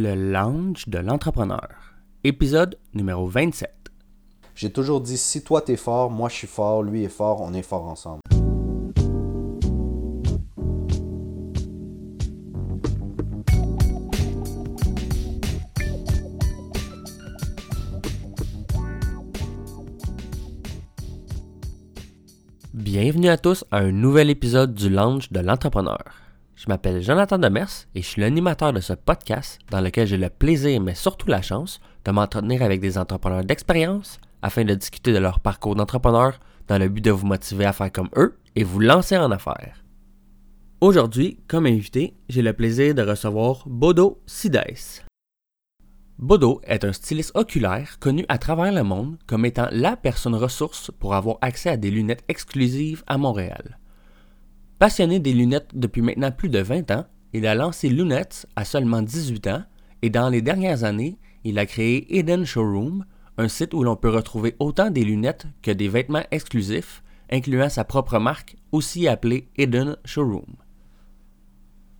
Le lounge de l'entrepreneur. Épisode numéro 27. J'ai toujours dit si toi t'es fort, moi je suis fort, lui est fort, on est fort ensemble. Bienvenue à tous à un nouvel épisode du lounge de l'entrepreneur. Je m'appelle Jonathan Demers et je suis l'animateur de ce podcast dans lequel j'ai le plaisir, mais surtout la chance, de m'entretenir avec des entrepreneurs d'expérience afin de discuter de leur parcours d'entrepreneur dans le but de vous motiver à faire comme eux et vous lancer en affaires. Aujourd'hui, comme invité, j'ai le plaisir de recevoir Bodo Sides. Bodo est un styliste oculaire connu à travers le monde comme étant la personne ressource pour avoir accès à des lunettes exclusives à Montréal. Passionné des lunettes depuis maintenant plus de 20 ans, il a lancé Lunettes à seulement 18 ans et dans les dernières années, il a créé Eden Showroom, un site où l'on peut retrouver autant des lunettes que des vêtements exclusifs, incluant sa propre marque, aussi appelée Eden Showroom.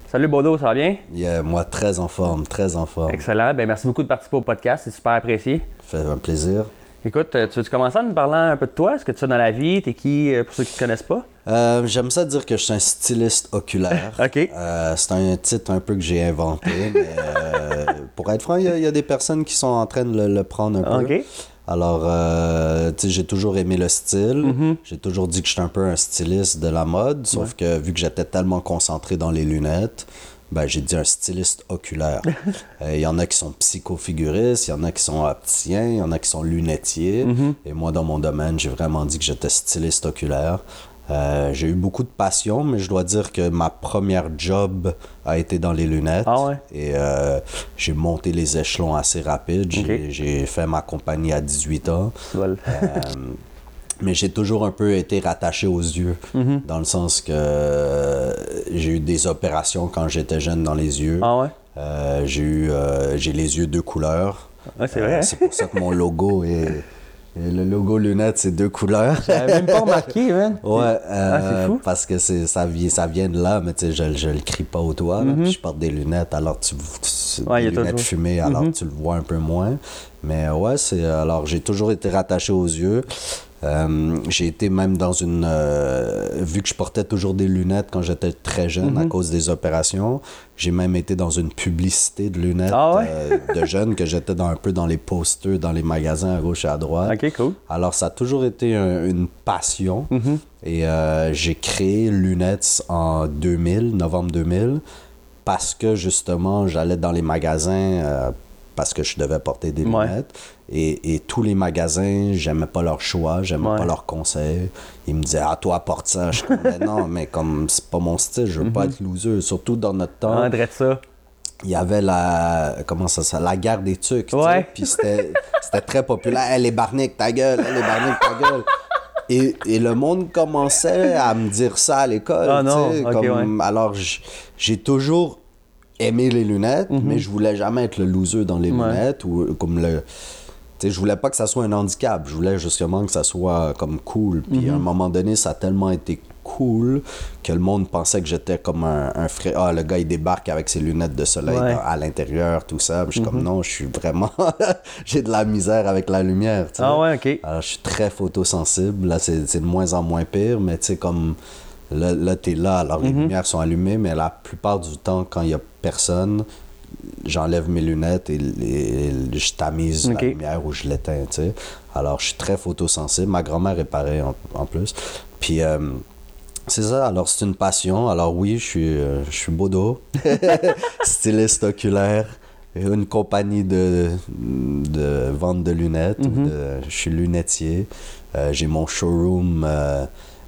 Salut Bodo, ça va bien? Yeah, moi très en forme, très en forme. Excellent. Ben, merci beaucoup de participer au podcast, c'est super apprécié. Ça fait un plaisir. Écoute, euh, tu veux commencer en nous parlant un peu de toi? Ce que tu fais dans la vie? T'es qui, euh, pour ceux qui ne te connaissent pas? Euh, J'aime ça dire que je suis un styliste oculaire. OK. Euh, c'est un titre un peu que j'ai inventé, mais euh, pour être franc, il y, a- il y a des personnes qui sont en train de le, le prendre un peu. OK. Alors, euh, tu sais, j'ai toujours aimé le style. Mm-hmm. J'ai toujours dit que j'étais un peu un styliste de la mode, sauf que vu que j'étais tellement concentré dans les lunettes, ben, j'ai dit un styliste oculaire. Euh, Il y en a qui sont psychofiguristes, il y en a qui sont opticiens, il y en a qui sont lunetiers. Mm-hmm. Et moi, dans mon domaine, j'ai vraiment dit que j'étais styliste oculaire. Euh, j'ai eu beaucoup de passion, mais je dois dire que ma première job a été dans les lunettes. Ah ouais? Et euh, j'ai monté les échelons assez rapide. J'ai fait ma compagnie à 18 ans. Voilà. Mais j'ai toujours un peu été rattaché aux yeux, Mm-hmm. dans le sens que euh, j'ai eu des opérations quand j'étais jeune dans les yeux. Ah ouais? Euh, j'ai eu euh, j'ai les yeux deux couleurs. Ouais, c'est vrai. Hein? c'est pour ça que mon logo est et le logo lunettes c'est deux couleurs. J'avais même pas remarqué, man. Ouais, Ah, fou. parce que ça vient ça vient de là, mais tu sais je, je le crie pas au toit. Puis je porte des lunettes, alors tu. Ouais, des lunettes fumées, alors tu le vois un peu moins. Mais ouais, c'est alors j'ai toujours été rattaché aux yeux. Euh, j'ai été même dans une euh, vu que je portais toujours des lunettes quand j'étais très jeune à cause des opérations, j'ai même été dans une publicité de lunettes Ah ouais? euh, de jeune que j'étais dans un peu dans les posters dans les magasins à gauche et à droite. Ok, cool. Alors, ça a toujours été un- une passion. Et euh, j'ai créé Lunettes en 2000, novembre 2000, parce que justement, j'allais dans les magasins parce que je devais porter des Ouais. lunettes. Et, et tous les magasins, j'aimais pas leur choix, j'aimais Ouais. pas leurs conseils. Ils me disaient, ah, toi, porte ça. Je Mais non, mais comme c'est pas mon style, je veux pas être loser. Surtout dans notre temps Ah, ça. il y avait la comment ça ça la guerre des tucs. Ouais. puis c'était c'était très populaire hey, les barniques ta gueule hey, les barniques ta gueule et, et le monde commençait à me dire ça à l'école comme- alors j'ai toujours aimé les lunettes mais je voulais jamais être le loser dans les Mhm. Ouais. lunettes ou comme le sais, je voulais pas que ça soit un handicap. Je voulais justement que ça soit comme cool. Puis Mhm. à un moment donné, ça a tellement été cool que le monde pensait que j'étais comme un, un frère. Ah, le gars, il débarque avec ses lunettes de soleil Ouais. dans- à l'intérieur, tout ça. Puis je suis comme, non, je suis vraiment... J'ai de la misère avec la lumière. Ah ouais, ok. Alors, je suis très photosensible. Là, c'est de moins en moins pire, mais tu sais, comme... Là, là t'es là, alors Mhm. les lumières sont allumées, mais la plupart du temps, quand il y a personne, j'enlève mes lunettes et, et je tamise la lumière ou je l'éteins, tu sais. Alors, je suis très photosensible. Ma grand-mère est pareille en, en plus. Puis, euh, c'est ça. Alors, c'est une passion. Alors, oui, je suis, euh, je suis Bodo, styliste oculaire, une compagnie de, de vente de lunettes. de- je suis lunetier. Euh, J'ai mon showroom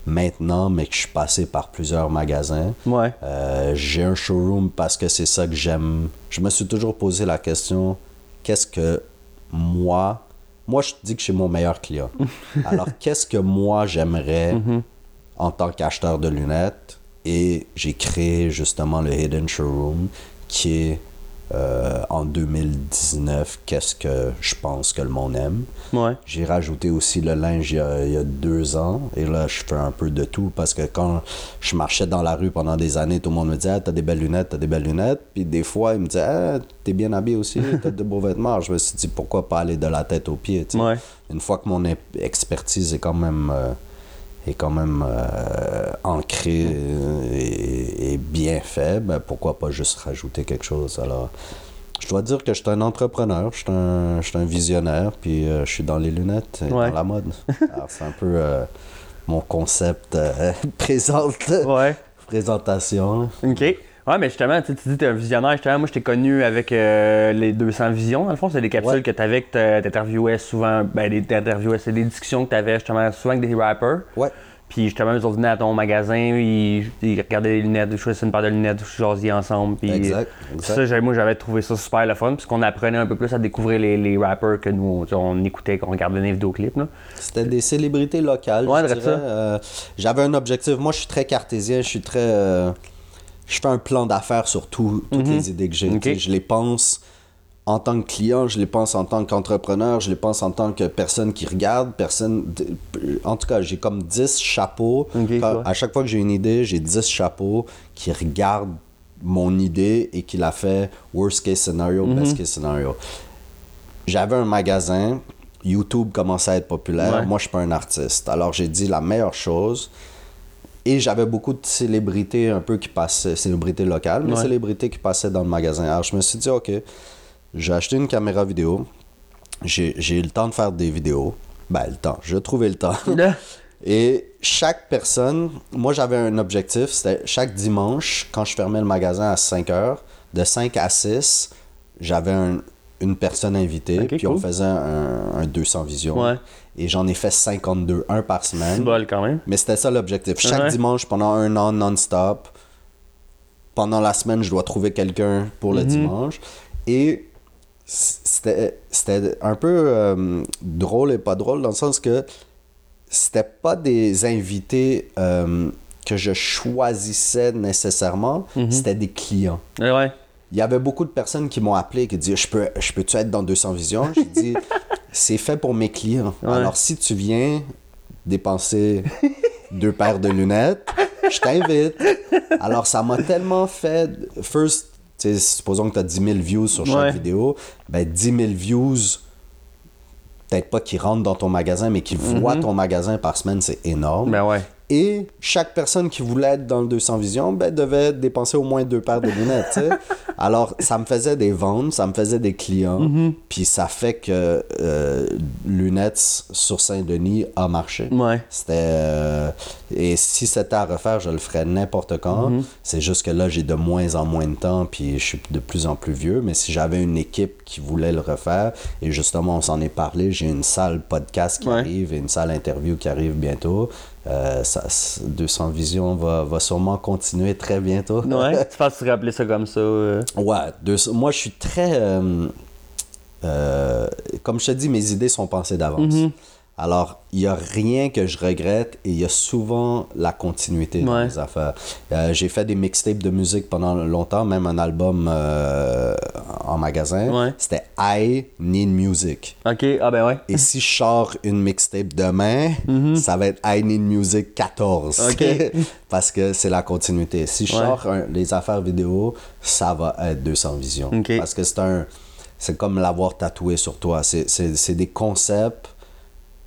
maintenant, mais que je suis passé par plusieurs magasins. Ouais. Euh, j'ai un showroom parce que c'est ça que j'aime. Je me suis toujours posé la question qu'est-ce que moi. Moi, je dis que je suis mon meilleur client. Alors, qu'est-ce que moi j'aimerais en tant qu'acheteur de lunettes? Et j'ai créé justement le Hidden Showroom qui est euh, en 2019 qu'est-ce que je pense que le monde aime? Ouais. J'ai rajouté aussi le linge il y, a, il y a deux ans. Et là, je fais un peu de tout parce que quand je marchais dans la rue pendant des années, tout le monde me disait ah, T'as des belles lunettes, t'as des belles lunettes. Puis des fois, ils me disaient ah, T'es bien habillé aussi, t'as de beaux vêtements. Je me suis dit Pourquoi pas aller de la tête aux pieds. Ouais. Une fois que mon e- expertise est quand même. euh, est quand même euh, ancrée euh, et, et bien fait, ben pourquoi pas juste rajouter quelque chose? Alors, je dois dire que je suis un entrepreneur, je suis un, je suis un visionnaire, puis euh, je suis dans les lunettes et Ouais. dans la mode. Alors, c'est un peu euh, mon concept présente, Ouais. présentation. OK. Ouais, mais justement, tu tu dis que t'es un visionnaire. Justement, moi, je t'ai connu avec euh, les 200 visions. Dans le fond, c'est des capsules Ouais. que t'avais, que t'a- t'interviewais souvent. Ben, des t'interviewais, c'est des discussions que t'avais justement souvent avec des rappers. Ouais. Puis justement, ils ont venaient à ton magasin, ils, ils regardaient les lunettes, ils choisissaient une paire de lunettes, ils jasiez ensemble. Puis Exact, exact. Ça, j'avais- moi, j'avais trouvé ça super le fun, puisqu'on apprenait un peu plus à découvrir les, les rappers que nous, tu on écoutait, qu'on regardait les vidéoclips. Là. C'était des célébrités locales. Ouais. Euh, J'avais un objectif. Moi, je suis très cartésien. Je suis très. euh, je fais un plan d'affaires sur tout- toutes les idées que j'ai. Mhm. Je les pense en tant que client, je les pense en tant qu'entrepreneur, je les pense en tant que personne qui regarde, personne. En tout cas, j'ai comme 10 chapeaux. À chaque fois que j'ai une idée, j'ai 10 chapeaux qui regardent mon idée et qui la fait worst case scenario, Mhm. best case scenario j'avais un magasin, YouTube commençait à être populaire, Ouais. moi je suis pas un artiste. Alors j'ai dit la meilleure chose, et j'avais beaucoup de célébrités un peu qui passaient, célébrités locales, mais Ouais. célébrités qui passaient dans le magasin. Alors je me suis dit, ok, j'ai acheté une caméra vidéo, j'ai eu le temps de faire des vidéos. Ben le temps, j'ai trouvé le temps. Et chaque personne, moi j'avais un objectif, c'était chaque dimanche, quand je fermais le magasin à 5 heures, de 5 à 6, j'avais un- une personne invitée, puis on faisait un, un 200 visions. Ouais. Et j'en ai fait 52, un par C'est semaine. bol quand même. Mais c'était ça l'objectif. Chaque Ouais. dimanche, pendant un an non-stop, pendant la semaine, je dois trouver quelqu'un pour Mhm. le dimanche. Et c'était un peu euh, drôle et pas drôle dans le sens que c'était pas des invités euh, que je choisissais nécessairement, Mhm. c'était des clients. Ouais, ouais. Il y avait beaucoup de personnes qui m'ont appelé qui disaient Je peux, je peux-tu être dans 200 visions J'ai dit C'est fait pour mes clients. Ouais. Alors, si tu viens dépenser deux paires de lunettes, je t'invite. Alors, ça m'a tellement fait. First, supposons que tu as 10 000 views sur chaque Ouais. vidéo. Ben, 10 000 views, peut-être pas qui rentrent dans ton magasin, mais qui voient ton magasin par semaine, c'est énorme. Ben ouais. Et chaque personne qui voulait être dans le 200 Vision ben, devait dépenser au moins deux paires de lunettes. Alors, ça me faisait des ventes, ça me faisait des clients. Puis ça fait que euh, Lunettes sur Saint-Denis a marché. Ouais. C'était. euh, et si c'était à refaire, je le ferais n'importe quand. C'est juste que là, j'ai de moins en moins de temps, puis je suis de plus en plus vieux. Mais si j'avais une équipe qui voulait le refaire, et justement, on s'en est parlé, j'ai une salle podcast qui Ouais. arrive et une salle interview qui arrive bientôt. Euh, ça, 200 Vision va, va sûrement continuer très bientôt. Ouais. tu penses que tu rappeler ça comme ça? euh? Ouais, deux- moi je suis très. euh, euh, comme je te dis, mes idées sont pensées d'avance. Mhm. Alors, il n'y a rien que je regrette et il y a souvent la continuité dans Ouais. les affaires. Euh, j'ai fait des mixtapes de musique pendant longtemps, même un album euh, en magasin. Ouais. C'était I Need Music. Ok, ah ben ouais. Et si je sors une mixtape demain, ça va être I Need Music 14. Mhm. Ok. Parce que c'est la continuité. Si je Ouais. sors un- les affaires vidéo, ça va être 200 visions. Ok. Parce que c'est un. C'est comme l'avoir tatoué sur toi. C'est- C'est c'est des concepts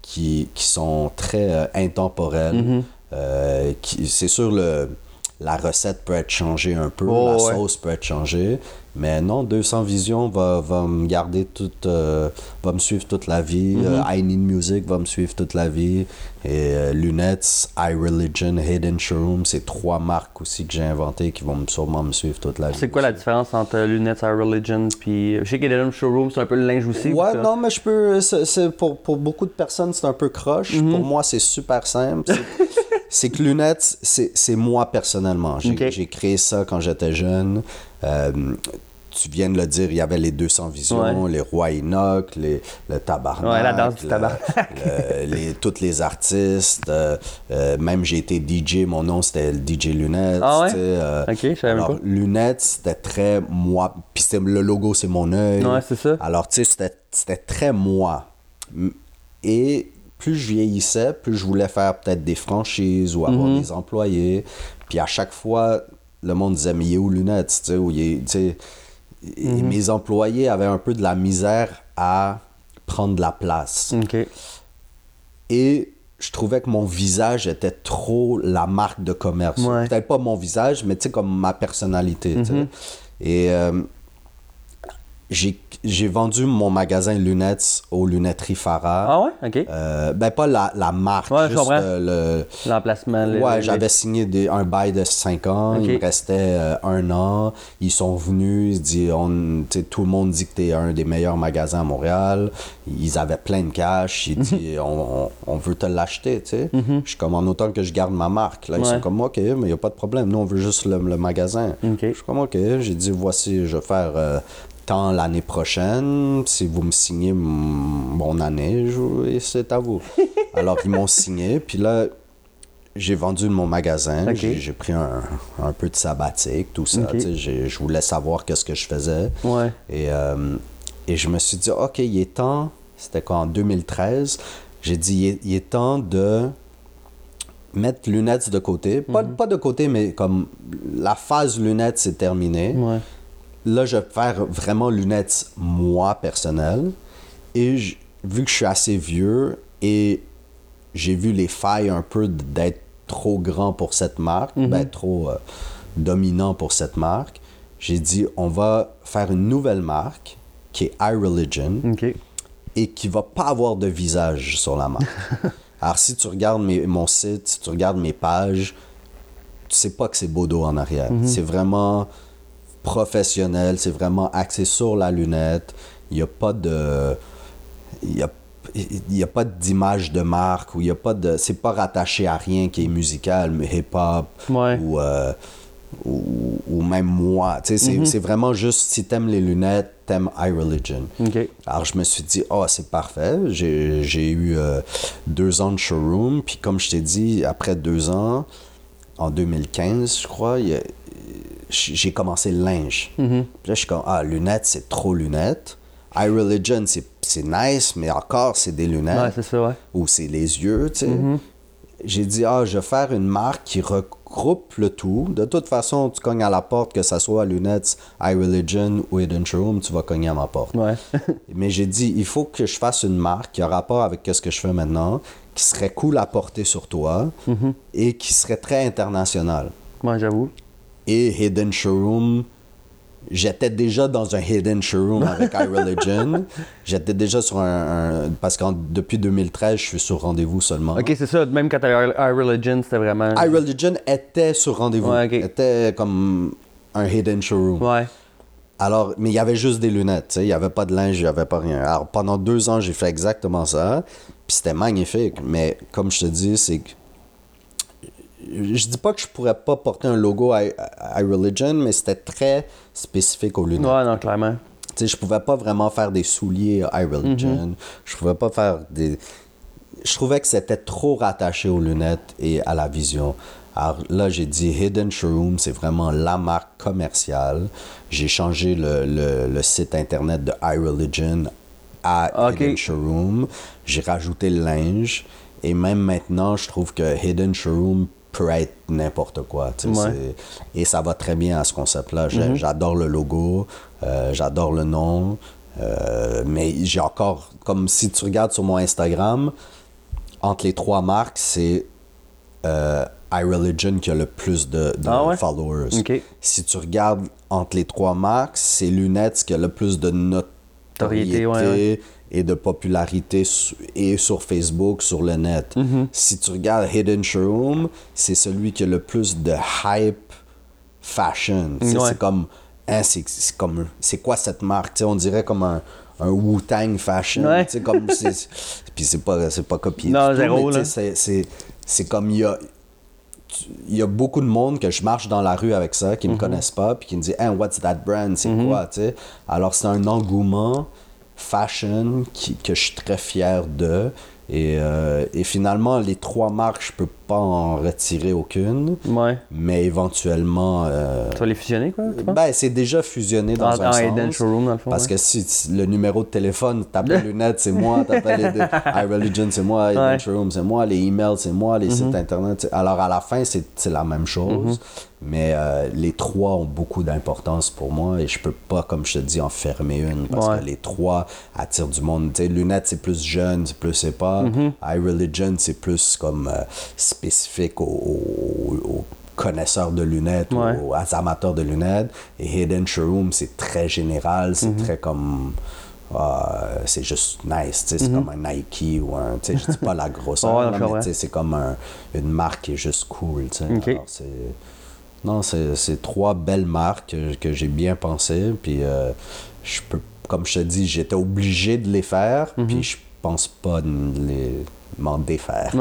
qui, qui sont très euh, intemporels. Mhm. Euh, c'est sûr, le, la recette peut être changée un peu, Oh, la ouais. sauce peut être changée. Mais non, 200 Vision va, va me garder toute. euh, va me suivre toute la vie. Mhm. Euh, I Need Music va me suivre toute la vie. Et euh, Lunettes, iReligion, Hidden Showroom, c'est trois marques aussi que j'ai inventées qui vont me- sûrement me suivre toute la vie. C'est quoi la différence entre lunettes à religion puis je sais des showroom c'est un peu le linge aussi. Ouais, non, mais je peux. c'est- c'est- pour, pour beaucoup de personnes, c'est un peu croche. Mhm. Pour moi, c'est super simple. C'est- que lunettes, c'est moi personnellement. J'ai créé ça quand j'étais jeune. Euh, tu viens de le dire, il y avait les 200 visions, les rois Enoch, les, le tabarnak. Ouais, la danse du tabarnak. le- les, tous les artistes. euh, euh, même j'ai été DJ, mon nom c'était DJ Lunettes. Ah ouais? euh, Ok, je savais alors, pas. Lunettes, c'était très moi. Puis le logo, c'est mon œil. Ouais, c'est ça. Alors, tu sais, c'était- très moi. Et plus je vieillissais, plus je voulais faire peut-être des franchises ou avoir Mhm. des employés. Puis à chaque fois, le monde disait, mais il est où Lunettes? Tu sais, où il est- tu sais. Mhm. mes employés avaient un peu de la misère à prendre de la place. Et je trouvais que mon visage était trop la marque de commerce. Ouais. Peut-être pas mon visage, mais tu sais, comme ma personnalité. Mhm. Et euh, j'ai vendu mon magasin lunettes aux lunetteries Farah. Ah ouais? Ok. Euh, ben, pas la, la marque, Ouais, je juste comprends. euh, le, L'emplacement. le- Ouais, j'avais signé des- un bail de 5 ans. Il me restait euh, un an. Ils sont venus. Ils disent, on, tout le monde dit que tu es un des meilleurs magasins à Montréal. Ils avaient plein de cash. Ils disent, on, on, on veut te l'acheter. tu sais. Je suis comme en autant que je garde ma marque. Là, ils Mhm. Ouais. sont comme, OK, mais il n'y a pas de problème. Nous, on veut juste le, le magasin. Je suis comme, OK. J'ai dit, voici, je vais faire. Tant l'année prochaine, si vous me signez mon année, c'est à vous. Alors, ils m'ont signé, puis là, j'ai vendu mon magasin, j'ai pris un, un peu de sabbatique, tout ça. Je voulais savoir qu'est-ce que je faisais. Ouais. Et, euh, et je me suis dit, OK, il est temps, c'était quoi, en 2013, j'ai dit, il est, il est temps de mettre lunettes de côté. Pas, Mhm. pas de côté, mais comme la phase lunettes, c'est terminé. Ouais. Là, je vais faire vraiment lunettes moi personnel. Et j- vu que je suis assez vieux et j'ai vu les failles un peu d'être trop grand pour cette marque, ben, trop euh, dominant pour cette marque, j'ai dit on va faire une nouvelle marque qui est iReligion et qui va pas avoir de visage sur la marque. Alors, si tu regardes mes- mon site, si tu regardes mes pages, tu sais pas que c'est Bodo en arrière. C'est vraiment professionnel, c'est vraiment axé sur la lunette. Il n'y a pas de. Il y a, il y a pas d'image de marque ou il y a pas de. C'est pas rattaché à rien qui est musical, mais hip-hop Ouais. ou, euh, ou, ou même moi. Tu sais, c'est c'est vraiment juste si t'aimes les lunettes, t'aimes iReligion. Ok. Alors, je me suis dit, oh, c'est parfait. J'ai j'ai eu euh, deux ans de showroom. Puis, comme je t'ai dit, après deux ans, en 2015, je crois, il y a- j'ai commencé le linge. Puis là, je suis comme, ah, lunettes, c'est trop lunettes. iReligion, c'est c'est nice, mais encore, c'est des lunettes. Ouais, c'est ça, ouais. ou c'est les yeux, tu sais. J'ai dit, ah, je vais faire une marque qui regroupe le tout. De toute façon, tu cognes à la porte, que ça soit lunettes, iReligion ou Hidden Showroom, tu vas cogner à ma porte. Ouais. Mais j'ai dit, il faut que je fasse une marque qui a rapport avec ce que je fais maintenant, qui serait cool à porter sur toi et qui serait très internationale. Moi, j'avoue. Et Hidden Showroom, j'étais déjà dans un Hidden Showroom avec iReligion. J'étais déjà sur un... un- parce que depuis 2013, je suis sur rendez-vous seulement. Ok, c'est ça. Même quand iReligion, c'était vraiment. iReligion était sur rendez-vous. Ouais, ok. Était comme un Hidden Showroom. Ouais. Alors, mais il y avait juste des lunettes, il n'y avait pas de linge, il n'y avait pas rien. Alors, pendant deux ans, j'ai fait exactement ça, puis c'était magnifique, mais comme je te dis, c'est que... Je dis pas que je pourrais pas porter un logo I- iReligion, mais c'était très spécifique aux lunettes. Ouais, non, clairement. Tu sais, je pouvais pas vraiment faire des souliers iReligion, je pouvais pas faire des... Je trouvais que c'était trop rattaché aux lunettes et à la vision. Alors là, j'ai dit Hidden Showroom, c'est vraiment la marque commerciale. J'ai changé le, le- le site internet de iReligion à. Hidden Showroom. J'ai rajouté le linge. Et même maintenant, je trouve que Hidden Showroom peut être n'importe quoi. tu sais, Ouais. Et ça va très bien à ce concept-là. J'ai- J'adore le logo, euh, j'adore le nom. euh, mais j'ai encore, comme si tu regardes sur mon Instagram, entre les trois marques, c'est euh, iReligion qui a le plus de, de Ah ouais? followers. Si tu regardes entre les trois marques, c'est Lunettes qui a le plus de notoriété Notoriété, ouais, et de popularité et sur Facebook, sur le net. Mm-hmm. Si tu regardes Hidden Showroom, c'est celui qui a le plus de hype fashion. Ouais. C'est comme, hein, c'est comme, c'est quoi cette marque? Tu sais, on dirait comme un, un Wu-Tang fashion. Ouais. comme Puis c'est pas, pas copié. Non, zéro, c'est- comme il y a. il y a beaucoup de monde que je marche dans la rue avec ça, qui me connaissent pas, puis qui me dit Hey, what's that brand? C'est quoi? tu sais? Alors, c'est un engouement fashion qui, que je suis très fier de. Et, euh, et finalement, les trois marques, je peux pas en retirer aucune, Ouais. mais éventuellement. euh, Tu vas les fusionner, quoi, ben, c'est déjà fusionné dans en, un en sens. Eden Showroom, dans le fond. Parce ouais. que si le numéro de téléphone, t'appelles lunettes, c'est moi, t'appelles iReligion, c'est moi, Eden Ouais. Mhm. Showroom, c'est moi, les emails, c'est moi, les sites internet. c'est- Alors à la fin, c'est c'est la même chose, mais euh, les trois ont beaucoup d'importance pour moi et je peux pas, comme je te dis, en fermer une parce Ouais. que les trois attirent du monde. Sais, lunettes, c'est plus jeune, c'est plus hip-hop. Mhm. iReligion, c'est plus comme euh, spécifique aux, aux- aux connaisseurs de lunettes, Ouais. aux, aux amateurs de lunettes. Et Hidden Showroom, c'est très général, c'est Mhm. très comme. ah, c'est juste nice, c'est comme un Nike ou un. Je dis pas la grosseur, Mhm. Là, d'accord, mais c'est comme un- une marque qui est juste cool. Alors. Non, c'est trois belles marques que, que j'ai bien pensé. Puis, euh, je peux, comme je te dis, j'étais obligé de les faire. Mhm. Puis, je pense pas de les m'en défaire.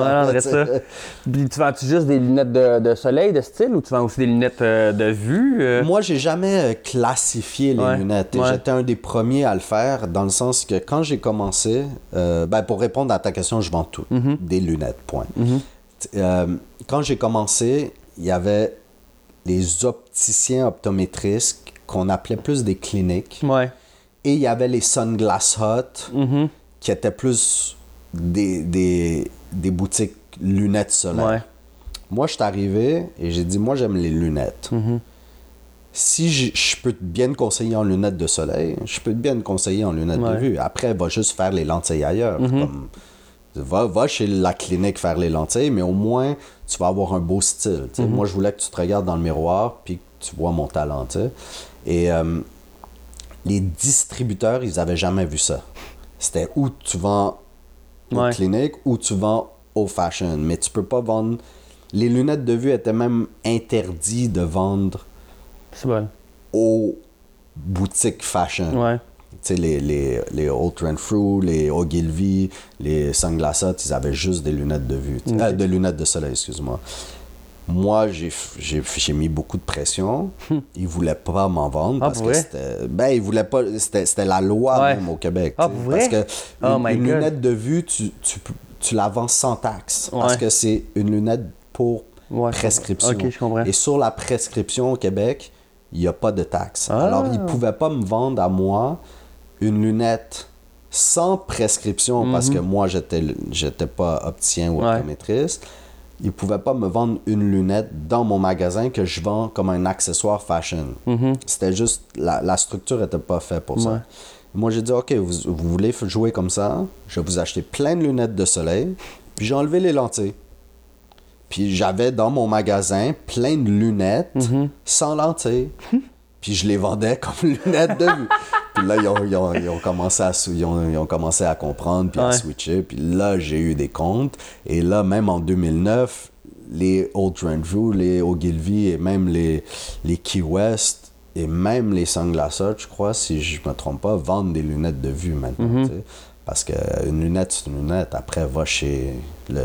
Ça. Puis tu vends-tu juste des lunettes de, de soleil, de style, ou tu vends aussi des lunettes euh, de vue? euh? Moi, j'ai jamais euh, classifié les Ouais, lunettes. Ouais. J'étais un des premiers à le faire, dans le sens que quand j'ai commencé, euh, ben, pour répondre à ta question, je vends tout. Mm-hmm. Des lunettes, point. Euh, quand j'ai commencé, il y avait les opticiens optométristes qu'on appelait plus des cliniques. Ouais. Et il y avait les Sunglass Hut, Mhm. qui étaient plus des, des, des boutiques lunettes solaires. Ouais. Moi, je suis arrivé et j'ai dit, moi, j'aime les lunettes. Mm-hmm. Si je, je peux te bien te conseiller en lunettes de soleil, je peux te bien te conseiller en lunettes de Ouais. Mm-hmm. vue. Après, va juste faire les lentilles ailleurs. Comme, va, va chez la clinique faire les lentilles, mais au moins, tu vas avoir un beau style. Mm-hmm. Moi, je voulais que tu te regardes dans le miroir puis que tu vois mon talent. tu sais. Et euh, les distributeurs, ils avaient jamais vu ça. C'était où tu vends aux Ouais. cliniques ou tu vends au fashion. Mais tu peux pas vendre. Les lunettes de vue étaient même interdits de vendre bon. aux boutiques fashion. Ouais. Tu sais, les, les, les Old Trend Fruit, les Ogilvy, les Sunglass Hut, ils avaient juste des lunettes de vue. Euh, des lunettes de soleil, excuse-moi. Moi, j'ai mis beaucoup de pression. Ils voulaient pas m'en vendre Ah, parce que c'était. Ben, ils voulaient pas. C'était la loi Ouais. même au Québec. Ah, parce que Oh une, lunette de vue, tu, tu, tu la vends sans taxe. Parce que c'est une lunette pour Ouais, prescription. je comprends. Et sur la prescription au Québec, il n'y a pas de taxe. Ah. Alors, ils ne pouvaient pas me vendre à moi une lunette sans prescription parce que moi, j'étais pas opticien ou Mhm. Optométriste. Ils ne pouvaient pas me vendre une lunette dans mon magasin que je vends comme un accessoire fashion. C'était juste, la, la structure n'était pas faite pour Mhm. Ouais. ça. Moi, j'ai dit, OK, vous, vous voulez jouer comme ça? Je vais vous acheter plein de lunettes de soleil. Puis j'ai enlevé les lentilles. Puis j'avais dans mon magasin plein de lunettes Mhm. sans lentilles. Puis je les vendais comme lunettes de vue. Puis là, ils ont, ils ont- ils ont commencé à, ils ont, ils ont commencé à comprendre, puis à switcher. Puis là, j'ai eu des comptes. Et là, même en 2009, les Old View, les Ogilvy et même les, les Key West et même les Sunglass Hut, je crois, si je me trompe pas, vendent des lunettes de vue maintenant. Mhm. tu sais. Parce qu'une lunette, c'est une lunette. Après, va chez le,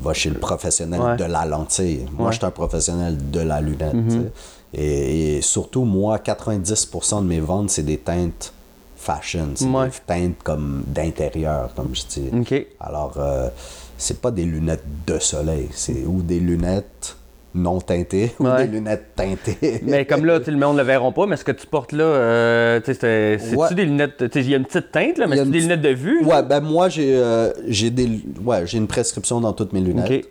va chez le professionnel Ouais. de la lentille. Moi, Ouais. Mhm. je suis un professionnel de la lunette. sais. Et, et surtout, moi, 90% de mes ventes, c'est des teintes fashion. C'est Ouais. des teintes comme d'intérieur, comme je dis. Alors, euh, c'est pas des lunettes de soleil, c'est ou des lunettes non teintées ou Ouais. des lunettes teintées. Mais comme là, le monde ne le verront pas, mais ce que tu portes là, euh, c'est-tu Ouais. des lunettes. Il y a une petite teinte, là, mais c'est une des lunettes de vue? Ouais, ben moi, j'ai euh, des ouais, une prescription dans toutes mes lunettes.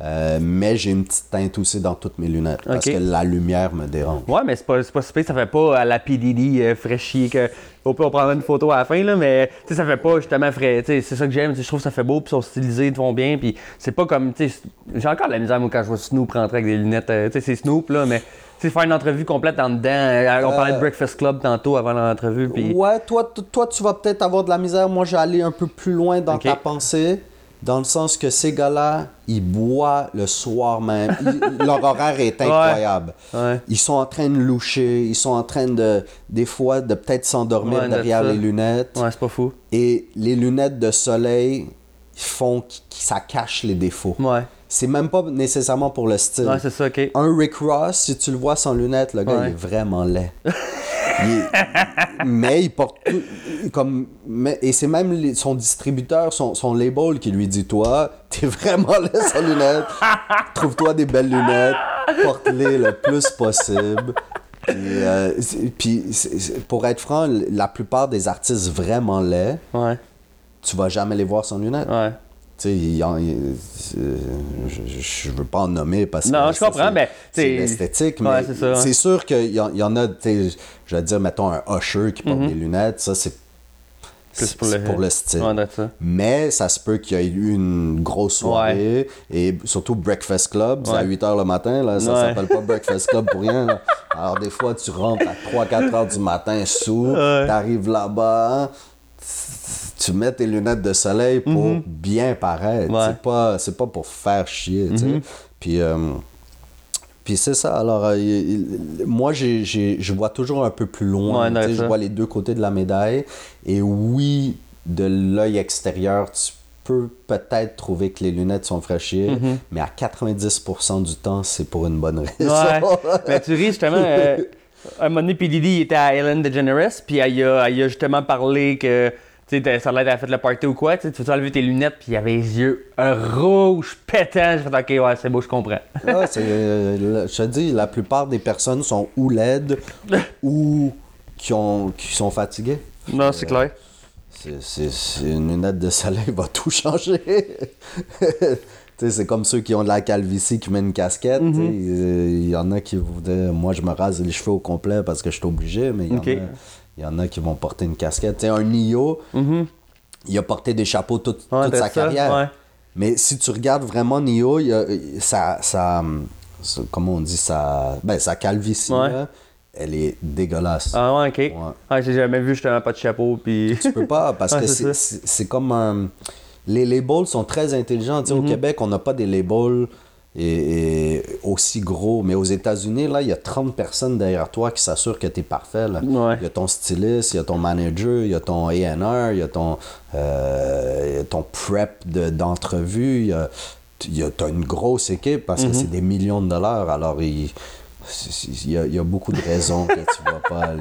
Euh, mais j'ai une petite teinte aussi dans toutes mes lunettes parce que la lumière me dérange. Ouais, mais c'est pas, pas si pire, ça fait pas à la PDD euh, fraîchier que. On prendra une photo à la fin, là, mais tu sais, ça fait pas justement frais. Tu sais, c'est ça que j'aime, je trouve que ça fait beau, puis ils sont stylisés, ils font bien, puis c'est pas comme. tu sais, J'ai encore de la misère, moi, quand je vois Snoop rentrer avec des lunettes. euh, tu sais, c'est Snoop, là, mais. Tu sais, faire une entrevue complète en dedans. euh, on parlait de Breakfast Club tantôt avant l'entrevue. Ouais, toi, toi, tu vas peut-être avoir de la misère. Moi, j'ai allé un peu plus loin dans ta pensée, dans le sens que ces gars-là, ils boivent le soir même. Ils- leur horaire est incroyable. Ouais. Ils sont en train de loucher, ils sont en train de, des fois, de peut-être s'endormir Ouais, derrière les lunettes. Ouais, c'est pas fou. Et les lunettes de soleil font que ça cache les défauts. Ouais. c'est même pas nécessairement pour le style. Ouais, c'est ça, ok. Un Rick Ross, si tu le vois sans lunettes, le gars, il est vraiment laid. Est- Mais il porte tout, comme mais- et c'est même les- son distributeur, son, son label qui lui dit toi, t'es vraiment laid sans lunettes. Trouve-toi des belles lunettes, porte-les le plus possible. Puis, euh, puis c'est- pour être franc, la plupart des artistes vraiment laids, Ouais, tu vas jamais les voir sans lunettes. ouais. Tu sais, il c'est- je, je veux pas en nommer parce que. Non, je comprends, c'est- mais, C'est l'esthétique, Ouais, mais c'est ouais. sûr qu'il y, y en a, tu sais, je vais dire, mettons un usher qui porte des lunettes, ça c'est. Mhm. Pour le- pour le style. Ouais, ça. Mais ça se peut qu'il y ait eu une grosse soirée et surtout Breakfast Club, c'est à Ouais. 8 h le matin, là, ça Ouais. s'appelle pas Breakfast Club pour rien. là. Alors des fois, tu rentres à 3-4 heures du matin sous, Ouais. t'arrives là-bas, tu mets tes lunettes de soleil pour bien paraître. Mhm. Ouais. Mhm. C'est pas, c'est pas pour faire chier, tu sais. Puis... euh, puis c'est ça, alors euh, il- moi j'ai, je vois toujours un peu plus loin, Ouais, je vois les deux côtés de la médaille. Et oui, de l'œil extérieur, tu peux peut-être trouver que les lunettes sont fraîchies, Mhm. mais à 90% du temps, c'est pour une bonne raison. Ouais. mais tu ris justement. euh, un moment donné, P. Diddy il était à Ellen DeGeneres, puis elle, a- elle a justement parlé que. Tu sais, ça l'air fait le party ou quoi, tu veux enlever tes lunettes, puis il avait les yeux euh, rouges, pétants. J'ai fait, ok, ouais, c'est beau, je comprends. Ah, euh, je te dis, la plupart des personnes sont ou laides ou qui, ont, qui sont fatiguées. Non, c'est clair. C'est une lunette de soleil va tout changer. C'est comme ceux qui ont de la calvitie qui mettent une casquette. Mhm. Il y en a qui voudraient. Moi, je me rase les cheveux au complet parce que je suis obligé, mais il y, y en a qui vont porter une casquette. Un Nio, il a porté des chapeaux toute, Mhm. Ouais, toute sa ça, carrière. ouais. Mais si tu regardes vraiment Nio, il a- ça, ça, ça- Comment on dit ça Ben, sa calvitie, Ouais. là, elle est dégueulasse. Ah ouais, ok. Ouais. j'ai jamais vu justement pas de chapeau, puis. Tu peux pas, parce que c'est comme un... Les labels sont très intelligents. Sais, Mhm. Au Québec, on n'a pas des labels et, et aussi gros. Mais aux États-Unis, là, il y a 30 personnes derrière toi qui s'assurent que tu es parfait. Ouais. Il y a ton styliste, il y a ton manager, il y a ton A&R, il y a ton, euh, il y a ton prep de- d'entrevue. il y a, il y a- t'as une grosse équipe parce que Mhm. c'est des millions de dollars. Alors, il... y, a, il y a beaucoup de raisons que tu vois pas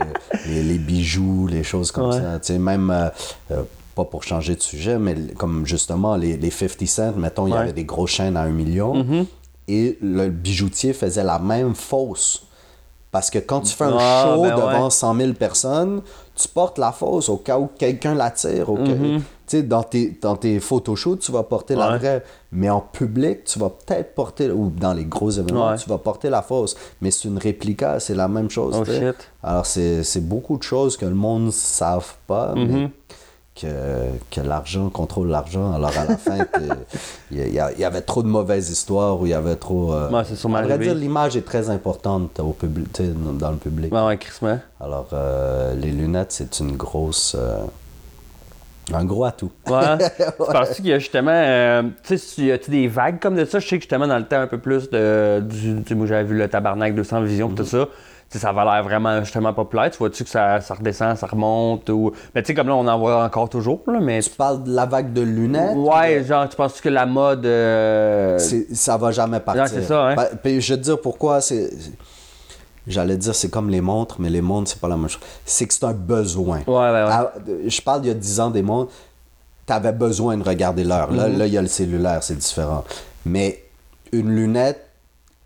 les, les- les bijoux, les choses comme Ouais. ça. Tu sais, même, euh, euh, pas pour changer de sujet, mais comme justement les, les 50 cents, mettons, il y avait des grosses chaînes à un million et le bijoutier faisait la même fausse. Parce que quand tu fais un Ah, show ben devant ouais. 100 000 personnes, tu portes la fausse au cas où quelqu'un l'attire. au cas- Mm-hmm. Tu sais, dans tes, dans tes photoshoots, tu vas porter la vraie. Mais en public, tu vas peut-être porter, ou dans les gros événements, Ouais. tu vas porter la fausse. Mais c'est une réplica, c'est la même chose. Oh, shit. Alors, c'est beaucoup de choses que le monde ne savent pas, Mm-hmm. mais que, que l'argent contrôle l'argent. Alors, à la fin, il y, avait trop de mauvaises histoires ou il y avait trop... euh, Ouais, c'est à vrai dire, l'image est très importante au public, dans le public. Ouais, ouais, crissement. Alors, euh, les lunettes, c'est une grosse... euh, un gros atout. Ouais. Tu penses qu'il y a justement. euh, tu sais, des vagues comme de ça? Je sais que justement, dans le temps un peu plus de. Du, tu sais, moi, j'avais vu le tabarnak 200 visions pis tout ça. Ça avait l'air vraiment justement populaire. Tu vois-tu que ça, ça redescend, ça remonte? Ou... Mais tu sais, comme là, on en voit encore toujours, là, mais. Tu parles de la vague de lunettes? ou Ouais, genre, tu penses que la mode. euh, ça va jamais partir. C'est ça, hein. Ben, puis je vais te dire pourquoi. C'est, j'allais dire c'est comme les montres, mais les montres c'est pas la même chose. C'est que c'est un besoin. Ouais, ouais, ouais. Ah, je parle il y a 10 ans des montres. T'avais besoin de regarder l'heure. Là, Mhm. là, il y a le cellulaire, c'est différent. Mais une lunette,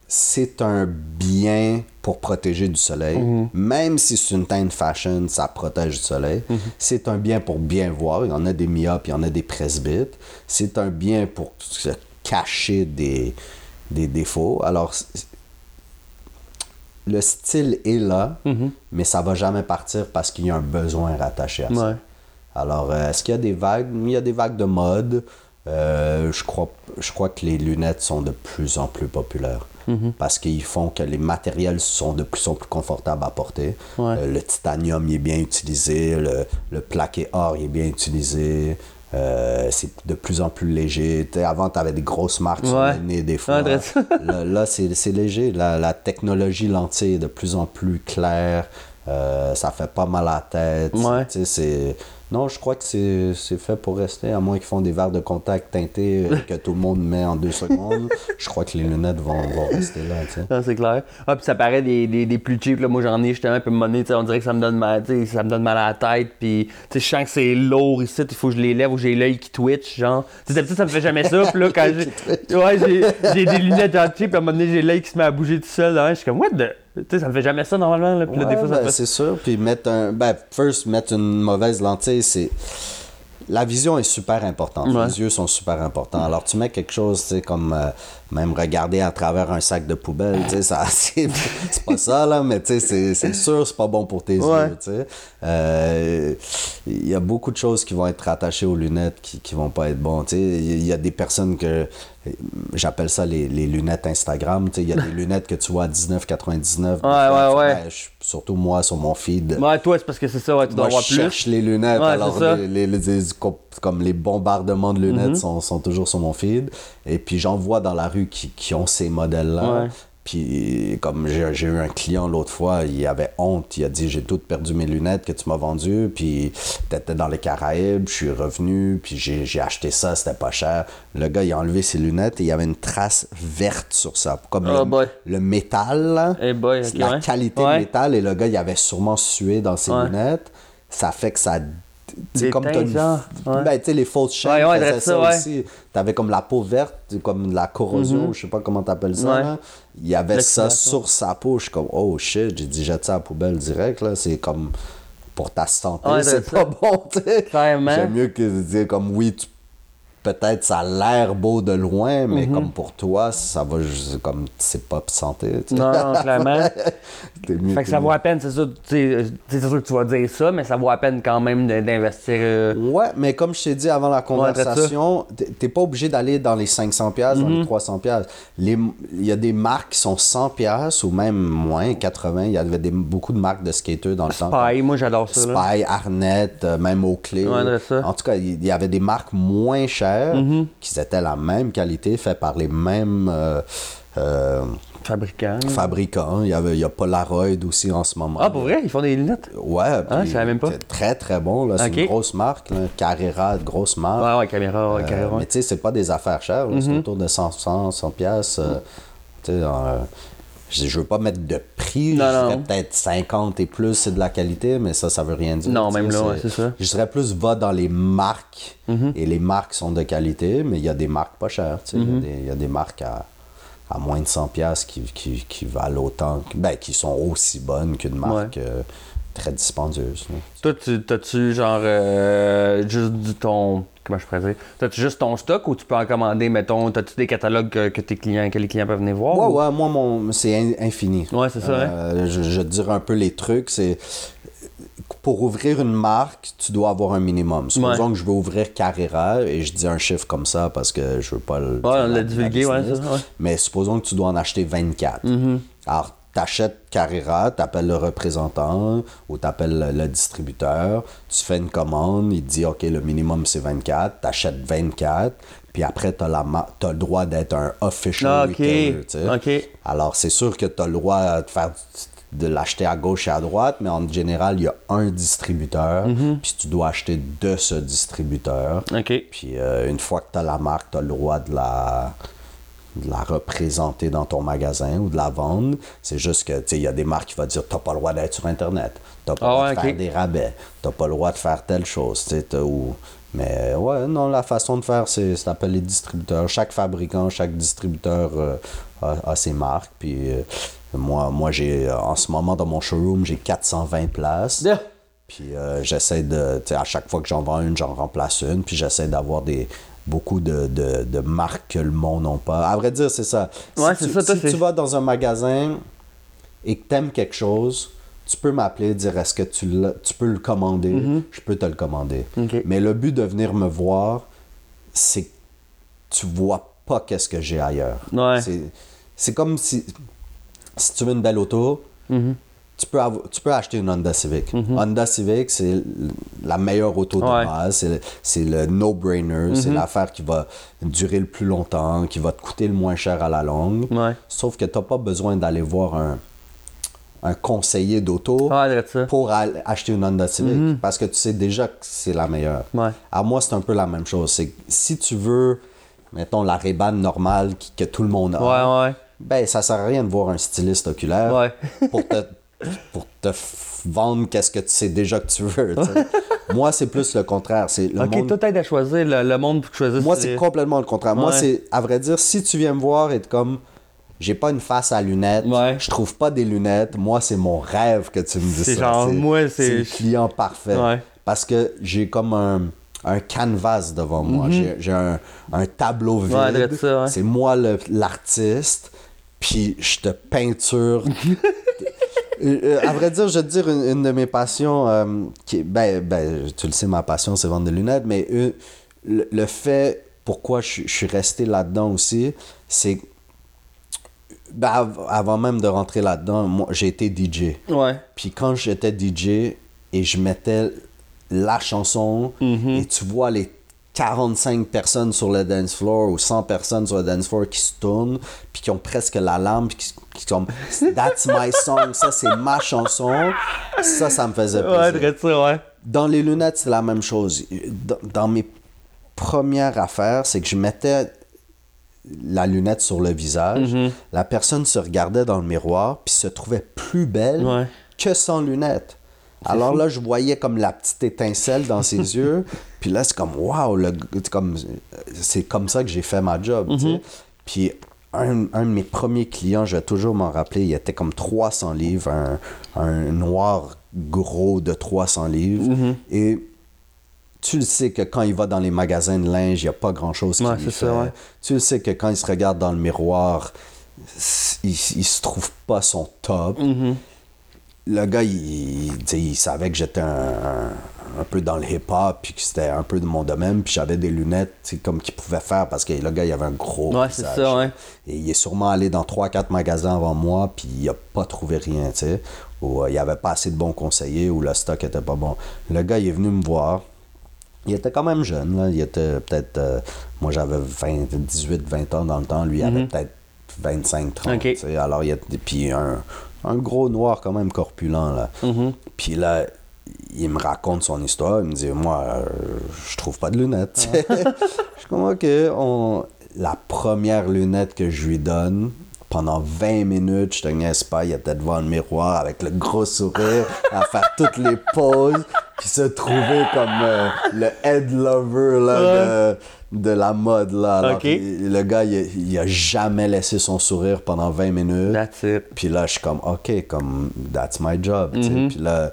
c'est un bien pour protéger du soleil. Mhm. Même si c'est une teinte fashion, ça protège du soleil. Mhm. C'est un bien pour bien voir. Il y en a des myopes, il y en a des presbytes. C'est un bien pour se cacher des, des défauts. Alors, le style est là, mais ça va jamais partir parce qu'il y a un besoin rattaché à ça. Ouais. Alors, euh, est-ce qu'il y a des vagues? Il y a des vagues de mode. Euh, je, crois, je crois que les lunettes sont de plus en plus populaires. Mhm. Parce qu'ils font que les matériels sont de plus en plus confortables à porter. Ouais. Euh, le titanium il est bien utilisé, le, le plaqué or il est bien utilisé. Euh, c'est de plus en plus léger. Tu sais, avant, tu avais des grosses marques sur le nez des fois. Ouais, là, là, c'est c'est léger. La, la technologie lentille est de plus en plus claire. Ça fait pas mal à la tête. C'est Non, je crois que c'est fait pour rester, à moins qu'ils font des verres de contact teintés euh, que tout le monde met en deux secondes. Je crois que les lunettes vont, vont rester là, tu sais. Ah, c'est clair. Ah, puis ça paraît des, des, des plus cheap. Là. Moi, j'en ai justement. Puis sais, on dirait que ça me donne mal, tu sais, ça me donne mal à la tête. Puis tu sais, je sens que c'est lourd ici. Il faut que je les lève ou j'ai l'œil qui twitch. Genre, tu sais, ça me fait jamais ça. Puis là, quand j'ai. Ouais, j'ai j'ai des lunettes genre cheap. Puis à un moment donné, j'ai l'œil qui se met à bouger tout seul. là. Je suis comme, what the. Tu sais, ça me fait jamais ça normalement. Là. Puis là, des Ouais, fois, ben, fait. c'est sûr. Puis mettre un. Ben, first, mettre une mauvaise lentille, c'est. La vision est super importante. Ouais. Les yeux sont super importants. Alors, tu mets quelque chose, tu sais, comme euh, même regarder à travers un sac de poubelle, tu sais, ça, c'est c'est pas ça, là, mais tu sais, c'est- c'est sûr, c'est pas bon pour tes Ouais. yeux, tu sais. Euh, Il y a beaucoup de choses qui vont être rattachées aux lunettes qui, qui vont pas être bonnes, tu sais. Il y a des personnes que. J'appelle ça les, les lunettes Instagram. Il y a des lunettes que tu vois à 19,99. Ouais, ouais, ouais. Je- surtout moi, sur mon feed. Ouais, toi, c'est parce que c'est ça. Ouais, tu dois Moi, je plus. cherche les lunettes, Ouais, alors les, les- les- les- com- comme les bombardements de lunettes Mhm. sont, sont toujours sur mon feed. Et puis j'en vois dans la rue qui, qui ont ces modèles-là. Ouais. Puis comme j'ai eu un client l'autre fois, il avait honte, il a dit j'ai toutes perdu mes lunettes que tu m'as vendues, puis t'étais dans les Caraïbes, je suis revenu, puis j'ai acheté ça, c'était pas cher. Le gars il a enlevé ses lunettes et il y avait une trace verte sur ça, comme Oh le, métal. Eh boy, la ouais. qualité Ouais. de métal et le gars il avait sûrement sué dans ses Ouais. lunettes ça fait que ça tu sais, Des comme teintes, genre, ouais. ben tu sais les fausses chaînes Ouais, ouais, ça, ouais. aussi t'avais comme la peau verte comme de la corrosion je sais pas comment t'appelles ça là. il y avait ça sur sa peau je suis comme oh shit j'ai dit jette ça à la poubelle direct là c'est comme pour ta santé c'est pas ça. bon tu sais Carrément. j'aime mieux que de dire comme oui tu peut-être ça a l'air beau de loin, Mhm. mais comme pour toi, ça va juste comme c'est pas santé. tu sais. Non, non, clairement. Mieux Fait que ça vaut à peine, c'est sûr, c'est sûr que tu vas dire ça, mais ça vaut à peine quand même d'investir. euh, Ouais, mais comme je t'ai dit avant la conversation, t'es t'es pas obligé d'aller dans les 500 pièces, dans les 300 pièces. Les il y a des marques qui sont 100 pièces ou même moins 80, il y avait des, beaucoup de marques de skateurs dans le temps. Pareil, moi j'adore ça. là. Spy, Arnett, euh, même Oakley. Ouais. En tout cas, il y avait des marques moins chères Mm-hmm. qui étaient la même qualité, faites par les mêmes euh, euh, Fabricant. fabricants. Il y, avait, il y a Polaroid aussi en ce moment. Ah, pour vrai, ils font des lunettes? Ouais, Ah, puis je savais même pas. c'est Très, très bon. là. C'est Ok. une grosse marque. Là. Carrera, grosse marque. Ouais, ouais, caméra, ouais, Euh, caméra. mais tu sais, c'est pas des affaires chères. là. Mm-hmm. C'est autour de 100, 100, 100 piastres. euh, tu sais, euh, je, je veux pas mettre de prix. Non, je dirais peut-être 50 et plus, c'est de la qualité, mais ça, ça veut rien dire. Non, même là, ouais, c'est ça. Je dirais plus, va dans les marques. Et les marques sont de qualité, mais il y a des marques pas chères. Il y a des- il y, a des marques à, à moins de 100 piastres qui, qui, qui valent autant, ben, qui sont aussi bonnes qu'une marque euh, très dispendieuse. Toi, tu, t'as-tu genre euh, juste du ton. Comment je pourrais dire? T'as-tu juste ton stock ou tu peux en commander, mettons, t'as-tu des catalogues que, que tes clients, que les clients peuvent venir voir? Ouais, ou- ouais, moi, mon, c'est in- infini. Ouais, c'est ça, hein? Euh, je, je te dirais un peu les trucs. C'est pour ouvrir une marque, tu dois avoir un minimum. Supposons Ouais. que je veux ouvrir Carrera et je dis un chiffre comme ça parce que je veux pas le. Ouais, on l'a divulgué, ouais, ça, ouais. Mm-hmm. Mais supposons que tu dois en acheter 24. Alors, t'achètes Carrera, t'appelles le représentant ou t'appelles le, distributeur, tu fais une commande, il te dit OK, le minimum c'est 24, t'achètes 24, puis après t'as la t'as le droit d'être un official Ah, ok. retailer, tu sais. Ok. Alors, c'est sûr que tu as le droit de faire de l'acheter à gauche et à droite, mais en général, il y a un distributeur, Mhm. puis tu dois acheter de ce distributeur. Puis euh, une fois que tu as la marque, tu as le droit de la, de la représenter dans ton magasin ou de la vendre. C'est juste que, tu sais, il y a des marques qui vont dire, t'as pas le droit d'être sur Internet. T'as pas Ah le droit de faire des rabais. T'as pas le droit de faire telle chose, tu sais, ou... Mais ouais, non, la façon de faire, c'est d'appeler les distributeurs. Chaque fabricant, chaque distributeur euh, a, a ses marques. Puis euh, moi, moi j'ai, en ce moment, dans mon showroom, j'ai 420 places. Yeah. Puis euh, j'essaie de, à chaque fois que j'en vends une, j'en remplace une. Puis j'essaie d'avoir des beaucoup de, de, de marques que le monde n'a pas. À vrai dire, c'est ça. Ouais, si tu, ça, toi, si c'est- tu vas dans un magasin et que t'aimes quelque chose, tu peux m'appeler, dire est-ce que tu, tu peux le commander, je peux te le commander. Mm-hmm. Mais le but de venir me voir, c'est que tu vois pas qu'est-ce que j'ai ailleurs. Ouais. C'est, c'est comme si, si tu veux une belle auto, Mm-hmm. Tu, peux tu peux acheter une Honda Civic. Honda Civic, c'est la meilleure auto de Ouais. base. C'est, le- c'est le no-brainer. C'est l'affaire qui va durer le plus longtemps, qui va te coûter le moins cher à la longue. Ouais. Sauf que tu n'as pas besoin d'aller voir un, un conseiller d'auto pour acheter une Honda Civic parce que tu sais déjà que c'est la meilleure. À moi, c'est un peu la même chose. C'est si tu veux, mettons, la Ray-Ban normale que tout le monde a, ben ça sert à rien de voir un styliste oculaire pour te pour te vendre qu'est-ce que tu sais déjà que tu veux. moi, c'est plus le contraire. C'est le Ok, monde- toi, t'aides à choisir le, le monde pour choisisses. moi, c'est complètement le contraire. Moi, c'est, à vrai dire, si tu viens me voir et comme, j'ai pas une face à lunettes, Ouais. je trouve pas des lunettes, moi, c'est mon rêve que tu me C'est ça. genre, moi, c'est- le client parfait. Ouais. Parce que j'ai comme un, un canvas devant moi. J'ai, j'ai un, un tableau vide. Mhm. C'est moi l'artiste, puis je te peinture. Euh, à vrai dire, je vais te dire une, une de mes passions, euh, qui ben, ben, tu le sais, ma passion, c'est vendre des lunettes, mais euh, le, le fait pourquoi je, je suis resté là-dedans aussi, c'est ben, av- avant même de rentrer là-dedans, moi, j'ai été DJ. Ouais. Puis quand j'étais DJ et je mettais la chanson et tu vois les 45 personnes sur le dance floor ou 100 personnes sur le dance floor qui se tournent puis qui ont presque la lampe qui, qui sont comme That's my song, ça c'est ma chanson. Ça, ça me faisait plaisir. Ouais, dirait ça, ouais. Dans les lunettes, c'est la même chose. Dans, dans mes premières affaires, c'est que je mettais la lunette sur le visage. Mhm. La personne se regardait dans le miroir puis se trouvait plus belle Ouais. que sans lunettes. Alors là, je voyais comme la petite étincelle dans ses yeux. Puis là, c'est comme, waouh, c'est comme, comme ça que j'ai fait ma job. sais. Puis un, un de mes premiers clients, je vais toujours m'en rappeler, il était comme 300 livres, un, un noir gros de 300 livres. Et tu le sais que quand il va dans les magasins de linge, il n'y a pas grand-chose qui Ouais, lui c'est fait. ça, ouais. Tu le sais que quand il se regarde dans le miroir, il, il se trouve pas son top. Mm-hmm. Le gars, il, il- il savait que j'étais un, un- un peu dans le hip-hop, puis que c'était un peu de mon domaine, puis j'avais des lunettes, comme qu'il pouvait faire, parce que le gars, il avait un gros Ouais, c'est ça, ouais. Et il est sûrement allé dans 3-4 magasins avant moi, puis il a pas trouvé rien, tu sais. Ou euh, il y avait pas assez de bons conseillers, ou le stock était pas bon. Le gars, il est venu me voir. Il était quand même jeune, là. Il était peut-être. euh, moi, j'avais 20 18, 20 ans dans le temps. Lui, il avait peut-être 25, 30. Mhm. Ok. tu sais. Alors, il était. Puis un, un gros noir, quand même corpulent, là. Mhm. Puis là, il me raconte son histoire. Il me dit Moi, euh, je trouve pas de lunettes. Ah. je suis comme Ok, on... la première lunette que je lui donne. Pendant 20 minutes, je te niaise pas, il était devant le miroir avec le gros sourire, à faire toutes les poses, puis se trouver comme euh, le head lover là, de, de la mode. Là. Alors, le gars, il, il a jamais laissé son sourire pendant 20 minutes. That's it. Puis là, je suis comme, OK, comme, that's my job. Mm-hmm. Puis là,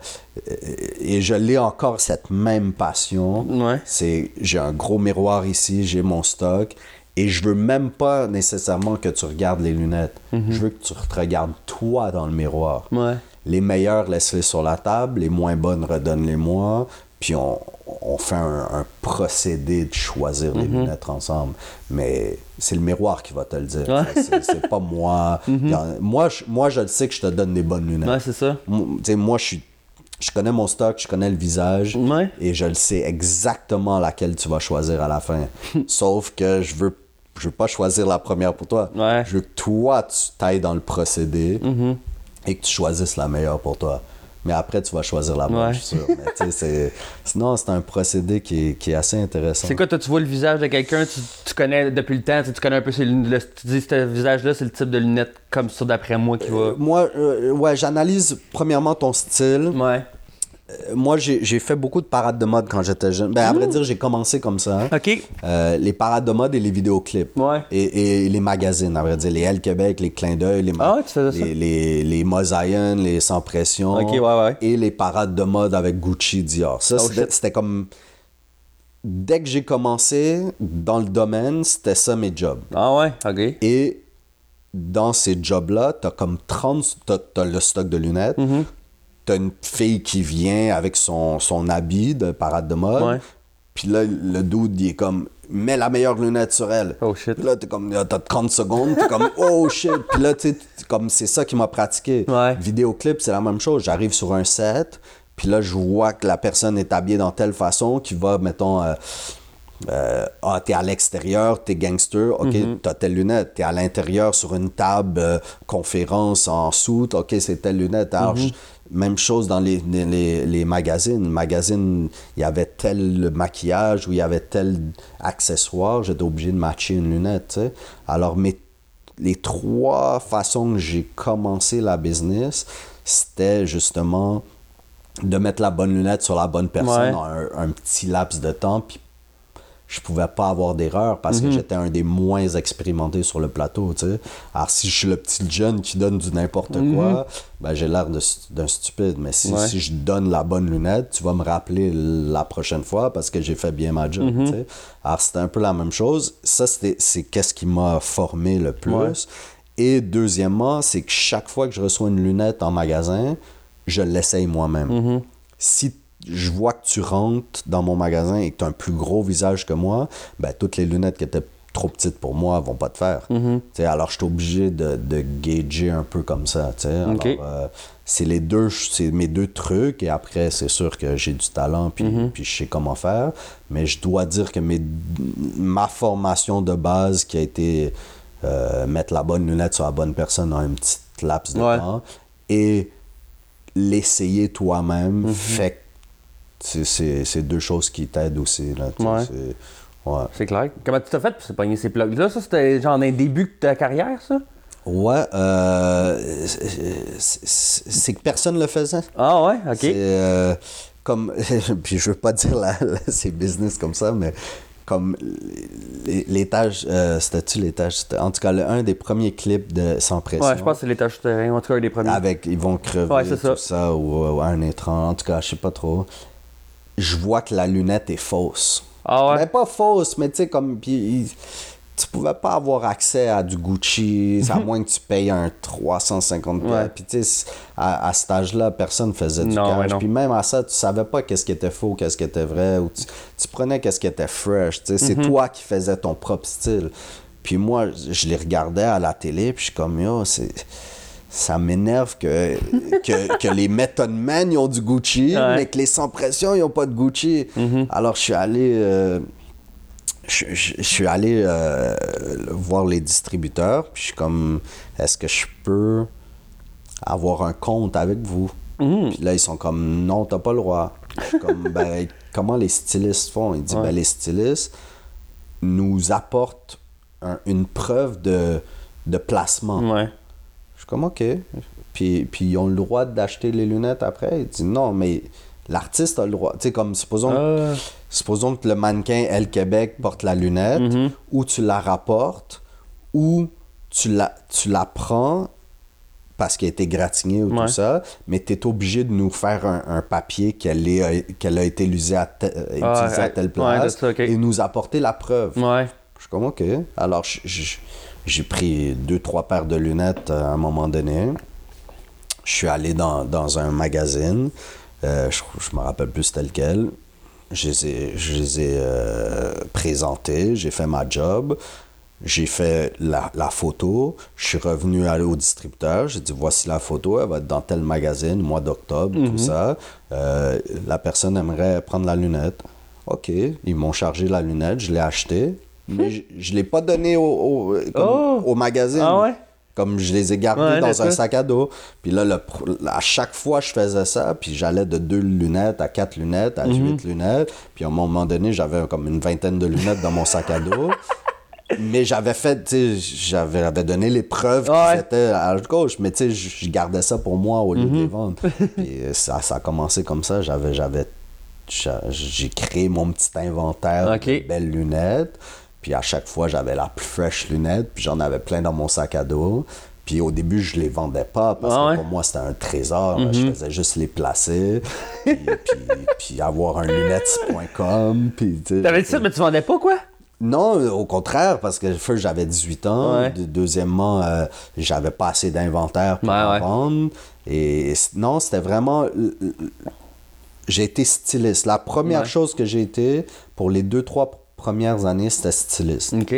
et je l'ai encore cette même passion. Ouais. C'est, j'ai un gros miroir ici, j'ai mon stock. Et je veux même pas nécessairement que tu regardes les lunettes. Je veux que tu te regardes toi dans le miroir. Ouais. Les meilleures, laisse-les sur la table. Les moins bonnes, redonne-les-moi. Puis on, on fait un, un procédé de choisir les lunettes ensemble. Mais c'est le miroir qui va te le dire. Ouais. C'est, pas moi. En- moi, je, moi, je le sais que je te donne des bonnes lunettes. Ouais, c'est ça. Moi, je suis. Je connais mon stock, je connais le visage Ouais. et je le sais exactement laquelle tu vas choisir à la fin. Sauf que je veux je veux pas choisir la première pour toi. Ouais. Mm-hmm. Je veux que toi tu t'ailles dans le procédé et que tu choisisses la meilleure pour toi. Mais après tu vas choisir la bonne, Ouais. je suis sûr. Mais sinon c'est un procédé qui est, qui est assez intéressant. C'est quoi, toi, tu vois le visage de quelqu'un, tu, tu connais depuis le temps, tu, connais un peu ses lunettes, le- tu dis, ce visage-là, c'est le type de lunettes comme ça, d'après moi, qui va. Moi, euh, ouais, j'analyse premièrement ton style. Ouais. Euh, Moi, j'ai fait beaucoup de parades de mode quand j'étais jeune. Ben, à vrai dire, j'ai commencé comme ça. Ok. Euh, les parades de mode et les vidéoclips. Ouais. Et, et les magazines, à vrai dire. Les Elle Québec, les Clins d'œil, les, Ah tu faisais ça? les, les, les Mosaïen, les Sans Pression. Ok, ouais, ouais. Et les parades de mode avec Gucci, Dior. Ça, Oh, c'était comme... Dès que j'ai commencé dans le domaine, c'était ça mes jobs. Ah ouais, ok. Et dans ces jobs-là, t'as comme 30... T'as, t'as le stock de lunettes. Mm-hmm. T'as une fille qui vient avec son, son habit de parade de mode. Puis là, le dude, il est comme... Mets la meilleure lunette sur elle. Oh, shit. Puis là, t'es comme... T'as 30 secondes. T'es comme... Oh shit. Puis là, tu comme... C'est ça qui m'a pratiqué. Ouais. Vidéoclip, c'est la même chose. J'arrive sur un set. Puis là, je vois que la personne est habillée dans telle façon qui va, mettons... euh, euh, ah, t'es à l'extérieur, t'es gangster, ok, t'as telle lunette. T'es à l'intérieur sur une table, euh, conférence en soute, ok, c'est telle lunette. Alors, je- même chose dans les, les, les- magazines. Magazine, il y avait tel maquillage ou il y avait tel accessoire, j'étais obligé de matcher une lunette. Alors, mes, les trois façons que j'ai commencé la business, c'était justement de mettre la bonne lunette sur la bonne personne Ouais. en un, un petit laps de temps, puis je pouvais pas avoir d'erreur parce Mhm. que j'étais un des moins expérimentés sur le plateau, tu sais. Alors, si je suis le petit jeune qui donne du n'importe quoi, ben, j'ai l'air d'un stupide. Mais si, Mhm. Ouais. si je donne la bonne lunette, tu vas me rappeler la prochaine fois parce que j'ai fait bien ma job, Mhm. tu sais. Alors, c'était un peu la même chose. Ça, c'était- c'est qu'est-ce qui m'a formé le plus. Ouais. Et deuxièmement, c'est que chaque fois que je reçois une lunette en magasin, je l'essaye moi-même. Mhm. Si je vois que tu rentres dans mon magasin et que tu as un plus gros visage que moi, ben, toutes les lunettes qui étaient trop petites pour moi vont pas te faire. Mhm. Alors, je suis obligé de, de gager un peu comme ça. tu sais. Alors, Ok. euh, c'est les deux, c'est mes deux trucs. Et après, c'est sûr que j'ai du talent puis, Mhm. puis je sais comment faire. Mais je dois dire que mes, ma formation de base qui a été euh, mettre la bonne lunette sur la bonne personne en un petit laps de Ouais. temps et l'essayer toi-même Mhm. fait que c'est- deux choses qui t'aident aussi. Là, Ouais. c'est- ouais. C'est clair. Comment tu t'as fait pour pogner ces plugs-là? Ça, c'était genre un début de ta carrière, ça? Ouais, euh, c'est- que personne le faisait. Ah ouais, ok. Euh, comme, puis je veux pas dire la- c'est business comme ça, mais comme les- l'étage, euh, c'était-tu l'étage? En tout cas, le- un des premiers clips de Sans Pression. Ouais, je pense que c'est l'étage souterrain, en tout cas un des premiers. Avec, ils vont crever, Ouais, tout ça. ça, ou, ou un étrange. En tout cas, je sais pas trop. Je vois que la lunette est fausse. Ah ouais? Mais pas fausse, mais tu sais, comme. Puis, il- tu pouvais pas avoir accès à du Gucci, à moins que tu payes un 350 Mhm. Ouais. Puis, tu sais, à, à cet âge-là, personne faisait du Non, cash. Puis, même à ça, tu savais pas qu'est-ce qui était faux, qu'est-ce qui était vrai. Ou tu, tu prenais qu'est-ce qui était fresh. Tu sais, c'est Mhm. toi qui faisais ton propre style. Puis, moi, je les regardais à la télé, puis je suis comme, yo, c'est ça m'énerve que, que, que les Method Man ils ont du Gucci, Ouais. Mm-hmm. mais que les Sans Pression ils ont pas de Gucci. Alors je suis allé, euh, je, je- je suis allé euh, voir les distributeurs, puis je suis comme, est-ce que je peux avoir un compte avec vous? Mm-hmm. Puis là ils sont comme, non t'as pas le droit. Je suis comme, ben comment les stylistes font? Ils disent, ben les stylistes nous apportent un- une preuve de, de placement. Ouais. Je suis comme, OK. Puis, puis ils ont le droit d'acheter les lunettes après. Il dit, non, mais l'artiste a le droit. Tu sais, comme, supposons, Ah. supposons que le mannequin Elle Québec porte la lunette, Mm-hmm. ou tu la rapportes, ou tu la, tu la prends parce qu'elle a été gratignée ou Ouais. tout ça, mais tu es obligé de nous faire un, un papier qu'elle est- qu'elle a été usée à, te- euh, utilisée à telle place et nous apporter la preuve. Ouais. Je suis comme, OK. Alors, je- je- j'ai pris deux, trois paires de lunettes euh, à un moment donné. Je suis allé dans, dans un magazine. Euh, je, je me rappelle plus tel quel. Je les ai, je les ai euh, présentés. J'ai fait ma job. J'ai fait la, la photo. Je suis revenu aller au distributeur. J'ai dit voici la photo. Elle va être dans tel magazine, mois d'octobre, tout ça. Euh, la personne aimerait prendre la lunette. OK. Ils m'ont chargé la lunette. Je l'ai achetée. Mais je ne l'ai pas donné au, au, comme Oh! au magazine. Ah ouais? Comme je les ai gardés Ouais, dans un sac à dos. Puis là, le à chaque fois, je faisais ça. Puis j'allais de deux lunettes à quatre lunettes, à Mhm. huit lunettes. Puis à un moment donné, j'avais comme une vingtaine de lunettes dans mon sac à dos. Mais j'avais fait, tu sais, j'avais donné les preuves Ouais. que c'était à gauche. Mais tu sais, je je gardais ça pour moi au lieu de Mhm. les vendre. Puis euh, ça, ça a commencé comme ça. J'avais, j'avais, j'a- j'ai créé mon petit inventaire de belles lunettes. Puis à chaque fois, j'avais la plus fraîche lunette. Puis j'en avais plein dans mon sac à dos. Puis au début, je les vendais pas parce Ah que pour moi, c'était un trésor. là. Je faisais juste les placer. puis, puis, puis avoir un lunettes.com. Puis, T'avais dit ça, mais tu vendais pas, quoi? non, euh, au contraire, parce que first, j'avais 18 ans. Ouais. Deuxièmement, euh, j'avais pas assez d'inventaire pour Ouais, en ouais. vendre. Et non, c'était vraiment. euh, J'ai été styliste. La première chose que j'ai été pour les deux, trois premières années, c'était styliste. OK.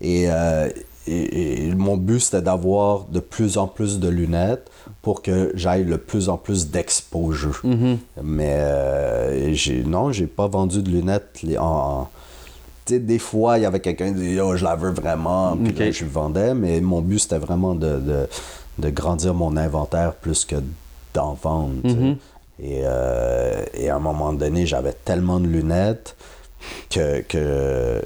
Et, euh, et- et mon but, c'était d'avoir de plus en plus de lunettes pour que j'aille le plus en plus d'exposure. Mm-hmm. Mais euh, j'ai, non, j'ai pas vendu de lunettes les- en, des fois, il y avait quelqu'un qui disait, oh, je la veux vraiment, puis Ok. là, je vendais, mais mon but, c'était vraiment de, de, de grandir mon inventaire plus que d'en vendre. Mhm. et, euh, et à un moment donné, j'avais tellement de lunettes que, que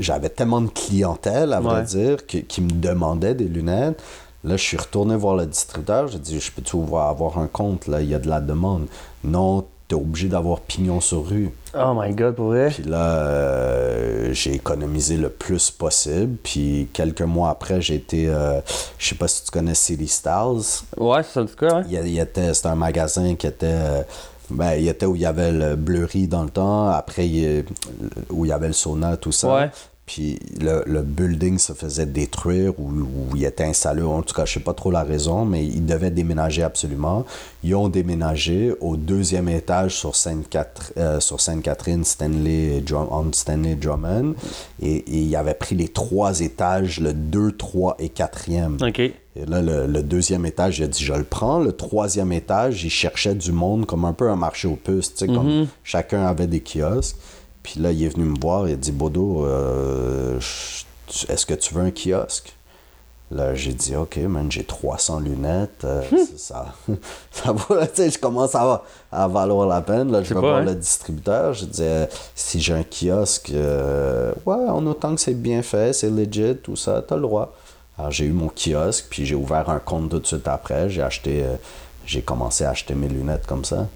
j'avais tellement de clientèle, à vrai Ouais. dire, que- qui me demandait des lunettes. Là, je suis retourné voir le distributeur. J'ai dit, je peux-tu avoir avoir un compte? Là, il y a de la demande. Non, t'es obligé d'avoir pignon sur rue. Oh my god, pour vrai? Puis là, euh, j'ai économisé le plus possible. Puis quelques mois après, j'ai été, euh, je sais pas si tu connais City Styles. Ouais, c'est ça, en tout cas, ouais. Il, était, c'était un magasin qui était, euh, ben, il était où il y avait le bleury dans le temps. Après, il- où il y avait le sauna, tout ça. Ouais. Puis le, le building se faisait détruire ou, ou il était installé. En tout cas, je sais pas trop la raison, mais ils devaient déménager absolument. Ils ont déménagé au deuxième étage sur Sainte-Catherine, euh, sur Sainte-Catherine Stanley, Drum, on Stanley Drummond. Et, et ils avaient pris les trois étages, le 2, 3 et 4e. Ok. Et là, le, le deuxième étage, il a dit je le prends. Le troisième étage, il cherchait du monde comme un peu un marché aux puces, tu sais, comme chacun avait des kiosques. Puis là, il est venu me voir, il a dit Bodo, euh, est-ce que tu veux un kiosque? Là, j'ai dit ok, man, j'ai 300 lunettes, euh, c'est ça, ça vaut, tu sais, je commence à, à valoir la peine. Là, je vais voir hein. le distributeur, je disais si j'ai un kiosque, euh, ouais, en autant que c'est bien fait, c'est legit, tout ça, t'as le droit. Alors j'ai eu mon kiosque, puis j'ai ouvert un compte tout de suite après. J'ai acheté, euh, j'ai commencé à acheter mes lunettes comme ça.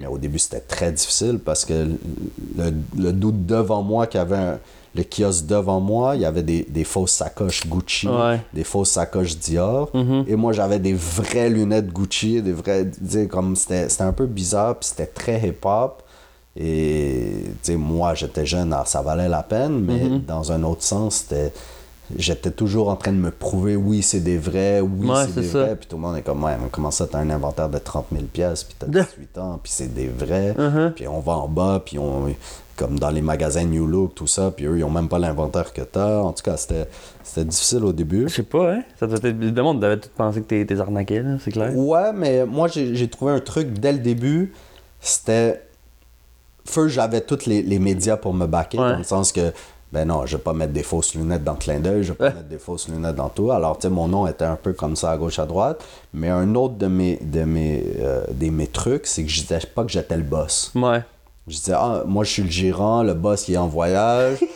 Mais au début c'était très difficile parce que le, le doute devant moi qui avait un- le kiosque devant moi, il y avait des, des fausses sacoches Gucci, Ouais. des fausses sacoches Dior, et moi j'avais des vraies lunettes Gucci, des vraies, comme c'était c'était un peu bizarre, puis c'était très hip-hop. Et moi j'étais jeune, alors ça valait la peine, mais dans un autre sens, c'était j'étais toujours en train de me prouver oui c'est des vrais oui Ouais, c'est des ça. vrais puis tout le monde est comme ouais mais comment ça t'as un inventaire de 30 000 pièces puis t'as 18 ans puis c'est des vrais Uh-huh. puis on va en bas puis on comme dans les magasins New Look tout ça puis eux ils ont même pas l'inventaire que t'as en tout cas c'était c'était difficile au début Je sais pas, hein. Ça doit être... Le monde devait tout penser que t'es, t'es arnaqué, là, c'est clair. Ouais, mais moi, j'ai j'ai trouvé un truc dès le début. C'était. First, j'avais tous les, les médias pour me backer, Ouais. dans le sens que, ben non, je vais pas mettre des fausses lunettes dans le clin d'œil, je vais pas Ouais. mettre des fausses lunettes dans tout. Alors, tu sais, mon nom était un peu comme ça à gauche, à droite. Mais un autre de mes, de mes, euh, mes trucs, c'est que je disais pas que j'étais le boss. Ouais. Je disais, ah, moi, je suis le gérant, le boss, il est en voyage.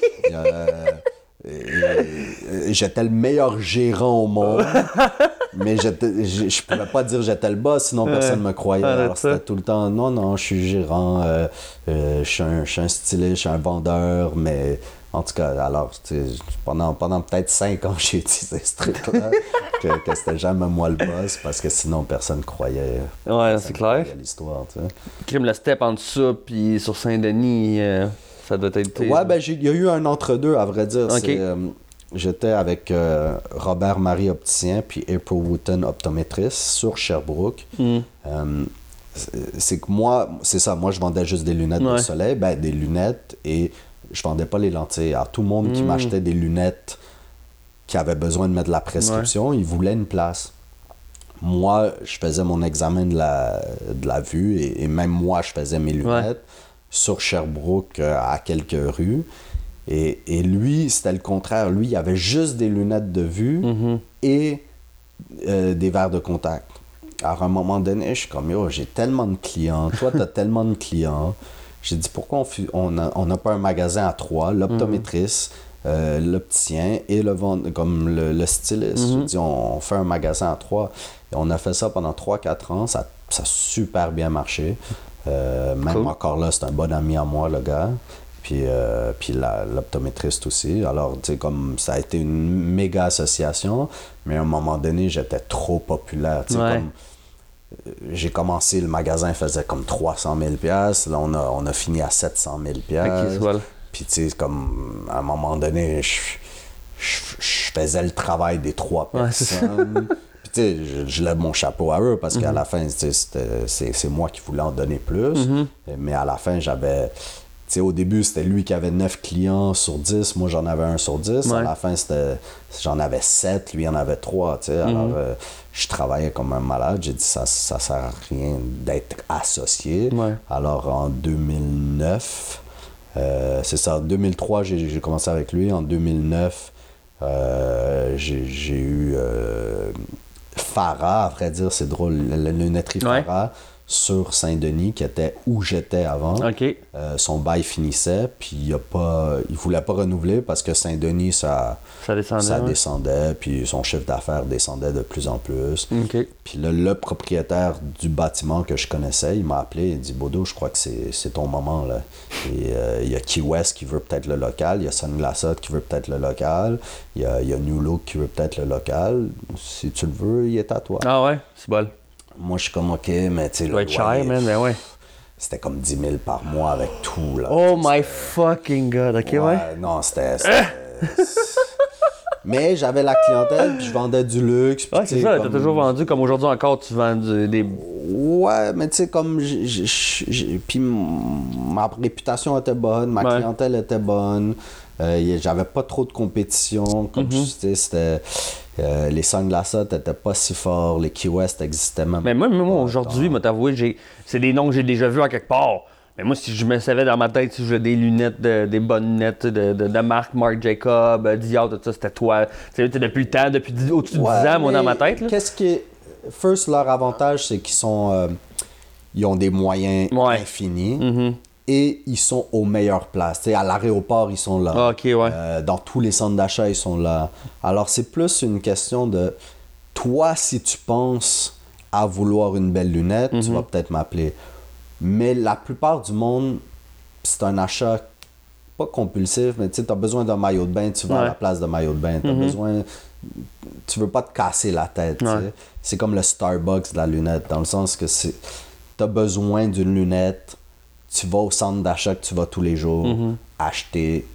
Euh, j'étais le meilleur gérant au monde. mais je, je pouvais pas dire j'étais le boss, sinon personne me croyait. Alors, c'était tout le temps, non, non, je suis gérant, euh, euh, je, suis un, je suis un styliste, je suis un vendeur, mais en tout cas, alors, pendant, pendant peut-être cinq ans, j'ai utilisé ce truc-là, que, que c'était jamais moi le boss, parce que sinon, personne croyait. Ouais, c'est clair. l'histoire, tu sais. Crime le step entre ça, puis sur Saint-Denis, euh, ça doit être. Ouais, ben il y a eu un entre-deux, à vrai dire. Euh, J'étais avec euh, Robert Marie Opticien puis April Wooten Optométriste sur Sherbrooke. Hmm. C'est que moi, c'est ça, moi je vendais juste des lunettes de Ouais. soleil, ben des lunettes et je vendais pas les lentilles. Alors tout le monde qui Mm. m'achetait des lunettes qui avait besoin de mettre la prescription, il voulait une place. Moi, je faisais mon examen de la, de la vue et, et même moi, je faisais mes lunettes sur Sherbrooke euh, à quelques rues. Et, et lui, c'était le contraire. Lui, il avait juste des lunettes de vue Mhm. et euh, des verres de contact. Alors, à un moment donné, je suis comme, yo, j'ai tellement de clients. Toi, t'as tellement de clients. J'ai dit, pourquoi on on n'a on n'a pas un magasin à trois, l'optométriste, euh, l'opticien et le comme le, le styliste. J'ai dit, on, on fait un magasin à trois. Et on a fait ça pendant 3-4 ans. Ça, ça a super bien marché. Euh, même Cool. encore là, c'est un bon ami à moi, le gars. Puis, euh, puis l'optométriste aussi. Alors, tu sais, comme ça a été une méga association, mais à un moment donné, j'étais trop populaire. Tu sais, Ouais. comme, j'ai commencé, le magasin faisait comme 300 000 pièces Là, on a, on a fini à 700 000 Ok, pièces voilà. Puis, tu sais, comme, à un moment donné, je, je, je faisais le travail des trois Ouais, personnes. Puis, tu sais, je, je lève mon chapeau à eux parce Mhm. qu'à la fin, c'est moi qui voulais en donner plus. Mhm. Mais à la fin, j'avais. Sais, au début, c'était lui qui avait 9 clients sur 10. Moi, j'en avais un sur 10. À la fin, c'était j'en avais 7. Lui, il en avait 3. Tu sais. Mhm. Alors, euh, je travaillais comme un malade. J'ai dit, ça, ça sert à rien d'être associé. Ouais. Alors, en 2009, Euh, c'est ça, en 2003, j'ai commencé avec lui. En 2009, euh, j'ai eu Farah, à vrai dire, c'est drôle, la lunetterie Ouais. Sur Saint-Denis, qui était où j'étais avant. Euh, son bail finissait, puis il a pas, il voulait pas renouveler parce que Saint-Denis, ça, Ça descendait. ça ouais. descendait, puis son chiffre d'affaires descendait de plus en plus. Puis là, le propriétaire du bâtiment que je connaissais, il m'a appelé, il dit Bodo, je crois que c'est ton moment. Là. Et euh, il y a Key West qui veut peut-être le local, il y a Sunglassot qui veut peut-être le local, il y a, il y a New Look qui veut peut-être le local. Si tu le veux, il est à toi. Ah ouais, c'est bol. Moi, je suis comme OK, mais tu sais, le cher, man, ben ouais. c'était comme 10 000 par mois avec tout. Là, Oh my fucking god, ok, ouais. Non, c'était. Mais j'avais la clientèle, puis je vendais du luxe. puis Ouais, tu c'est sais, ça, t'as toujours vendu, comme aujourd'hui encore, tu vends du- des. Ouais, mais tu sais, comme. Puis ma réputation était bonne, ma Ouais. clientèle était bonne. euh, J'avais pas trop de compétition. Comme Mhm. tu sais, c'était. Euh, les Sunglassot étaient pas si forts, les Key West existaient même Mais moi, moi aujourd'hui, moi, t'avouer, j'ai... c'est des noms que j'ai déjà vus à quelque part. Mais moi, si je me savais dans ma tête, si je voulais des lunettes, de- des bonnes lunettes de, de, de marque, Marc Jacob, euh, Dior, tout ça, c'était toi. Tu sais, depuis le temps, depuis au-dessus de 10 Ouais, ans, moi, dans ma tête. Qu'est-ce qui est. First, leur avantage, c'est qu'ils sont. euh, ils ont des moyens Ouais. infinis Mhm. Et ils sont aux meilleures places. Tu sais, à l'aéroport, ils sont là. Ah, ouais. Euh, dans tous les centres d'achat, ils sont là. Alors, c'est plus une question de toi, si tu penses à vouloir une belle lunette, Mhm. tu vas peut-être m'appeler. Mais la plupart du monde, c'est un achat pas compulsif, mais tu as besoin d'un maillot de bain, tu vas à la place de maillot de bain. Tu Mhm. besoin. Tu veux pas te casser la tête. Ouais. C'est comme le Starbucks de la lunette, dans le sens que. Tu as besoin d'une lunette, tu vas au centre d'achat que tu vas tous les jours acheter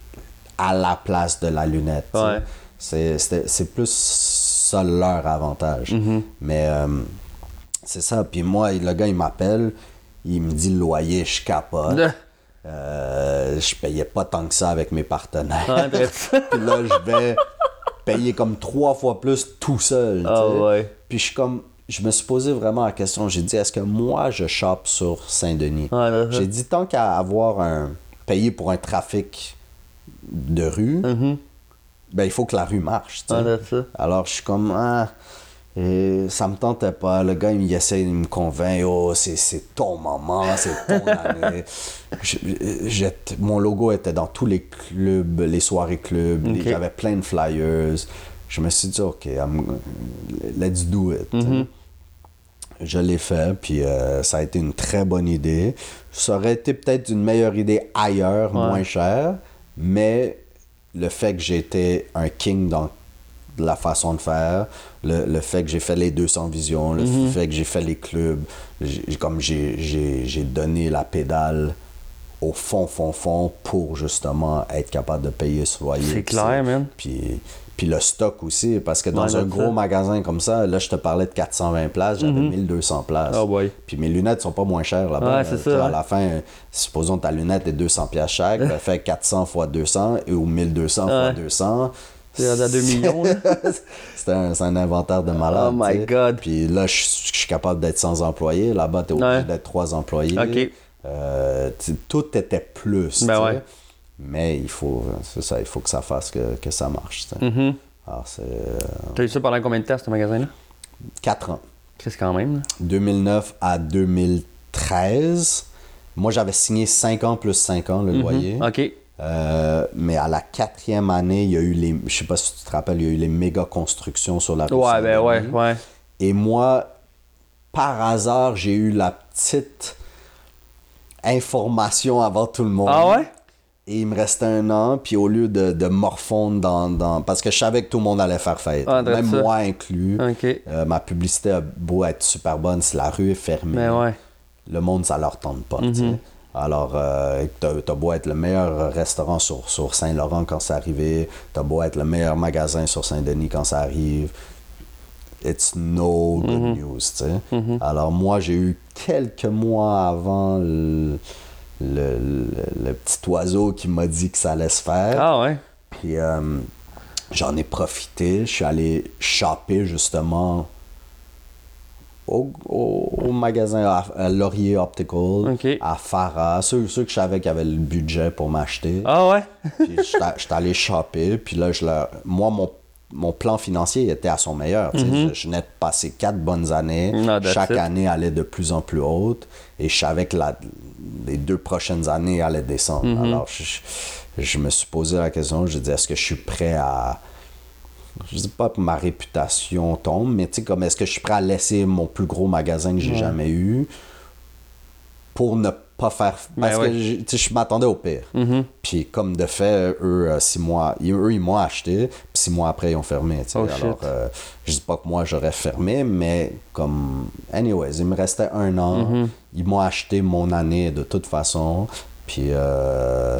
à la place de la lunette. Ouais. C'est- plus ça leur avantage. Mais euh, c'est ça. Puis moi, le gars, il m'appelle, il me dit le loyer, je capote. Euh, je payais pas tant que ça avec mes partenaires. Puis là, je vais payer comme trois fois plus tout seul. Ah ouais. Puis je suis comme. Je me suis posé vraiment la question. J'ai dit, est-ce que moi, je chope sur Saint-Denis? J'ai dit, tant qu'à avoir un. payer pour un trafic de rue, Mhm. ben il faut que la rue marche. Alors je suis comme. Ah, et ça me tentait pas. Le gars, il essaie de me convaincre. Oh, c'est, ton moment, c'est ton année. Je- mon logo était dans tous les clubs, les soirées clubs. J'avais plein de flyers. Je me suis dit, OK, I'm- let's do it. Mhm. Je l'ai fait, puis euh, ça a été une très bonne idée. Ça aurait été peut-être une meilleure idée ailleurs, Ouais. moins cher, mais le fait que j'étais un king dans la façon de faire, le, le fait que j'ai fait les 200 visions, le Mhm. fait que j'ai fait les clubs, j'ai- comme j'ai- j'ai j'ai donné la pédale au fond, fond, fond pour justement être capable de payer ce loyer. C'est clair, man. Puis, puis le stock aussi, parce que dans Ouais, un gros ça. magasin comme ça, là, je te parlais de 420 places, j'avais 1200 places. Oh boy. Puis mes lunettes sont pas moins chères là-bas. Ouais, c'est tu À la fin, supposons ta lunette est 200 pièces chaque, ben, fait 400 fois 200 et ou 1200 fois Ouais. 200. C'est à 2 millions, c'est un, inventaire de malade. Oh my tu. God. Puis là, je, je suis capable d'être sans employé. Là-bas, t'es obligé Ouais. d'être trois employés. Ok. Euh, tu tout était plus. Ben tu ouais. Mais il faut, ça, il faut que ça fasse que, que ça marche. Mhm. Alors, c'est euh, T'as eu ça pendant combien de temps, ce magasin-là? 4 ans. Qu'est-ce quand même, là? 2009 à 2013. Moi, j'avais signé 5 ans plus 5 ans le loyer. Mhm. OK. Euh, mais à la quatrième année, il y a eu les. Je sais pas si tu te rappelles, il y a eu les méga constructions sur la Ouais, ben ouais, ouais. Et moi, par hasard, j'ai eu la petite information avant tout le monde. Ah ouais? Et il me restait un an, puis au lieu de, de morfondre dans, dans- Parce que je savais que tout le monde allait faire faillite. Ah, Même ça. moi inclus. Euh, ma publicité a beau être super bonne, si la rue est fermée, Ben ouais. le monde, ça leur tente pas. Mhm. Alors, euh, t'as beau être le meilleur restaurant sur, sur Saint-Laurent quand c'est arrivé, t'as beau être le meilleur magasin sur Saint-Denis quand ça arrive, it's no good Mhm. news. tu sais. Alors, moi, j'ai eu quelques mois avant le, le- le- le petit oiseau qui m'a dit que ça allait se faire. Ah ouais? Puis euh, j'en ai profité. Je suis allé shopper justement au, au, magasin à, à Laurier Optical, à Farah, ceux, ceux que je savais qui avaient le budget pour m'acheter. Ah ouais? Puis j'étais j'étais allé shopper, puis là, je leur- moi, mon, mon plan financier était à son meilleur. sais. je, je venais de passer quatre bonnes années. Ah, Chaque it. année allait de plus en plus haute. Et je savais que la, les deux prochaines années allaient descendre. Alors, je, me suis posé la question, je dis, est-ce que je suis prêt à... Je dis pas que ma réputation tombe, mais tu sais, comme est-ce que je suis prêt à laisser mon plus gros magasin que j'ai jamais eu pour ne pas faire. Parce Ben que je m'attendais au pire. Puis comme de fait, eux, euh, six mois, ils- eux, ils m'ont acheté, puis six mois après, ils ont fermé. Oh, Alors, euh, je dis pas que moi, j'aurais fermé, mais comme... Anyways, il me restait un an. Mm-hmm. Ils m'ont acheté mon année de toute façon. Puis... euh,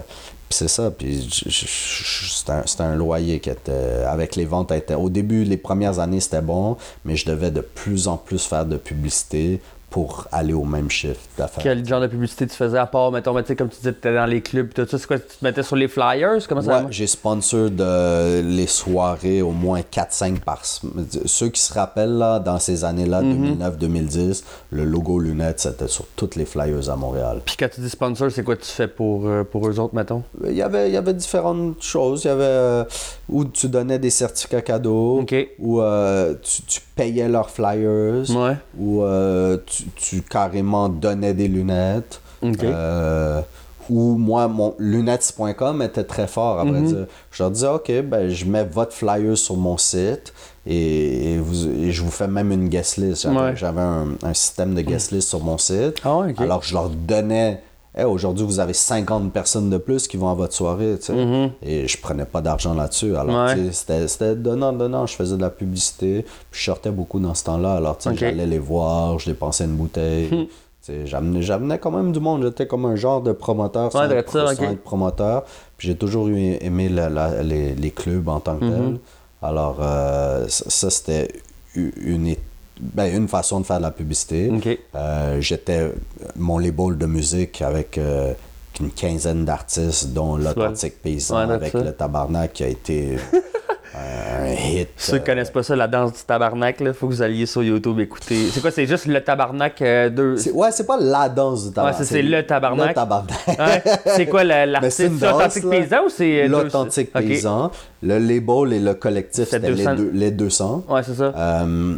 c'est ça, puis c'était un, c'était un loyer qui était... Avec les ventes, était, au début, les premières années, c'était bon, mais je devais de plus en plus faire de publicité pour aller au même chiffre d'affaires. Quel genre de publicité tu faisais à part, mettons, mais tu sais, comme tu disais, tu étais dans les clubs, tout ça, c'est quoi, tu te mettais sur les flyers? Comment ça Ouais, j'ai sponsor de les soirées au moins 4-5 par semaine. Ceux qui se rappellent, là, dans ces années-là, Mhm. 2009-2010, le logo lunettes, c'était sur toutes les flyers à Montréal. Puis quand tu dis sponsor, c'est quoi tu fais pour, euh, pour eux autres, mettons? Il y avait, il y avait différentes choses. Il y avait euh, où tu donnais des certificats cadeaux, Ok. où euh, tu, tu payais leurs flyers, Ouais. où euh, tu, tu carrément donnais des lunettes. Ok. Euh, où moi, mon lunettes.com était très fort, à vrai Mhm. dire. Je leur disais, OK, ben, je mets votre flyer sur mon site et, et vous, et je vous fais même une guest list. J'avais, Ouais. un, un système de guest list sur mon site. Ah. Alors, je leur donnais, Hey, aujourd'hui, vous avez 50 personnes de plus qui vont à votre soirée, tu sais. Et je prenais pas d'argent là-dessus. Alors. Ouais. tu sais, c'était, c'était donnant, donnant. Je faisais de la publicité. Puis je sortais beaucoup dans ce temps-là. Alors, tu sais, Ok. j'allais les voir, je dépensais une bouteille. Sais, j'amenais, j'amenais quand même du monde. J'étais comme un genre de promoteur Ouais, sans être promoteur. Puis j'ai toujours aimé la- la- les, les clubs en tant que Mhm. tel. Alors, euh, ça, ça, c'était une, é- ben, une façon de faire de la publicité. Euh, j'étais mon label de musique avec euh, une quinzaine d'artistes, dont l'Authentique Paysan, Ouais, avec ça. le Tabarnak qui a été un hit. Ceux qui connaissent pas ça, la danse du tabarnak, là, faut que vous alliez sur YouTube écouter. C'est quoi, c'est juste le tabarnak euh. C'est- Ouais, c'est pas la danse du tabarnak. Ouais, c'est le tabarnak. Le tabarnak. Ouais. C'est quoi l'artiste? une C'est danse, authentique là. paysan ou c'est. euh, L'authentique paysan. Le label et le collectif, c'était les, 200. deux, les 200. Ouais, c'est ça. Euh,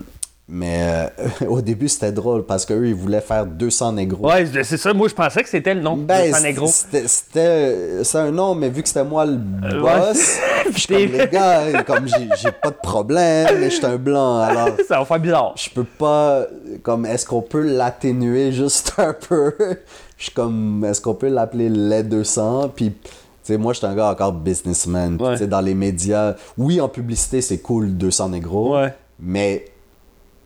mais euh, au début, c'était drôle parce qu'eux, ils voulaient faire 200 négros. Ouais, c'est ça. Moi, je pensais que c'était le nom. Ben, de Negro. c'était- c'était c'est un nom, mais vu que c'était moi le Euh, boss, je suis comme les gars, comme j'ai pas de problème, mais je suis un blanc, alors Ça va faire bizarre. je peux pas, comme, est-ce qu'on peut l'atténuer juste un peu? Je suis comme, est-ce qu'on peut l'appeler les 200? Puis, tu sais, moi, je suis un gars encore businessman. Ouais. Tu sais, dans les médias, oui, en publicité, c'est cool, 200 négros. Ouais. Mais,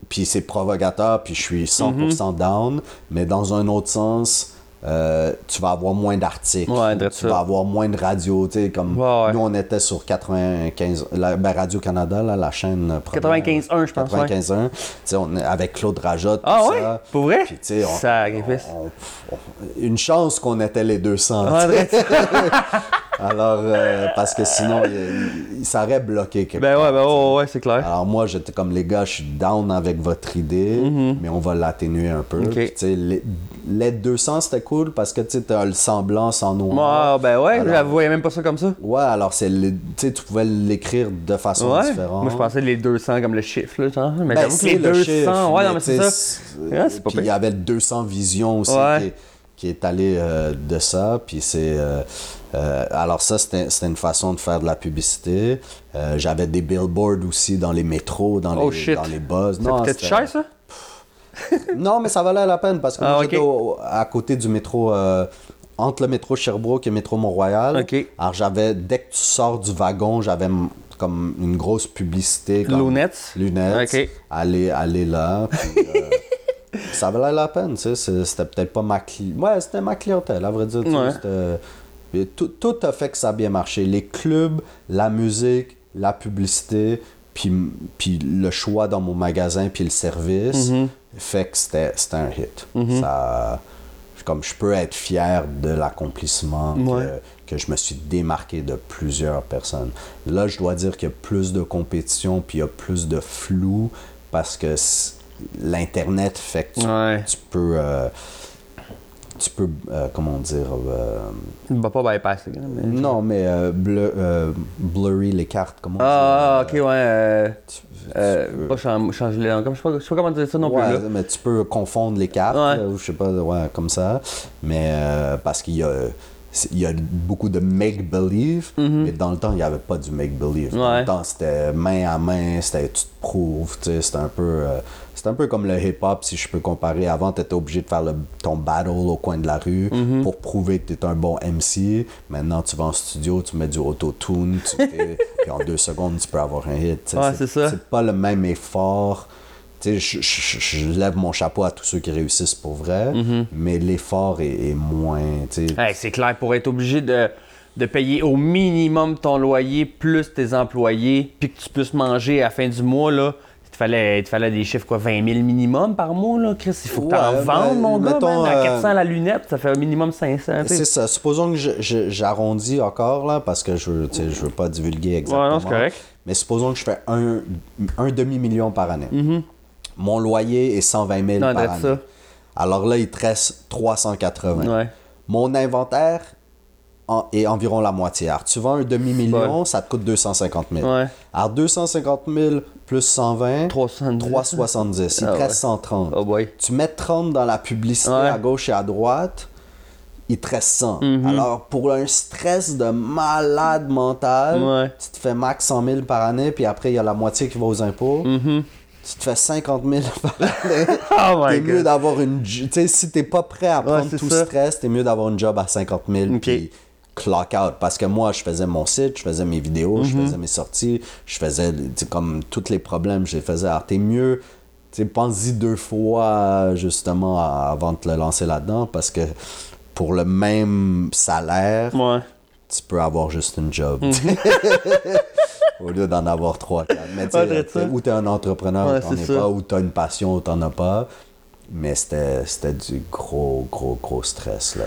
puis c'est provocateur, puis je suis 100% Mhm. down. Mais dans un autre sens, euh, tu vas avoir moins d'articles. Ouais, tu ça. vas avoir moins de radio. Tu sais, comme Ouais, ouais. nous, on était sur 95, la, ben, Radio-Canada, là, la chaîne. euh, première, 95.1, je pense, ouais. 95.1. Tu sais, avec Claude Rajotte. Ah ouais? ça. Pour vrai? Puis, tu sais, on- Sacrifice. on- on- une chance qu'on était les 200. Ouais, tu sais. drette. Alors, euh, parce que sinon, il, il- ça aurait bloqué quelque Ben ouais, ben ouais, c'est clair. Alors moi, j'étais comme les gars, je suis down avec votre idée, mais on va l'atténuer un peu. Puis, les, les 200, c'était cool parce que tu t'as le semblant sans noir. Ah, ben ouais, Alors- je voyais même pas ça comme ça. Ouais, alors c'est tu pouvais l'écrire de façon Ouais. différente. Moi, je pensais les 200 comme le chiffre, là, genre. Mais Ben, c'est les le 200, chiffre, ouais, non, mais c'est ça. Ouais, Puis il y avait le 200 visions aussi Ouais. qui, est, qui est allé euh, de ça. Puis c'est. euh, euh, alors, ça, c'était une façon de faire de la publicité. J'avais des billboards aussi dans les métros, dans, Oh, les, shit. dans les buzz. C'était- cher, ça? Non, mais ça valait la peine parce que Ah, moi, au- à côté du métro. euh, entre le métro Sherbrooke et le métro Mont-Royal. Alors, j'avais, dès que tu sors du wagon, j'avais comme une grosse publicité. Comme, Lunettes? Lunettes. Ok. Aller, aller là. puis, euh, ça valait la peine, tu sais. C'était peut-être pas ma clientèle. Ouais, c'était ma clientèle, à vrai dire. Ouais. Tout, tout a fait que ça a bien marché. Les clubs, la musique, la publicité, puis, puis le choix dans mon magasin, puis le service, Mhm. Fait que c'était c'était un hit. Ça, comme je peux être fier de l'accomplissement Ouais. que, que je me suis démarqué de plusieurs personnes. Là, je dois dire qu'il y a plus de compétition, puis il y a plus de flou, parce que l'internet fait que tu, Ouais. tu peux euh, tu peux euh, comment dire va pas mais- non mais euh, bleu- blurry les cartes comment Ah, ok, ouais. Tu- tu peux- pas chan- changer les langues. Je sais pas, je sais pas comment dire ça non Ouais, plus. Là. mais tu peux confondre les cartes, Ouais. ou je sais pas, ouais, comme ça. Mais euh, parce qu'il y a, il y a beaucoup de make-believe, mais dans le temps, il n'y avait pas du make-believe. Dans Mhm. Ouais. le temps, c'était main à main, c'était tu te prouves, tu sais, c'était un peu... euh, c'est un peu comme le hip-hop, si je peux comparer. Avant, tu étais obligé de faire le- ton battle au coin de la rue Mhm. pour prouver que tu es un bon MC. Maintenant, tu vas en studio, tu mets du auto-tune, tu puis en deux secondes, tu peux avoir un hit. Ouais, c'est ça. C'est pas le même effort. Tu sais, je, je- lève mon chapeau à tous ceux qui réussissent pour vrai, Mhm. mais l'effort est, est moins. Hey, c'est clair, pour être obligé de, de payer au minimum ton loyer plus tes employés, puis que tu puisses manger à la fin du mois, là, fallait, il te fallait des chiffres, quoi, 20 000 minimum par mois, là, Chris? Il faut que tu en Ouais, vendes, ben, mon gars, mettons, man, à euh, 400 la lunette, ça fait au minimum 500, tu sais. C'est ça. Supposons que j'arrondis encore, là, parce que je, je veux pas divulguer exactement. Ouais, non, c'est correct. Mais supposons que je fais un, un demi-million par année. Mm-hmm. Mon loyer est 120 000 Non, par année. ça. Alors là, il te reste 380. Ouais. Mon inventaire en- est environ la moitié. Alors, tu vends un demi-million, ça te coûte 250 000. Ouais. Alors, 250 000 plus 120, 370. 370. Il Ah te ouais. reste 130. Oh boy. Tu mets 30 dans la publicité Ouais. à gauche et à droite, il te reste 100. Mhm. Alors, pour un stress de malade mental, Ouais. tu te fais max 100 000 par année, puis après, il y a la moitié qui va aux impôts. Mhm. Tu te fais 50 000 par année. Oh T'es mieux d'avoir une. Tu sais, si t'es pas prêt à prendre c'est tout ça. stress, t'es mieux d'avoir une job à 50 000 Ok. puis clock out. Parce que moi, je faisais mon site, je faisais mes vidéos, Mhm. je faisais mes sorties, je faisais, comme tous les problèmes, je les faisais. Alors, t'es mieux. Pense-y deux fois, justement, à- avant de te lancer là-dedans, parce que pour le même salaire, Ouais. tu peux avoir juste une job. Au lieu d'en avoir trois, quatre. Mais tu ou t'es un entrepreneur, Ouais, ou t'en es ça. pas, ou t'as une passion, ou t'en as pas. Mais c'était du gros, gros, gros stress, là.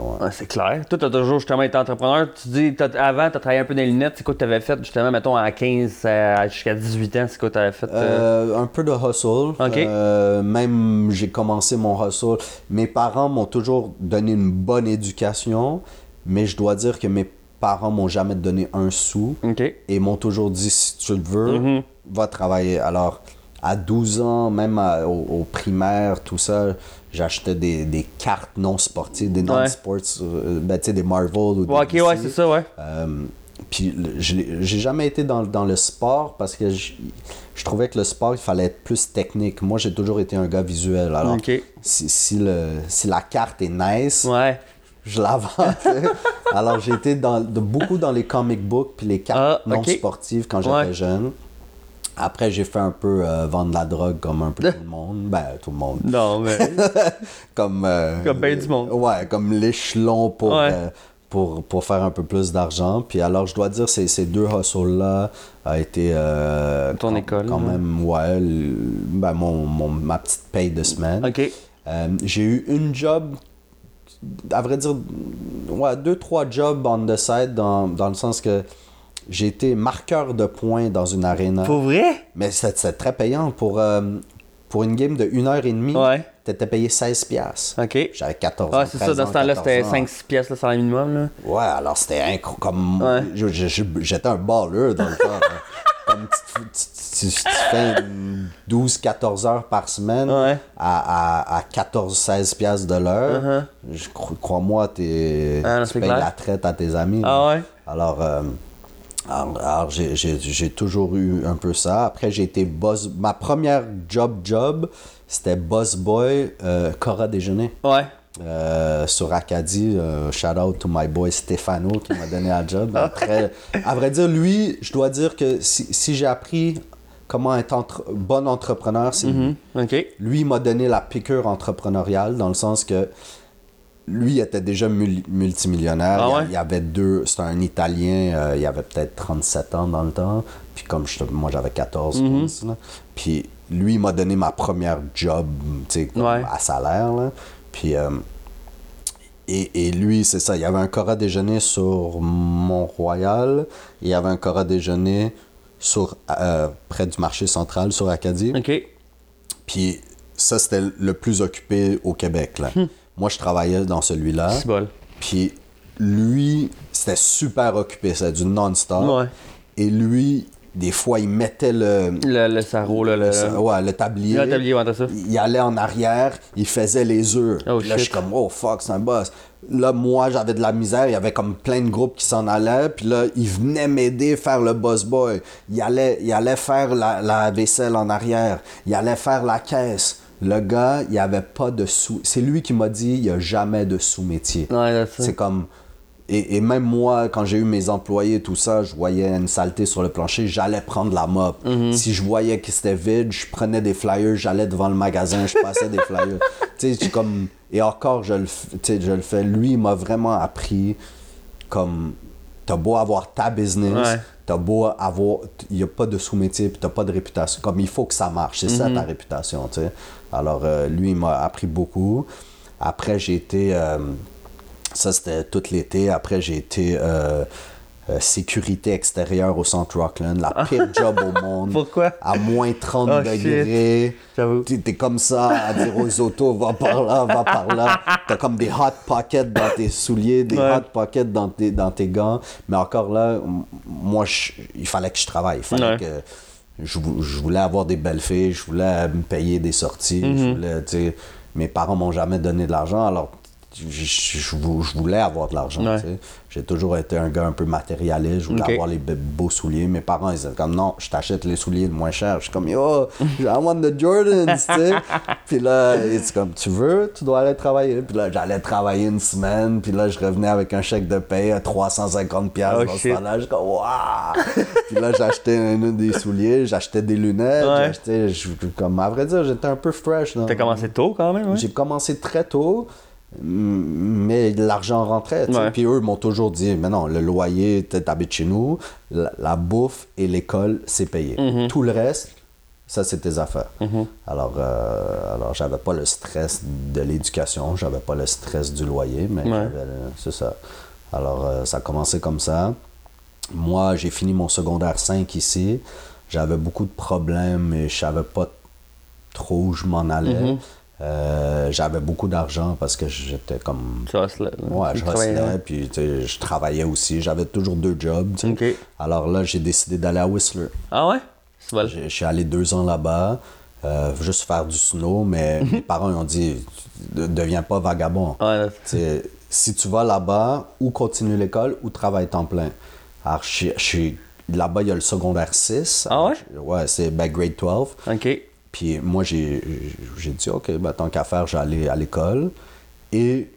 Ouais. Ouais, c'est clair. Toi, t'as toujours justement été entrepreneur. Tu dis, avant, t'as travaillé un peu dans les lunettes. C'est quoi que t'avais fait, justement, mettons, à 15 à- jusqu'à 18 ans? C'est quoi que t'avais fait? euh? Euh, un peu de hustle. Euh, même j'ai commencé mon hustle. Mes parents m'ont toujours donné une bonne éducation, mais je dois dire que mes parents m'ont jamais donné un sou. Et m'ont toujours dit si tu le veux, Mhm. va travailler. Alors, à 12 ans, même à- au, au primaire, tout ça, j'achetais des, des cartes non sportives, des non-sports, euh, ben, tu sais, des Marvel ou des ok, DC. ouais, c'est ça, ouais. Euh, puis j'ai jamais été dans, dans le sport parce que je, je trouvais que le sport, il fallait être plus technique. Moi, j'ai toujours été un gars visuel. Alors, si, si, le, si la carte est nice, Ouais. je la. Alors, j'ai été dans, de, beaucoup dans les comic books puis les cartes Ah, non sportives quand j'étais Ouais. jeune. Après, j'ai fait un peu euh, vendre la drogue comme un peu tout le monde. Ben, tout le monde. Non, mais. Comme, euh, Comme ben du monde. Ouais, comme l'échelon pour, Ouais. euh, pour, pour faire un peu plus d'argent. Puis alors, je dois dire, ces, ces deux hustles-là a été... euh, Ton quand, école, Quand même, ouais, ben, mon, mon- ma petite paye de semaine. OK. J'ai eu une job, à vrai dire, ouais, deux, trois jobs on the side dans, dans le sens que j'ai été marqueur de points dans une arena. Pour vrai? Mais c'est c'est très payant. Pour, euh, pour une game de 1 heure et demie, Ouais. t'étais payé 16$. piastres. OK. J'avais 14 ans. Ouais, c'est ça, 13 dans ans, ce temps-là, 14 c'était ans. 5-6 pièces, là, sur le minimum, là. Ouais, alors c'était incroyable. Comme... Ouais. J'étais un baller dans le temps. hein. Comme tu, tu- tu- tu fais 12-14 heures par semaine Ouais. à, à, à 14-16 piastres de l'heure. Je cro- Crois-moi, t'es- Uh-huh. Ah, tu c'est payes clair. la traite à tes amis. Ah ouais? Alors, euh, alors, alors, j'ai- toujours eu un peu ça. Après, j'ai été boss. Ma première job job, c'était boss boy euh, Cora Déjeuner. Ouais. Euh, sur Acadie, euh, shout out to my boy Stefano qui m'a donné un job. Après, à vrai dire, lui, je dois dire que si, si j'ai appris comment être entre- bon entrepreneur, c'est lui. Mhm. OK. Lui, m'a donné la piqûre entrepreneuriale dans le sens que lui il était déjà mul- multimillionnaire. Ah il, y a- ouais? il y avait deux, c'était un Italien, euh, il avait peut-être 37 ans dans le temps. Puis comme je, moi j'avais 14, Mhm. je pense, là. Puis lui, il m'a donné ma première job, comme Ouais. à salaire. là. Puis euh, et, et lui, c'est ça, il y avait un Cora déjeuner sur Mont-Royal, il y avait un Cora déjeuner sur, euh, près du marché central sur Acadie. OK. Puis ça, c'était le plus occupé au Québec. Là. Moi, je travaillais dans celui-là. Bol. Puis lui, c'était super occupé. C'était du non-stop. Ouais. Et lui, des fois, il mettait le, Le, le sarreau, le. le- ouais, le tablier. Le tablier, ouais, ça. Il allait en arrière, il faisait les œufs. Oh, là, je suis comme, oh fuck, c'est un boss. Là, moi, j'avais de la misère. Il y avait comme plein de groupes qui s'en allaient. Puis là, il venait m'aider à faire le boss boy. Il allait, il allait faire la, la vaisselle en arrière. Il allait faire la caisse. Le gars, il n'y avait pas de sous. C'est lui qui m'a dit, il n'y a jamais de sous-métier. Ouais. C'est comme. Et, et même moi, quand j'ai eu mes employés, tout ça, je voyais une saleté sur le plancher, j'allais prendre la mop. Mhm. Si je voyais que c'était vide, je prenais des flyers, j'allais devant le magasin, je passais des flyers. Tu sais, comme. Et encore, je le, je fais. Lui, il m'a vraiment appris comme. T'as beau avoir ta business, Ouais. t'as beau avoir. Il n'y a pas de sous-métier, puis t'as pas de réputation. Comme il faut que ça marche. C'est ça Mhm. ta réputation, tu sais. Alors, euh, lui, il m'a appris beaucoup. Après, j'ai été. euh, ça, c'était tout l'été. Après, j'ai été euh, sécurité extérieure au centre Rockland. La pire job au monde. Pourquoi? À moins 30 Oh, degrés. J'avoue. T'es comme ça à dire aux autos, va par là, va par là. T'as comme des hot pockets dans tes souliers, des Ouais. hot pockets dans tes, dans tes gants. Mais encore là, moi, je- il fallait que je travaille. Il fallait Ouais. que je, vou- je voulais avoir des belles filles, je voulais me payer des sorties. Mhm. je voulais, tu sais, mes parents m'ont jamais donné de l'argent, alors je, je- je vou- je voulais avoir de l'argent. Ouais. tu sais. J'ai toujours été un gars un peu matérialiste, je voulais avoir les be- beaux souliers. Mes parents, ils étaient comme non, je t'achète les souliers le moins cher. Je suis comme yo, I want the Jordans, tu sais. Puis là, c'est comme tu veux, tu dois aller travailler. Puis là, j'allais travailler une semaine, puis là, je revenais avec un chèque de paye à 350$ piastres Oh, dans ce shit. temps-là. Je suis comme waouh! puis là, j'achetais un, des souliers, j'achetais des lunettes, Ouais. j'achetais, je- comme à vrai dire, j'étais un peu fresh. T'as commencé tôt quand même, ouais? j'ai commencé très tôt, mais l'argent rentrait. Ouais. Puis eux m'ont toujours dit, mais non, le loyer, tu habites chez nous, la, la bouffe et l'école, c'est payé. Mhm. Tout le reste, ça, c'est tes affaires. Alors, euh, alors j'avais pas le stress de l'éducation, j'avais pas le stress du loyer, mais Ouais. c'est ça. Alors, euh, ça a commencé comme ça. Moi, j'ai fini mon secondaire 5 ici. J'avais beaucoup de problèmes, mais je savais pas trop où je m'en allais. Euh, j'avais beaucoup d'argent parce que j'étais comme. Tu hustles, là. Ouais, je hustlais, puis tu sais, je travaillais aussi. J'avais toujours deux jobs. tu sais. Ok. Alors là, j'ai décidé d'aller à Whistler. Ah ouais? C'est bon. Je suis allé deux ans là-bas, euh, juste faire du snow, mais mes parents ils ont dit ne deviens pas vagabond. Ouais, si tu vas là-bas, ou continue l'école, ou travaille temps plein. Alors, je je là-bas, il y a le secondaire 6. Ah ouais? Ouais, c'est ben, grade 12. ok. Puis moi, j'ai j'ai dit, OK, ben, tant qu'à faire, j'allais à l'école. Et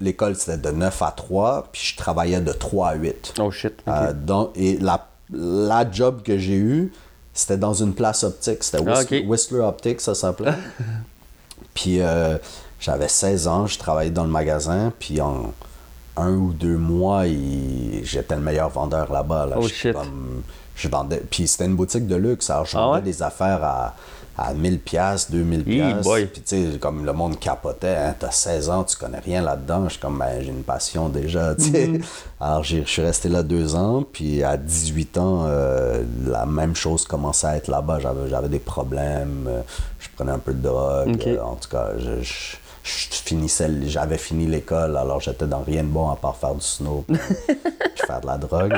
l'école, c'était de 9 à 3, puis je travaillais de 3 à 8. Oh shit. Euh, dans- et la, la job que j'ai eue, c'était dans une place optique. C'était Ah, Whistler, Optique, ça s'appelait. puis euh, j'avais 16 ans, je travaillais dans le magasin, puis en un ou deux mois, il- j'étais le meilleur vendeur là-bas. Là. Oh, shit. comme- je vendais, puis c'était une boutique de luxe, alors je Ah vendais ouais? des affaires à, à 1000 pièces, 2000 Hey, pièces. Puis tu sais, comme le monde capotait, hein, t'as 16 ans, tu connais rien là-dedans. Je suis comme, ben, j'ai une passion déjà, tu sais. Mhm. Alors j'ai- je suis resté là deux ans, puis à 18 ans, euh, la même chose commençait à être là-bas. J'avais, j'avais des problèmes, euh, je prenais un peu de drogue. Euh, en tout cas, je, je- je finissais, j'avais fini l'école, alors j'étais dans rien de bon à part faire du snow, puis, faire de la drogue.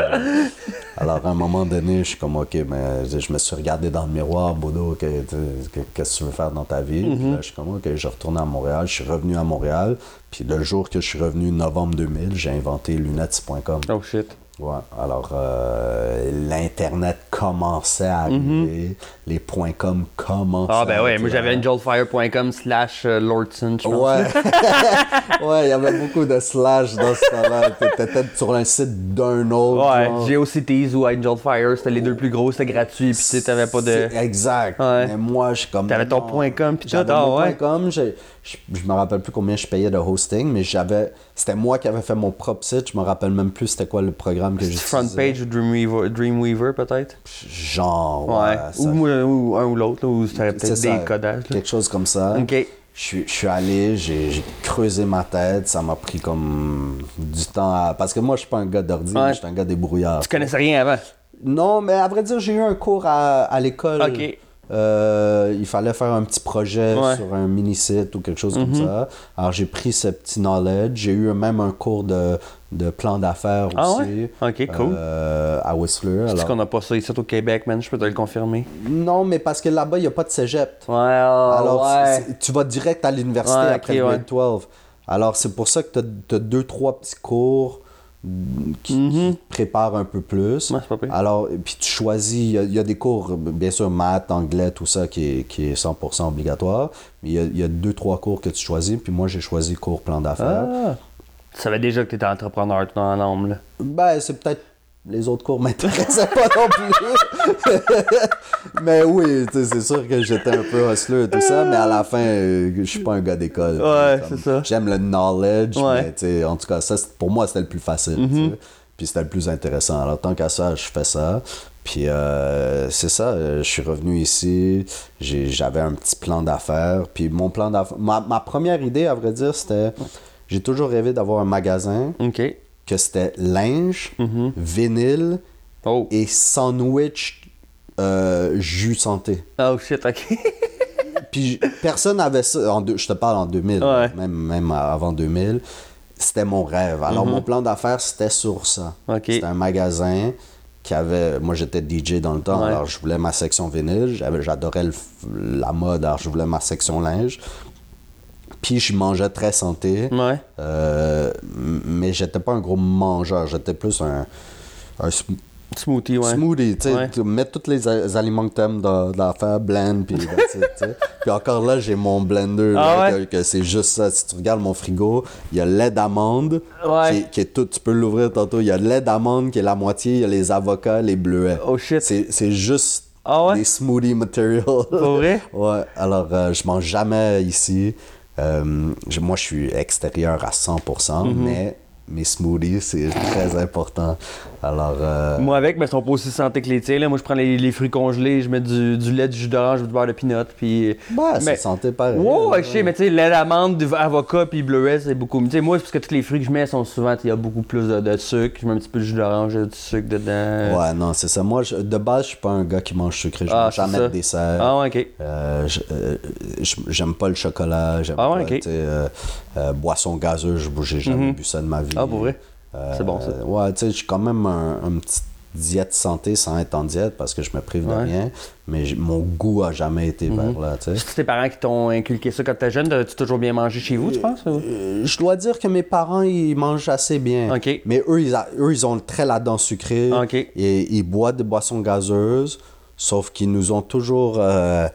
Alors, à un moment donné, je suis comme, OK, mais je me suis regardé dans le miroir, Bodo, que- que- qu'est-ce que tu veux faire dans ta vie? Puis là, je suis comme, OK, je retourne à Montréal. Je suis revenu à Montréal. Puis le jour que je suis revenu, novembre 2000, j'ai inventé lunettes.com. Oh shit. Ouais, alors euh, l'Internet commençait à arriver, les points .com commençaient Ah ben être moi j'avais angelfire.com slash euh, Lordson, je pense. Ouais. ouais, il y avait beaucoup de slash dans ce temps-là. T'étais sur un site d'un autre. Ouais, GeoCities ou Angelfire, c'était les deux plus gros, c'était gratuit, puis t'avais pas de... Exact. Ouais. Mais moi, je suis comme. T'avais ton point .com pis tout, ah ouais. .com. Je, je me rappelle plus combien je payais de hosting, mais j'avais. C'était moi qui avais fait mon propre site. Je me rappelle même plus c'était quoi le programme que j'utilisais. Front page ou Dreamweaver, Dreamweaver peut-être? Genre. Ouais. Ça- ou, ou un ou l'autre, ou c'était peut-être des codages. Là. Quelque chose comme ça. Ok. Je suis, je suis allé, j'ai j'ai creusé ma tête, ça m'a pris comme du temps à... Parce que moi, je suis pas un gars d'ordi, Ouais. je suis un gars débrouillard. Tu connaissais rien avant? Non, mais à vrai dire, j'ai eu un cours à, à l'école. Ok. Euh, il fallait faire un petit projet Ouais. sur un mini-site ou quelque chose Mhm. comme ça. Alors j'ai pris ce petit knowledge. J'ai eu même un cours de, de plan d'affaires Ah aussi. ouais? Ok, cool. euh, à Whistler. C'est Alors, qu'on n'a pas ça ici au Québec, man, je peux te le confirmer. Non, mais parce que là-bas, il n'y a pas de cégep. Ouais, Alors, ouais. c'est- c'est- tu vas direct à l'université après le grade 12. Alors, c'est pour ça que tu as, deux, trois petits cours mm, qui, Mhm. qui te préparent un peu plus. Ouais, c'est pas pire. Alors, puis tu choisis, il y a- il y, a des cours, bien sûr, maths, anglais, tout ça qui est, qui est 100% obligatoire. Mais il y y a deux, trois cours que tu choisis. Puis moi, j'ai choisi cours plan d'affaires. Ah. Tu savais déjà que tu étais entrepreneur tout dans l'âme, là. Ben, c'est peut-être. Les autres cours m'intéressaient pas non plus. mais oui, c'est sûr que j'étais un peu hustler et tout ça, mais à la fin, euh, je suis pas un gars d'école. Ouais, Comme, c'est ça. J'aime le knowledge, Ouais. Mhm. mais en tout cas, ça, pour moi, c'était le plus facile. sais. Puis c'était le plus intéressant. Alors, tant qu'à ça, je fais ça. Puis euh, c'est ça, euh, je suis revenu ici, j'avais un petit plan d'affaires. Puis mon plan d'affaires. Ma, ma première idée, à vrai dire, c'était. J'ai toujours rêvé d'avoir un magasin Ok. Que c'était linge, vinyle Oh. et sandwich euh, jus santé. Oh shit, ok. Puis personne n'avait ça. En deux- je te parle en 2000, Ouais. même, même avant 2000. C'était mon rêve. Alors, mon plan d'affaires, c'était sur ça. Mhm. Ok. C'était un magasin qui avait. Moi, j'étais DJ dans le temps, Ouais. alors je voulais ma section vinyle. J'adorais la mode, alors je voulais ma section linge. Puis je mangeais très santé. Ouais. Euh, mais j'étais pas un gros mangeur. J'étais plus un, un sm- Smoothie, ouais. smoothie. Tu sais, Ouais. tu mets tous les aliments que t'aimes dans, dans l'affaire, blend, puis. Puis encore là, j'ai mon blender, Ah là, ouais? que, que c'est juste ça. Si tu regardes mon frigo, il y a lait d'amande, Ouais. qui, est- qui est tout, tu peux l'ouvrir tantôt. Il y a lait d'amande qui est la moitié, il y a les avocats, les bleuets. Oh shit. C'est c'est juste Ah ouais? des smoothie material. Pour vrai? Ouais, alors euh, je mange jamais ici. Euh, je- moi, je suis extérieur à 100%, Mhm. mais mes smoothies, c'est très important. Alors, euh, Moi avec, mais ils sont pas aussi santé que les tiens. Là. Moi, je prends les, les fruits congelés, je mets du, du lait, du jus d'orange, du beurre de pinot, puis... bah, c'est mais- santé pareil. Ouais, ouais, je sais, mais tu sais, lait d'amande, du avocat, puis bleuet, c'est beaucoup... Tu sais, moi, c'est parce que tous les fruits que je mets sont souvent... Il y a beaucoup plus de, de sucre. Je mets un petit peu de jus d'orange, du sucre dedans. Ouais, non, c'est ça. Moi, je- de base, je suis pas un gars qui mange sucré. Je Ah, mange c'est jamais ça. de dessert. Ah ouais, ok. Euh, euh, J'aime pas le chocolat. J'aime Ah ouais, pas, ok. euh, euh, boisson gazeuse, je- j'ai jamais Mhm. bu ça de ma vie. Ah, pour vrai? Euh, C'est bon, ça. Ouais, tu sais, je suis quand même un, un petit diète santé sans être en diète parce que je me prive de Ouais. Rien. Mais j'ai- mon goût a jamais été vers là, tu. C'est tes parents qui t'ont inculqué ça quand t'étais jeune? T'as-tu toujours bien mangé chez vous, tu penses? ou? Euh, Je dois dire que mes parents, ils mangent assez bien. Ok. Mais eux, ils, a- eux, ils ont très la dent sucrée. Ok. Et ils boivent des boissons gazeuses. Sauf qu'ils nous ont toujours euh,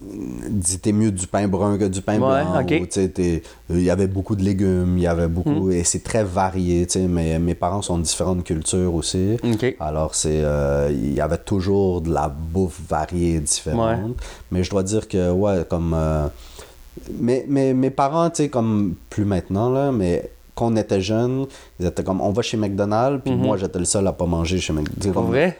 dit t'es mieux du pain brun que du pain Ouais, blanc. ou, t'es- Il y avait beaucoup de légumes, il y avait Hmm. beaucoup. Et c'est très varié. Mais mes parents sont de différentes cultures aussi. Alors, c'est, euh, il y avait toujours de la bouffe variée, différente. Mais je dois dire que, ouais, comme. euh, mais, mais mes parents, tu sais, comme plus maintenant, là, mais quand on était jeunes, ils étaient comme, on va chez McDonald's, puis moi, j'étais le seul à pas manger chez McDonald's. Mhm. Pour vrai?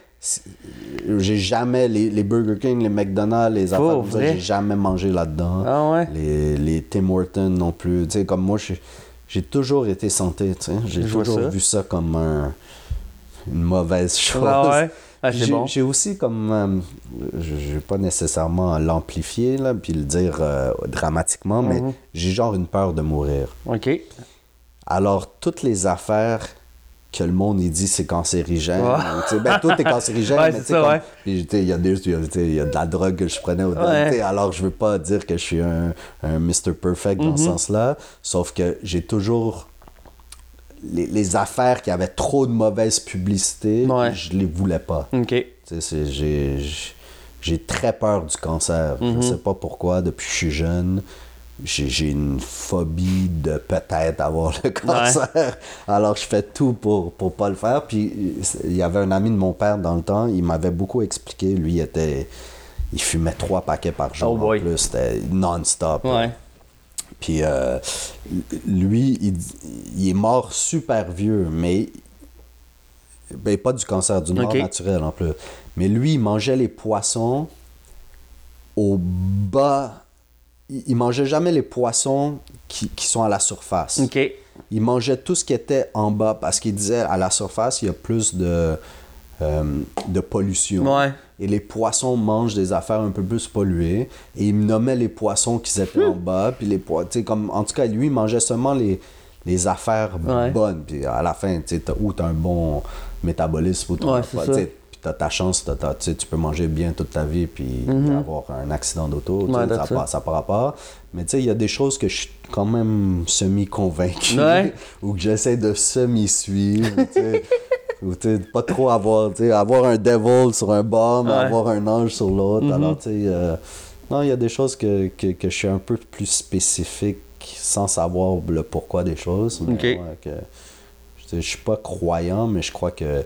J'ai jamais, les, les Burger King, les McDonald's, les affaires comme ça, j'ai jamais mangé là-dedans. Ah ouais? Les, les Tim Hortons non plus. Tu sais, comme moi, j'ai- toujours été santé, tu sais. J'ai toujours ça. vu ça comme un- une mauvaise chose. Ah ouais? Ah, J'ai bon. aussi comme. euh, je je vais pas nécessairement l'amplifier, là, puis le dire euh, dramatiquement, mais Mhm. j'ai genre une peur de mourir. Ok. Alors, toutes les affaires que le monde il dit c'est cancérigène. Ouais. ben, tout est cancérigène, Ouais, mais tu sais, comme- ouais. il y, a des- il y il y a de la drogue que je prenais au Alors, je veux pas dire que je suis un, un Mr. Perfect dans ce Mhm. sens-là, sauf que j'ai toujours. Les, les affaires qui avaient trop de mauvaise publicité, je les voulais pas. J'ai très peur du cancer. Je sais pas pourquoi, depuis que je suis jeune, j'ai j'ai une phobie de peut-être avoir le cancer. Alors je fais tout pour, pour pas le faire. Puis il y avait un ami de mon père dans le temps, il m'avait beaucoup expliqué. Lui, il était. Il fumait trois paquets par jour Oh boy. en plus. C'était non-stop. Ouais. Puis euh, lui, il, il est mort super vieux, mais ben, pas du cancer, d'une mort Ok. naturelle en plus. Mais lui, il mangeait les poissons au bas. Il, il mangeait jamais les poissons qui, qui sont à la surface. Ok. Il mangeait tout ce qui était en bas parce qu'il disait à la surface, il y a plus de, euh, de pollution. Ouais. et les poissons mangent des affaires un peu plus polluées. Et il me nommait les poissons qui étaient en bas. Puis les poissons, comme, en tout cas, lui, il mangeait seulement les, les affaires Ouais. bonnes. Puis à la fin, tu as un bon métabolisme, ou Ouais, ça. puis t'as ta chance, t'as- t'as- tu peux manger bien toute ta vie puis avoir un accident d'auto, Mhm. Ouais, ça, part- ça par rapport. Mais tu sais, il y a des choses que je suis quand même semi-convaincu Ouais. ou que j'essaie de semi-suivre. Ou tu pas trop avoir, tu avoir un devil sur un bord, mais Ouais. avoir un ange sur l'autre. Mhm. Alors, tu sais, euh, non, il y a des choses que, que, que je suis un peu plus spécifique sans savoir le pourquoi des choses. Mais Ok. ouais, que, je suis pas croyant, mais je crois que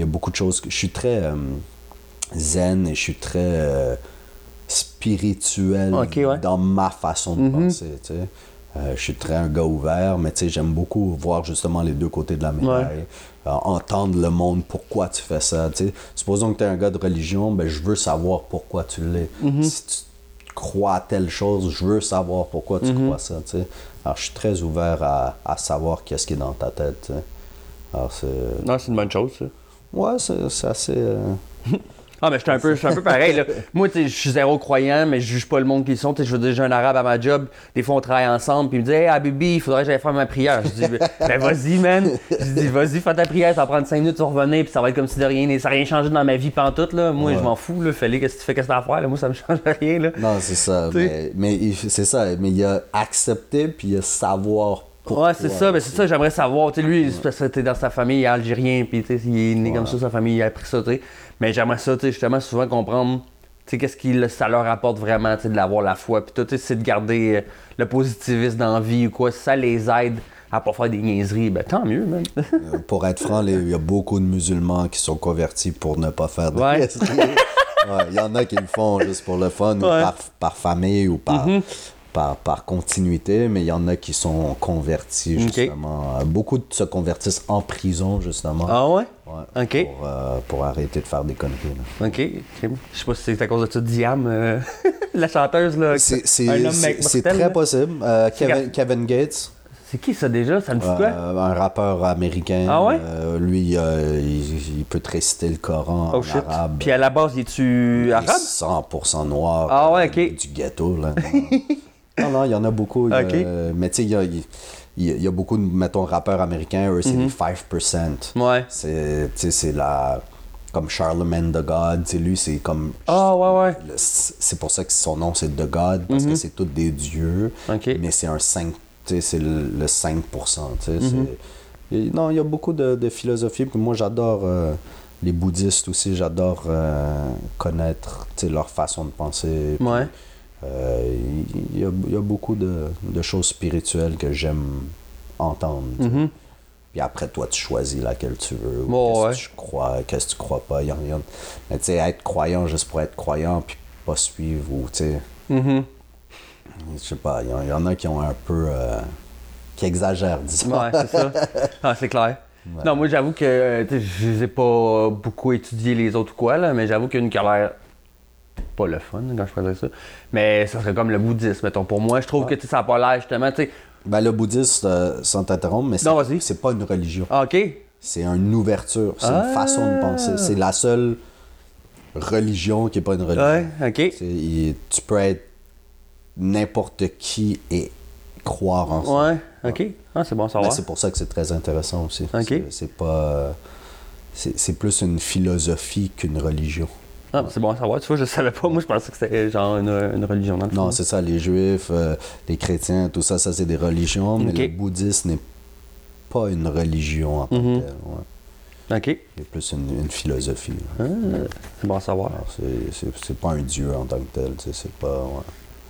il y a beaucoup de choses. que- je suis très euh, zen et je suis très euh, spirituel ouais. dans ma façon de Mhm. penser, tu sais. Euh, je suis très un gars ouvert, mais tu sais, j'aime beaucoup voir justement les deux côtés de la médaille. Euh, entendre le monde, pourquoi tu fais ça. tu sais. Supposons que tu es un gars de religion, ben, je veux savoir pourquoi tu l'es. Mhm. Si tu crois à telle chose, je veux savoir pourquoi tu Mhm. crois ça. tu sais. Alors, je suis très ouvert à, à savoir qu'est-ce qui est dans ta tête. tu sais. Alors, c'est. Non, c'est une bonne chose, ça. Ouais, c'est c'est assez. euh, Ah, mais je suis un peu, je suis un peu pareil. Là. Moi, tu je suis zéro croyant, mais je juge pas le monde qui sont. Tu Je veux dire, j'ai un arabe à ma job. Des fois, on travaille ensemble, puis il me dit Hey, Habibi, il faudrait que j'aille faire ma prière. Je dis Ben, vas-y, man. Je dis Vas-y, fais ta prière, ça va prendre 5 minutes, tu revenir, puis ça va être comme si de rien. Ça n'a rien changé dans ma vie pantoute. Là. Moi, Ouais. je m'en fous. Là. Qu'est-ce que tu fais, qu'est-ce que t'as à faire. Là? Moi, ça me change rien. Là. Non, c'est ça. Tu mais mais il- c'est ça. Mais il y a accepter, puis il y a savoir pourquoi. Ouais, c'est ça, ben c'est ça, j'aimerais savoir. Tu sais, lui, parce que t'es dans sa famille, il est algérien, puis tu sais, il est né comme ça, sa famille, il a appris ça, tu sais. Mais j'aimerais ça, tu sais, justement, souvent comprendre, tu sais, qu'est-ce que ça leur apporte vraiment, tu sais, de l'avoir la foi. Puis tout, tu sais, c'est de garder euh, le positivisme dans la vie ou quoi. Si ça les aide à pas faire des niaiseries, ben tant mieux, man. Euh, Pour être franc, il y a beaucoup de musulmans qui sont convertis pour ne pas faire de niaiseries. Ouais, Il y en a qui le font juste pour le fun, ou Ouais. Mm-hmm. par, par famille, ou par, par, par continuité, mais il y en a qui sont convertis, justement. Beaucoup se convertissent en prison, justement. Ah ouais? Ouais, Ok. Pour, euh, pour arrêter de faire des conneries. là. Ok. Je sais pas si c'est à cause de ça, Diam, euh, la chanteuse, là. C'est très là. possible. Euh, Kevin, Gates. C'est qui ça déjà? Ça me dit quoi? Euh, un rappeur américain. Ah ouais? Euh, lui, euh, il, il peut te réciter le Coran Oh en shit. arabe. Puis à la base, es-tu Il est arabe? 100% noir. Ah ouais, ok. Du ghetto, là. non, non, il y en a beaucoup. il y a- Ok. mais tu sais, il y a, il y a- beaucoup de, mettons, rappeurs américains, eux, c'est Mhm. les 5%. Ouais. C'est, tu sais, c'est la... Comme Charlemagne the God, tu sais, lui, c'est comme... Ah ouais, ouais. C'est pour ça que son nom, c'est The God, parce que c'est tous des dieux. Mhm. Ok. Mais c'est un 5... Tu sais, c'est le, le 5%, tu sais. Mhm. non, il y a beaucoup de, de philosophie. Puis moi, j'adore euh, les bouddhistes aussi. J'adore euh, connaître tu sais, leur façon de penser. Puis, Ouais. Euh, Il y, y a beaucoup de, de choses spirituelles que j'aime entendre. Mhm. Puis après, toi, tu choisis laquelle tu veux. ou qu'est-ce que tu crois, qu'est-ce que tu crois pas. Y en- en- Mais tu sais, être croyant juste pour être croyant, puis pas suivre, ou tu sais, Mhm. je sais pas, il y, y en a qui ont un peu. euh, qui exagèrent, disons. Ouais, c'est ça. Ah, c'est clair. Non, moi, j'avoue que je les ai pas beaucoup étudié les autres ou quoi, là, mais j'avoue qu'il y a une qui a l'air pas le fun quand je faisais ça. Mais ça serait comme le bouddhisme, mettons. Pour moi, je trouve que ça n'a pas l'air justement. Ben, le bouddhisme, euh, sans t'interrompre, mais c'est, c'est pas une religion. Ah, ok. C'est une ouverture. C'est Ah. une façon de penser. C'est la seule religion qui est pas une religion. Ouais, ok. Il- tu peux être n'importe qui et croire en ça. Ouais, ok. Ah, c'est bon Ben, savoir. c'est pour ça que c'est très intéressant aussi. Ok. C'est, pas. C'est plus une philosophie qu'une religion. Ah, c'est bon à savoir. Tu vois, je savais pas. Moi, je pensais que c'était genre une, une religion. Dans le Non, c'est ça, les juifs, euh, les chrétiens, tout ça, ça c'est des religions, mais le bouddhisme n'est pas une religion en tant Mhm. que telle. ouais. Ok. C'est plus une, une philosophie. Ah, c'est bon à savoir. C'est, pas un dieu en tant que tel, c'est pas.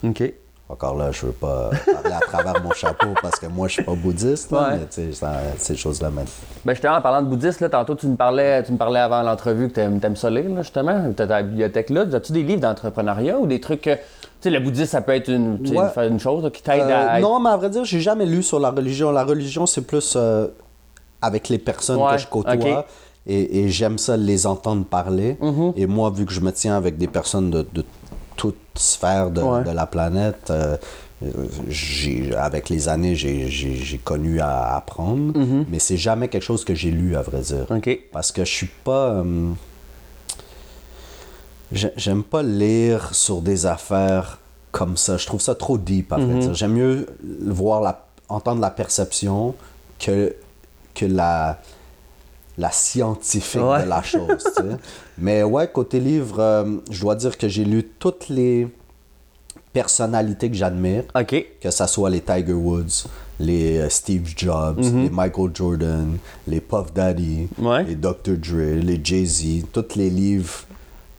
ouais. Ok. Encore là, je veux pas parler à travers mon chapeau parce que moi je suis pas bouddhiste, là, Ouais. mais tu sais, ces choses-là maintenant. Ben, justement, en parlant de bouddhiste, là, tantôt, tu me parlais, tu me parlais avant l'entrevue que t'aimes, t'aimes ça lire, là, justement. T'as ta bibliothèque là. As-tu des livres d'entrepreneuriat ou des trucs que. Tu sais, le bouddhisme, ça peut être une, Ouais. chose là, qui t'aide à. Euh, non, mais à vrai dire, j'ai jamais lu sur la religion. La religion, c'est plus euh, avec les personnes Ouais, que je côtoie. Mm-hmm. Et, et j'aime ça les entendre parler. Et moi, vu que je me tiens avec des personnes de, de sphère de, Ouais. de la planète, euh, avec les années, j'ai, connu à apprendre. Mm-hmm. Mais c'est jamais quelque chose que j'ai lu, à vrai dire. Parce que je suis pas. euh, J'ai- J'aime pas lire sur des affaires comme ça. Je trouve ça trop deep, à vrai Mhm. dire. J'aime mieux voir la, entendre la perception que, que la, la scientifique Ouais. de la chose. tu sais. Mais ouais, côté livre, euh, je dois dire que j'ai lu toutes les personnalités que j'admire, que ce soit les Tiger Woods, les euh, Steve Jobs, Mhm. les Michael Jordan, les Puff Daddy, Ouais. les Dr. Dre, les Jay-Z, tous les livres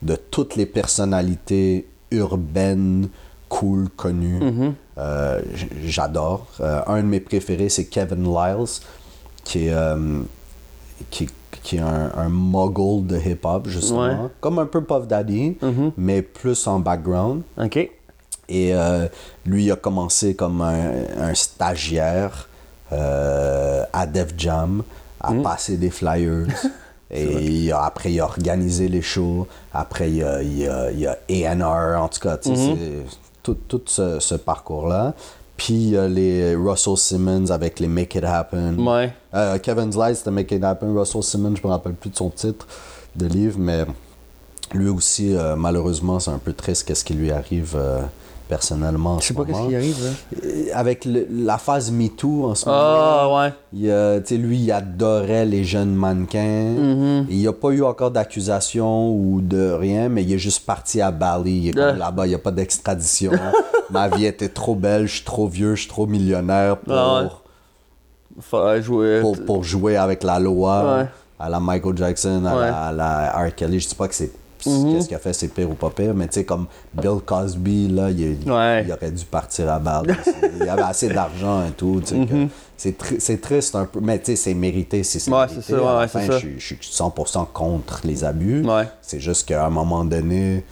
de toutes les personnalités urbaines, cool, connues. Mhm. Euh, J'adore. Euh, un de mes préférés, c'est Kevin Lyles, qui est, qui, qui est un, un mogul de hip-hop, justement. Ouais. Comme un peu Puff Daddy, Mhm. mais plus en background. Ok. Et euh, lui, il a commencé comme un, un stagiaire euh, à Def Jam, à passer des flyers. Et il a- après, il a organisé les shows. Après, il y a, il a, il a A&R, en tout cas, tout, tout ce, ce parcours-là. Puis il y a les Russell Simmons avec les Make It Happen. Ouais. Euh, Kevin Slice, c'était Make It Happen. Russell Simmons, je me rappelle plus de son titre de livre, mais lui aussi, euh, malheureusement, c'est un peu triste qu'est-ce qui lui arrive euh, personnellement. en Je sais ce pas qu'est-ce qui arrive, là. Euh, Avec le- la phase MeToo en ce moment. Ah, ouais. Il, euh, lui, il adorait les jeunes mannequins. Mm-hmm. Il n'y a pas eu encore d'accusation ou de rien, mais il est juste parti à Bali. Ah. là-bas, il n'y a pas d'extradition. Ma vie était trop belle, je suis trop vieux, je suis trop millionnaire pour, Ah ouais. Jouer. pour, pour jouer avec la loi Ouais. à la Michael Jackson, à, Ouais. la, à la R. Kelly. Je dis pas que c'est Mhm. qu'est-ce qu'il a fait, c'est pire ou pas pire, mais tu sais, comme Bill Cosby, là, il, Ouais. il aurait dû partir à Bali. il avait assez d'argent et tout. que C'est tri- c'est triste un peu, mais tu sais, c'est mérité. C'est Mhm. Ouais, mérité. c'est ça, ouais, fin, c'est ça. Je, suis- je suis 100% contre les abus. C'est juste qu'à un moment donné,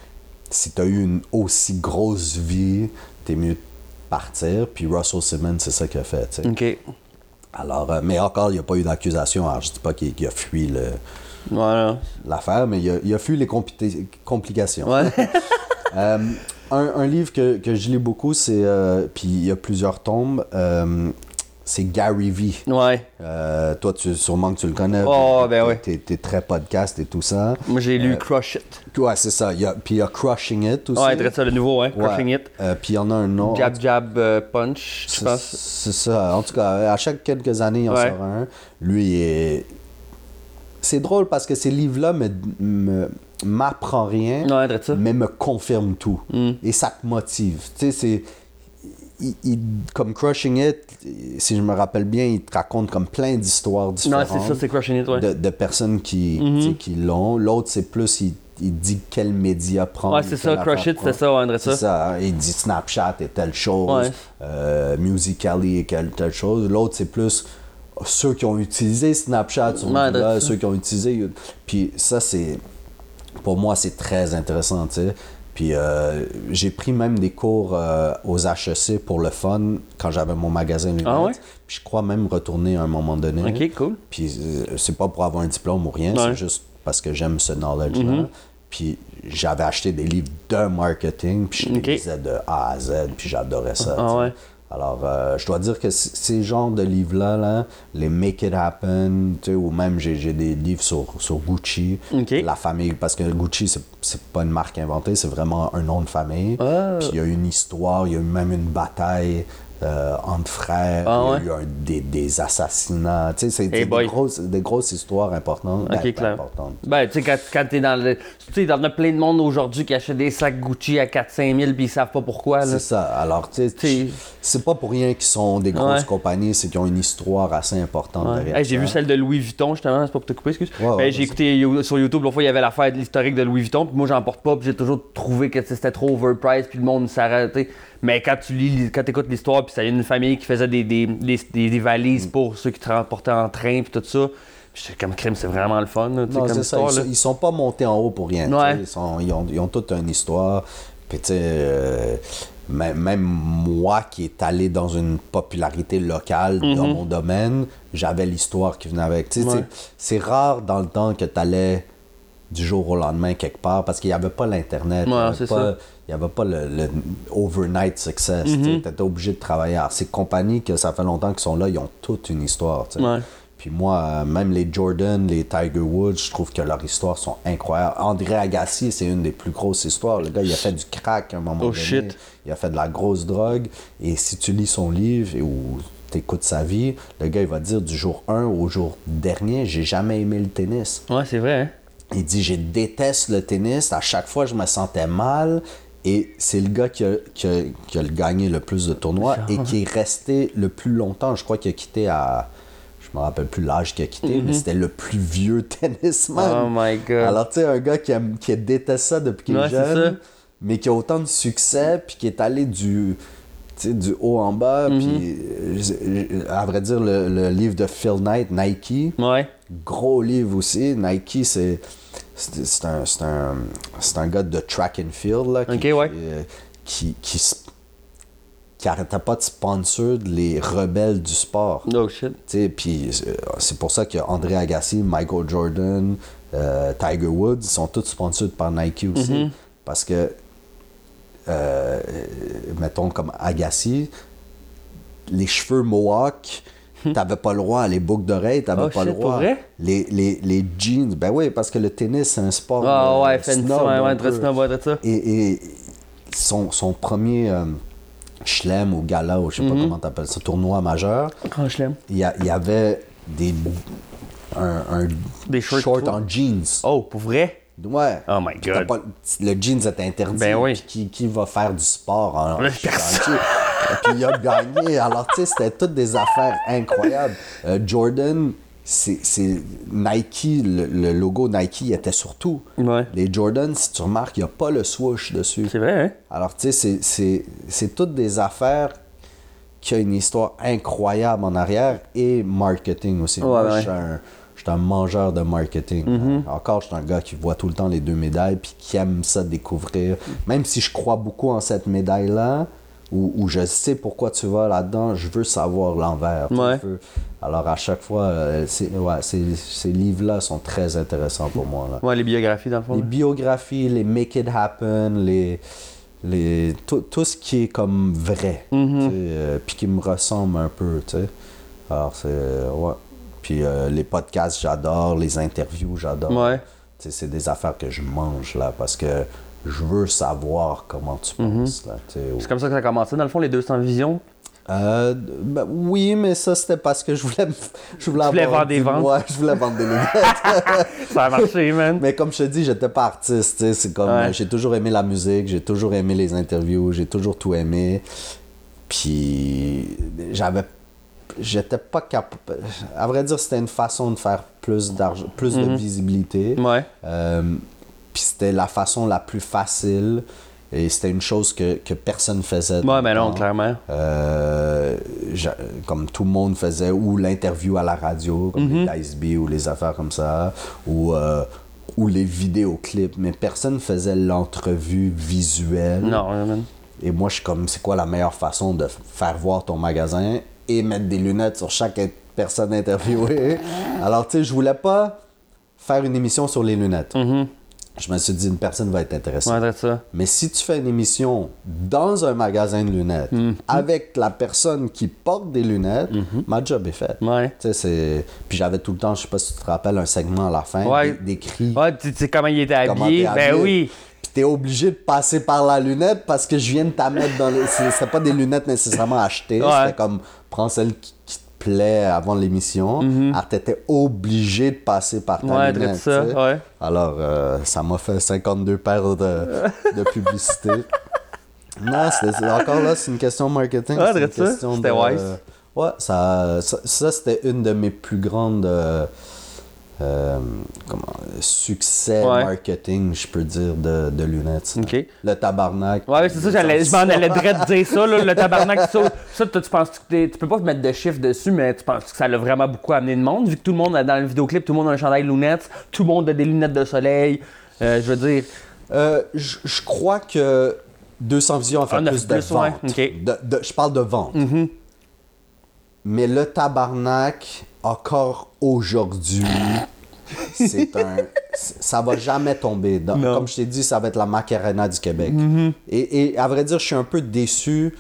si tu as eu une aussi grosse vie, t'es mieux de partir. Puis Russell Simmons, c'est ça qu'il a fait. Ok. Alors, euh, mais encore, il n'y a pas eu d'accusation. Alors, je dis pas qu'il qu'il a fui le- Voilà. l'affaire, mais il a, il a fui les compli- complications. Ouais. Euh, un, un livre que, que je lis beaucoup, c'est. euh, puis il y a plusieurs tombes. Euh, c'est Gary V. ouais. Euh, toi, tu, sûrement que tu le connais. Oh, T'es- ben ouais. T'es, très podcast et tout ça. Moi, j'ai Euh, lu Crush It. Ouais, c'est ça. Il y a, puis il y a Crushing It aussi. Ouais, très ça, le nouveau. Ouais. Crushing It. Euh, puis il y en a un autre. Jab, jab, euh, punch, je pense. C'est ça. En tout cas, à chaque quelques années, il en Ouais. sort un. Lui, il est. C'est drôle parce que ces livres-là me, me- m'apprend rien, Ouais, mais me confirment tout. Mm. Et ça te motive. Tu sais, c'est. Il- il- comme Crushing It, si je me rappelle bien, il te raconte comme plein d'histoires Non, différentes c'est ça, c'est Crushing It, ouais. de, de personnes qui, Mhm. qui l'ont. L'autre, c'est plus, il, il dit quel média prendre. Ouais, c'est ça, Crush It, prendre. ça, ouais, André, C'est ça. ça, hein, il dit Snapchat et telle chose, Ouais. euh, Musical.ly et quelle, telle chose. L'autre, c'est plus ceux qui ont utilisé Snapchat sont Ouais, là, ceux qui ont utilisé. Puis ça, c'est. Pour moi, c'est très intéressant, tu sais. Puis euh, j'ai pris même des cours euh, aux HEC pour le fun quand j'avais mon magasin lunettes. Ah ouais? Puis je crois même retourner à un moment donné. Ok, cool. Puis euh, c'est pas pour avoir un diplôme ou rien, Ouais. c'est juste parce que j'aime ce knowledge-là. Mhm. Puis j'avais acheté des livres de marketing, puis je les Ok. lisais de A à Z, puis j'adorais ça. Ah ouais. Alors, euh, je dois dire que ces genres de livres-là, là, les Make It Happen, ou même j'ai des livres sur, sur Gucci, la famille, parce que Gucci, c'est- pas une marque inventée, c'est vraiment un nom de famille. Ah. Puis il y a une histoire, il y a eu même une bataille euh, entre frères, Ah il y a eu un- des, des assassinats, tu sais, c'est Hey des, grosses, des grosses histoires importantes. Ok, Ben, importantes. Ben, tu sais, quand, quand t'es dans le. Tu sais, il y en a plein de monde aujourd'hui qui achètent des sacs Gucci à 4-5 000 puis ils savent pas pourquoi. C'est ça. Alors, tu sais, c'est pas pour rien qu'ils sont des grosses Ouais. compagnies, c'est qu'ils ont une histoire assez importante Ouais. derrière Hey, j'ai vu celle de Louis Vuitton, justement, c'est pas pour te couper, excuse. Ben, j'ai écouté sur YouTube, l'autre fois, il y avait l'affaire de l'historique de Louis Vuitton, puis moi, j'en porte pas, puis j'ai toujours trouvé que c'était trop overpriced, puis le monde s'arrêtait. Mais quand tu lis, quand écoutes l'histoire, puis ça y a une famille qui faisait des, des, des, valises Mm. pour ceux qui transportaient en train, puis tout ça. Puis comme crime, c'est vraiment le fun, là, Non, comme ça. Ils, là. sont- ils sont pas montés en haut pour rien. Ouais. Ils, sont- ils ont, ils ont toute une histoire. Puis, tu sais, euh, même, moi qui est allé dans une popularité locale dans mon domaine, j'avais l'histoire qui venait avec. Ouais. C'est rare dans le temps que tu allais du jour au lendemain quelque part parce qu'il n'y avait pas l'Internet. il Ouais, n'y avait pas le, le overnight success. Tu étais obligé de travailler. Alors, ces compagnies que ça fait longtemps qu'ils sont là, ils ont toute une histoire. Ouais. Puis moi, euh, même les Jordan, les Tiger Woods, je trouve que leurs histoires sont incroyables. André Agassi, c'est une des plus grosses histoires. Le gars, il a fait du crack à un moment Oh, donné. shit. Il a fait de la grosse drogue. Et si tu lis son livre et ou t'écoutes sa vie, le gars, il va dire du jour 1 au jour dernier, j'ai jamais aimé le tennis. Ouais, c'est vrai, hein? Il dit Je déteste le tennis. À chaque fois, je me sentais mal. Et c'est le gars qui a, qui a- qui a gagné le plus de tournois et qui est resté le plus longtemps. Je crois qu'il a quitté à. Je me rappelle plus l'âge qu'il a quitté, mais c'était le plus vieux tennisman. Oh my God. Alors, tu sais, un gars qui, aime- qui déteste ça depuis qu'il Ouais, est jeune, mais qui a autant de succès, puis qui est allé du. du haut en bas, Mm-hmm. puis euh, à vrai dire, le, le livre de Phil Knight, Nike, Ouais. gros livre aussi. Nike, c'est c'est un, c'est un, c'est un gars de track and field là, qui, Ok, ouais. qui, euh, qui, qui, arrêtait pas de sponsor les rebelles du sport. Oh shit. Puis euh, c'est pour ça que André Agassi, Michael Jordan, euh, Tiger Woods sont tous sponsors par Nike aussi. Mm-hmm. Parce que, euh, mettons comme Agassi, les cheveux mohawk, t'avais pas le droit, les boucles d'oreilles, t'avais Hmm. Oh, pas le droit. Les, les, les jeans, ben oui, parce que le tennis, c'est un sport. Ah euh, ouais, fait une snob ouais, ouais, snob, ça. Et, et son, son premier euh, chelem ou gala, ou je sais Mm-hmm. pas comment t'appelles ça, tournoi majeur, je l'aime. il y, avait des un, un Des shorts short en jeans. Oh, pour vrai? Ouais. Oh my god. pas- le jeans était interdit. Ben oui. Qui, qui va faire du sport en, en puis il a gagné. Alors, tu sais, c'était toutes des affaires incroyables. Euh, Jordan, c'est Nike, le, le logo Nike était sur tout. Ouais. Les Jordan, si tu remarques, il n'y a pas le swoosh dessus. C'est vrai, hein? Alors, tu sais, c'est- toutes des affaires qui ont une histoire incroyable en arrière et marketing aussi. Ouais, Moi, ouais. je suis un, je suis un mangeur de marketing. Mm-hmm. Encore, je suis un gars qui voit tout le temps les deux médailles puis qui aime ça découvrir. Même si je crois beaucoup en cette médaille-là, ou, ou je sais pourquoi tu vas là-dedans, je veux savoir l'envers. Ouais. Alors, à chaque fois, euh, c'est- ouais, ces livres-là sont très intéressants pour moi. Là. Ouais, les biographies, dans le fond. Les là. biographies, les make it happen, les, les, tout, tout ce qui est comme vrai, Mm-hmm. euh, puis qui me ressemble un peu, tu sais. Alors, c'est, euh, ouais. Puis euh, les podcasts, j'adore, les interviews, j'adore. Ouais. C'est des affaires que je mange, là, parce que je veux savoir comment tu Mm-hmm. penses, sais. C'est comme ça que ça a commencé, dans le fond, les 200 visions. Euh, ben, oui, mais ça, c'était parce que je voulais, je voulais, vendre des ventes? Ouais, je voulais vendre des lunettes. Ça a marché, man. Mais comme je te dis, j'étais pas artiste. C'est comme Ouais. euh, j'ai toujours aimé la musique, j'ai toujours aimé les interviews, j'ai toujours tout aimé. Puis j'avais, j'étais pas capable. À vrai dire, c'était une façon de faire plus d'argent, plus de visibilité. Ouais. Euh, puis c'était la façon la plus facile. Et c'était une chose que, que personne faisait. Ouais, mais le non, clairement. Euh, comme tout le monde faisait, ou l'interview à la radio, comme Mhm. les Dice B ou les affaires comme ça, ou, euh, ou les vidéoclips, mais personne faisait l'entrevue visuelle. Non, man. Et moi, je suis comme, c'est quoi la meilleure façon de faire voir ton magasin et mettre des lunettes sur chaque personne interviewée? Alors, tu sais, je voulais pas faire une émission sur les lunettes. Je me suis dit, une personne va être intéressée. Mhm. Ouais, c'est ça. Mais si tu fais une émission dans un magasin de lunettes Mhm. avec la personne qui porte des lunettes, ma job est faite. Ouais. C'est... Puis j'avais tout le temps, je sais pas si tu te rappelles, un segment à la fin Ouais. d- d'écrit. Ouais, tu sais comment il était habillé? Ben oui. Puis t'es obligé de passer par la lunette parce que je viens de t'en mettre dans les... C'est pas des lunettes nécessairement achetées. Ouais. C'était comme, prends celle qui, qui avant l'émission. Alors t'étais obligé de passer par ta. Ouais, lunette. ça. Alors, euh, ça m'a fait 52 paires de, de publicité. non, encore là, c'est une question marketing. Ouais, c'est une ça. question C'était de- wise. Ouais, ça, ça, ça, c'était une de mes plus grandes euh, euh, comment, succès Ouais. marketing, je peux dire, de, de lunettes. ça. Ok. Le tabarnak. Ouais, c'est ça, j'allais- je m'en allais direct dire ça, là, le tabarnak, ça. Tu penses que tu peux pas te mettre de chiffres dessus, mais tu penses que ça l'a vraiment beaucoup amené de monde, vu que tout le monde, dans le vidéoclip, tout le monde a un chandail de lunettes, tout le monde a des lunettes de soleil. Euh, je veux dire, Euh, je crois que 200 Visions a fait plus de ouais, ventes. Mm-hmm. De- de- je parle de vente. Mais le tabarnak, encore aujourd'hui, c'est un. Ça va jamais tomber. Dans- Comme je t'ai dit, ça va être la Macarena du Québec. Mm-hmm. et, et à vrai dire, je suis un peu déçu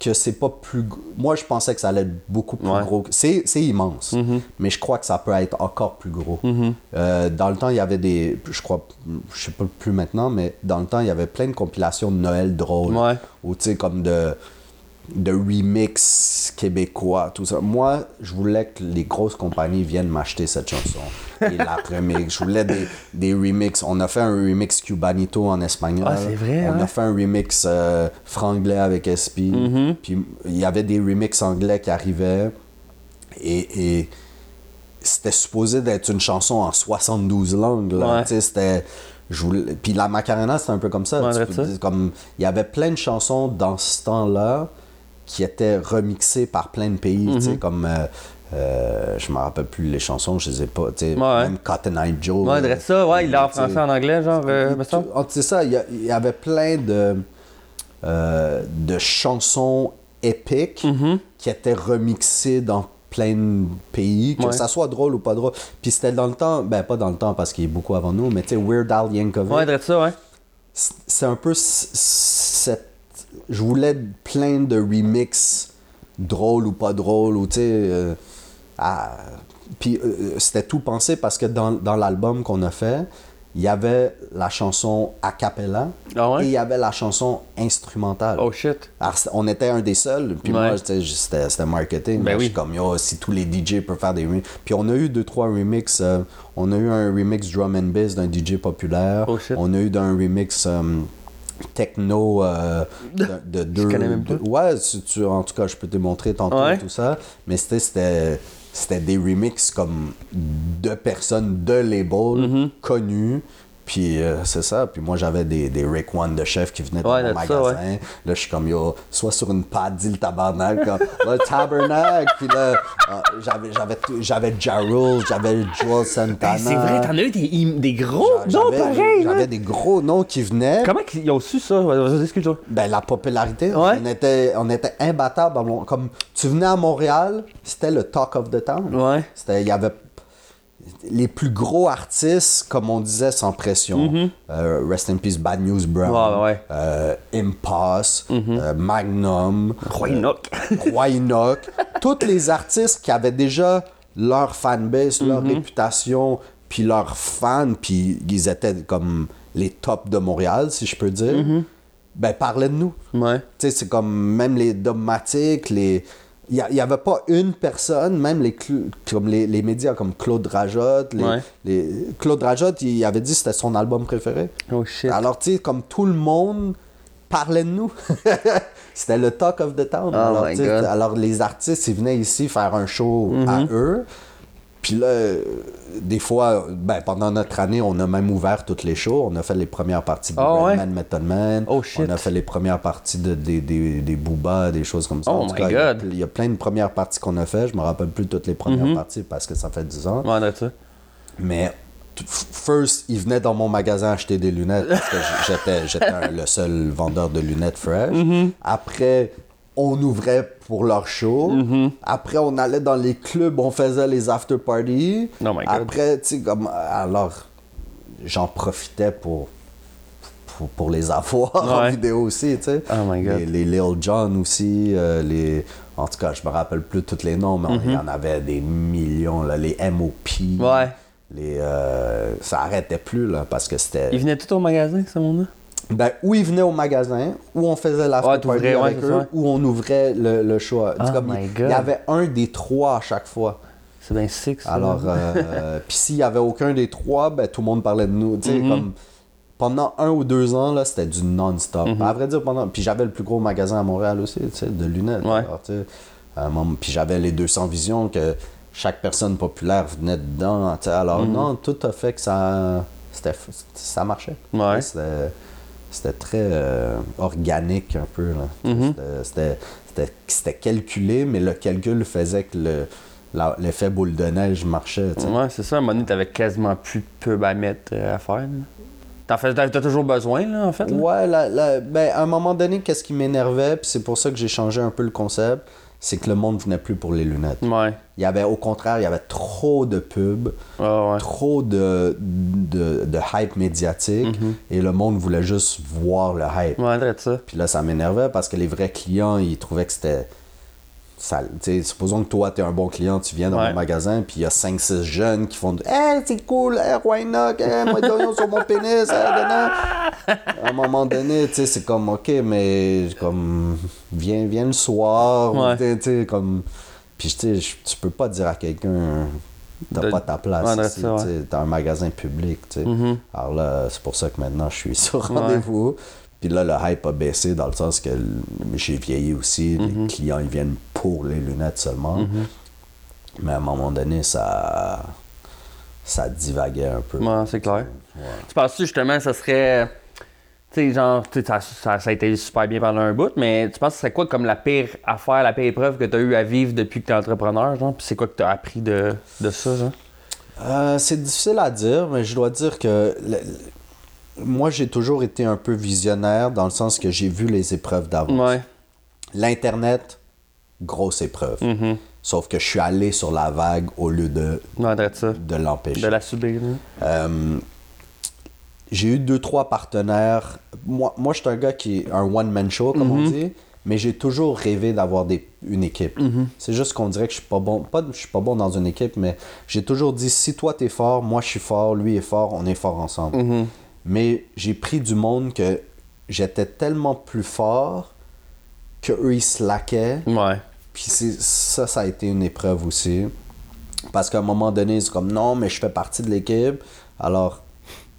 que c'est pas plus. Moi, je pensais que ça allait être beaucoup plus Ouais. gros. C'est c'est immense, mais je crois que ça peut être encore plus gros. Euh, dans le temps, il y avait des. Je crois, je sais pas plus maintenant, mais dans le temps, il y avait plein de compilations de Noël drôles. Ouais. Ou tu sais, comme de de remix québécois, tout ça. Moi, je voulais que les grosses compagnies viennent m'acheter cette chanson et la remix. Je voulais des, des remix. On a fait un remix Cubanito en espagnol. Ah, c'est vrai, On hein? a fait un remix euh, franglais avec SP. Mm-hmm. Puis il y avait des remix anglais qui arrivaient. Et, et c'était supposé d'être une chanson en 72 langues. Là. Ouais. C'était... voulais- Puis la Macarena, c'était un peu comme ça. Ouais, Tu vrai peux ça. dire, comme il y avait plein de chansons dans ce temps-là qui étaient remixées par plein de pays, tu Mm-hmm. sais, comme euh, euh, je me rappelle plus les chansons, je les ai pas, Ouais. même Cotton Eye Joe. Ouais, là, dirait ça, ouais, il l'a en français, en anglais, genre, euh, ah, C'est ça, il y, avait plein de, euh, de chansons épiques Mm-hmm. qui étaient remixées dans plein de pays, que Ouais. ça soit drôle ou pas drôle. Puis c'était dans le temps, ben pas dans le temps parce qu'il est beaucoup avant nous, mais tu sais, Weird Al Yankovic, Ouais, dirait ça, ouais. c'est un peu cette... Je voulais plein de remix drôles ou pas drôles, ou tu sais... euh, ah, Puis euh, c'était tout pensé parce que dans, dans l'album qu'on a fait, il y avait la chanson a cappella Ah ouais? et il y avait la chanson instrumentale. Oh shit. Alors, on était un des seuls. Puis Ouais. moi, c'était c'était marketing. Ben oui. Je suis comme, yo, si tous les DJ peuvent faire des remixes. Puis on a eu deux, trois remixes. euh, on a eu un remix drum and bass d'un DJ populaire. Oh, shit. On a eu d'un remix euh, techno euh, de, de deux. connais même pas. de- ouais, si tu, en tout cas, je peux te montrer tantôt Ouais. tout ça. Mais c'était- c'était c'était des remixes comme de personnes de label Mm-hmm. connues. Puis euh, c'est ça. Puis moi, j'avais des, des Rick One de chef qui venaient Ouais, dans mon ça, magasin. ouais. Là, je suis comme, yo, soit sur une patte, dis le tabarnak. comme, le tabernacle. Puis là, euh, j'avais, j'avais, tout- j'avais Ja Rule, j'avais Joel Santana. Hey, c'est vrai, t'en as eu des, des gros noms j'avais- pareils, J'avais là. des gros noms qui venaient. Comment ils ont su ça? Vas-y, excuse-moi. Ben, la popularité, Ouais. on, était, on était imbattables. à Mon- Comme tu venais à Montréal, c'était le talk of the town. Ouais. C'était, il y avait les plus gros artistes, comme on disait, sans pression. Euh, Rest in Peace, Bad News Brown. Ouais, euh, Impasse, euh, Magnum. Roy Enoch. Roy Enoch. Tous les artistes qui avaient déjà leur fanbase, leur Mm-hmm. réputation, puis leurs fans, puis ils étaient comme les tops de Montréal, si je peux dire, ben parlaient de nous. Ouais. Tu sais, c'est comme même les dogmatiques, les. Il n'y avait pas une personne, même les, comme les, les médias comme Claude Rajotte. Les, Ouais. les- Claude Rajotte, il avait dit que c'était son album préféré. Oh shit. Alors, tu sais, comme tout le monde parlait de nous. c'était le talk of the town. Oh alors, les artistes, ils venaient ici faire un show à Mm-hmm. eux. Puis là, euh, des fois, ben, pendant notre année, on a même ouvert toutes les shows. On a fait les premières parties de Ah ouais? Redman, Method Man. Oh, shit. On a fait les premières parties de, des, des, des Booba, des choses comme ça. Oh En tout my cas, il y a- God. Il y, a plein de premières parties qu'on a fait. Je me rappelle plus toutes les premières Mm-hmm. parties parce que ça fait 10 ans. Ouais, ça. Mais first, il venait dans mon magasin acheter des lunettes parce que j'étais, le seul vendeur de lunettes fresh. Mm-hmm. Après, on ouvrait pour leur show. Mm-hmm. Après, on allait dans les clubs, on faisait les after parties. Oh my God. Après, tu sais, comme. Alors, j'en profitais pour. Pour, pour les avoir en vidéo aussi, tu sais. Oh my God. Les, les Lil Jon aussi, euh, les... En tout cas, je me rappelle plus tous les noms, mais il y en avait des millions, là, les MOP. Mm-hmm. Ouais. Les, euh, ça arrêtait plus, là, parce que c'était... Ils venaient tout au magasin, ce monde-là? Ben, où ils venaient au magasin, où on faisait la Ouais, party ouais, avec eux, où on ouvrait le, le show. Oh my il, y avait un des trois à chaque fois. C'est bien ça. Alors, euh, puis s'il y avait aucun des trois, ben, tout le monde parlait de nous. Tu sais, Mm-hmm. comme pendant un ou deux ans, là, c'était du non-stop. Mm-hmm. À vrai dire, pendant... Puis j'avais le plus gros magasin à Montréal aussi, tu sais, de lunettes. Ouais. Alors, tu sais, moment- Puis j'avais les 200 visions que chaque personne populaire venait dedans. tu sais. Alors, Mm-hmm. non, tout a fait que ça... Ça marchait. Ouais. C'était... Très euh, organique un peu. là. Mm-hmm. C'était- C'était, c'était, c'était calculé, mais le calcul faisait que le, l'effet boule de neige marchait. tu sais. Ouais, c'est ça. À un moment donné, t'avais quasiment plus de pub à mettre euh, à faire. T'en fais, t'as t'as toujours besoin, là, en fait. là? Ouais, la- la- ben, à un moment donné, qu'est-ce qui m'énervait, puis c'est pour ça que j'ai changé un peu le concept, c'est que le monde venait plus pour les lunettes. Ouais. Il y avait, au contraire, il y avait trop de pubs, ouais. trop de, de, de hype médiatique, et le monde voulait juste voir le hype. Ouais, ça. Puis là, ça m'énervait parce que les vrais clients, ils trouvaient que c'était. Ça, supposons que toi, tu es un bon client, tu viens dans Ouais. mon magasin, puis il y a 5-6 jeunes qui font Hey, c'est cool, hey, Roynock, hey, moi, sur mon pénis, hey. À un moment donné, c'est comme OK, mais comme. Viens, viens le soir, Ouais. tu sais, tu sais, comme. Puis, tu peux pas dire à quelqu'un. T'as De- pas ta place Ouais, ici, ça, t'as un magasin public. Mhm. Alors là, c'est pour ça que maintenant, je suis sur rendez-vous. Puis là, le hype a baissé dans le sens que j'ai vieilli aussi. Mhm. Les clients, ils viennent pour les lunettes seulement. Mais à un moment donné, ça, ça divaguait un peu. Ouais, c'est clair. Ouais. Tu penses-tu justement ça serait. Tu sais, genre, ça, ça, ça a été super bien pendant un bout, mais tu penses que ce serait quoi comme la pire affaire, la pire épreuve que tu as eu à vivre depuis que tu es entrepreneur, genre? Puis c'est quoi que tu as appris de, de ça, genre? Euh, c'est difficile à dire, mais je dois dire que le- moi, j'ai toujours été un peu visionnaire dans le sens que j'ai vu les épreuves. Ouais. L'Internet, grosse épreuve. Mhm. Sauf que je suis allé sur la vague au lieu de, Ouais, de l'empêcher. De la subir. Euh, j'ai eu deux, trois partenaires. Moi, moi je suis un gars qui est un one-man show, comme on dit, mais j'ai toujours rêvé d'avoir une équipe. C'est juste qu'on dirait que je suis pas bon. Pas, je suis pas bon dans une équipe, mais j'ai toujours dit si toi t'es fort, moi je suis fort, lui est fort, on est fort ensemble. Mais j'ai pris du monde que j'étais tellement plus fort que eux ils slackaient. Ouais. Puis c'est- ça, ça a été une épreuve aussi. Parce qu'à un moment donné, c'est comme non, mais je fais partie de l'équipe. Alors,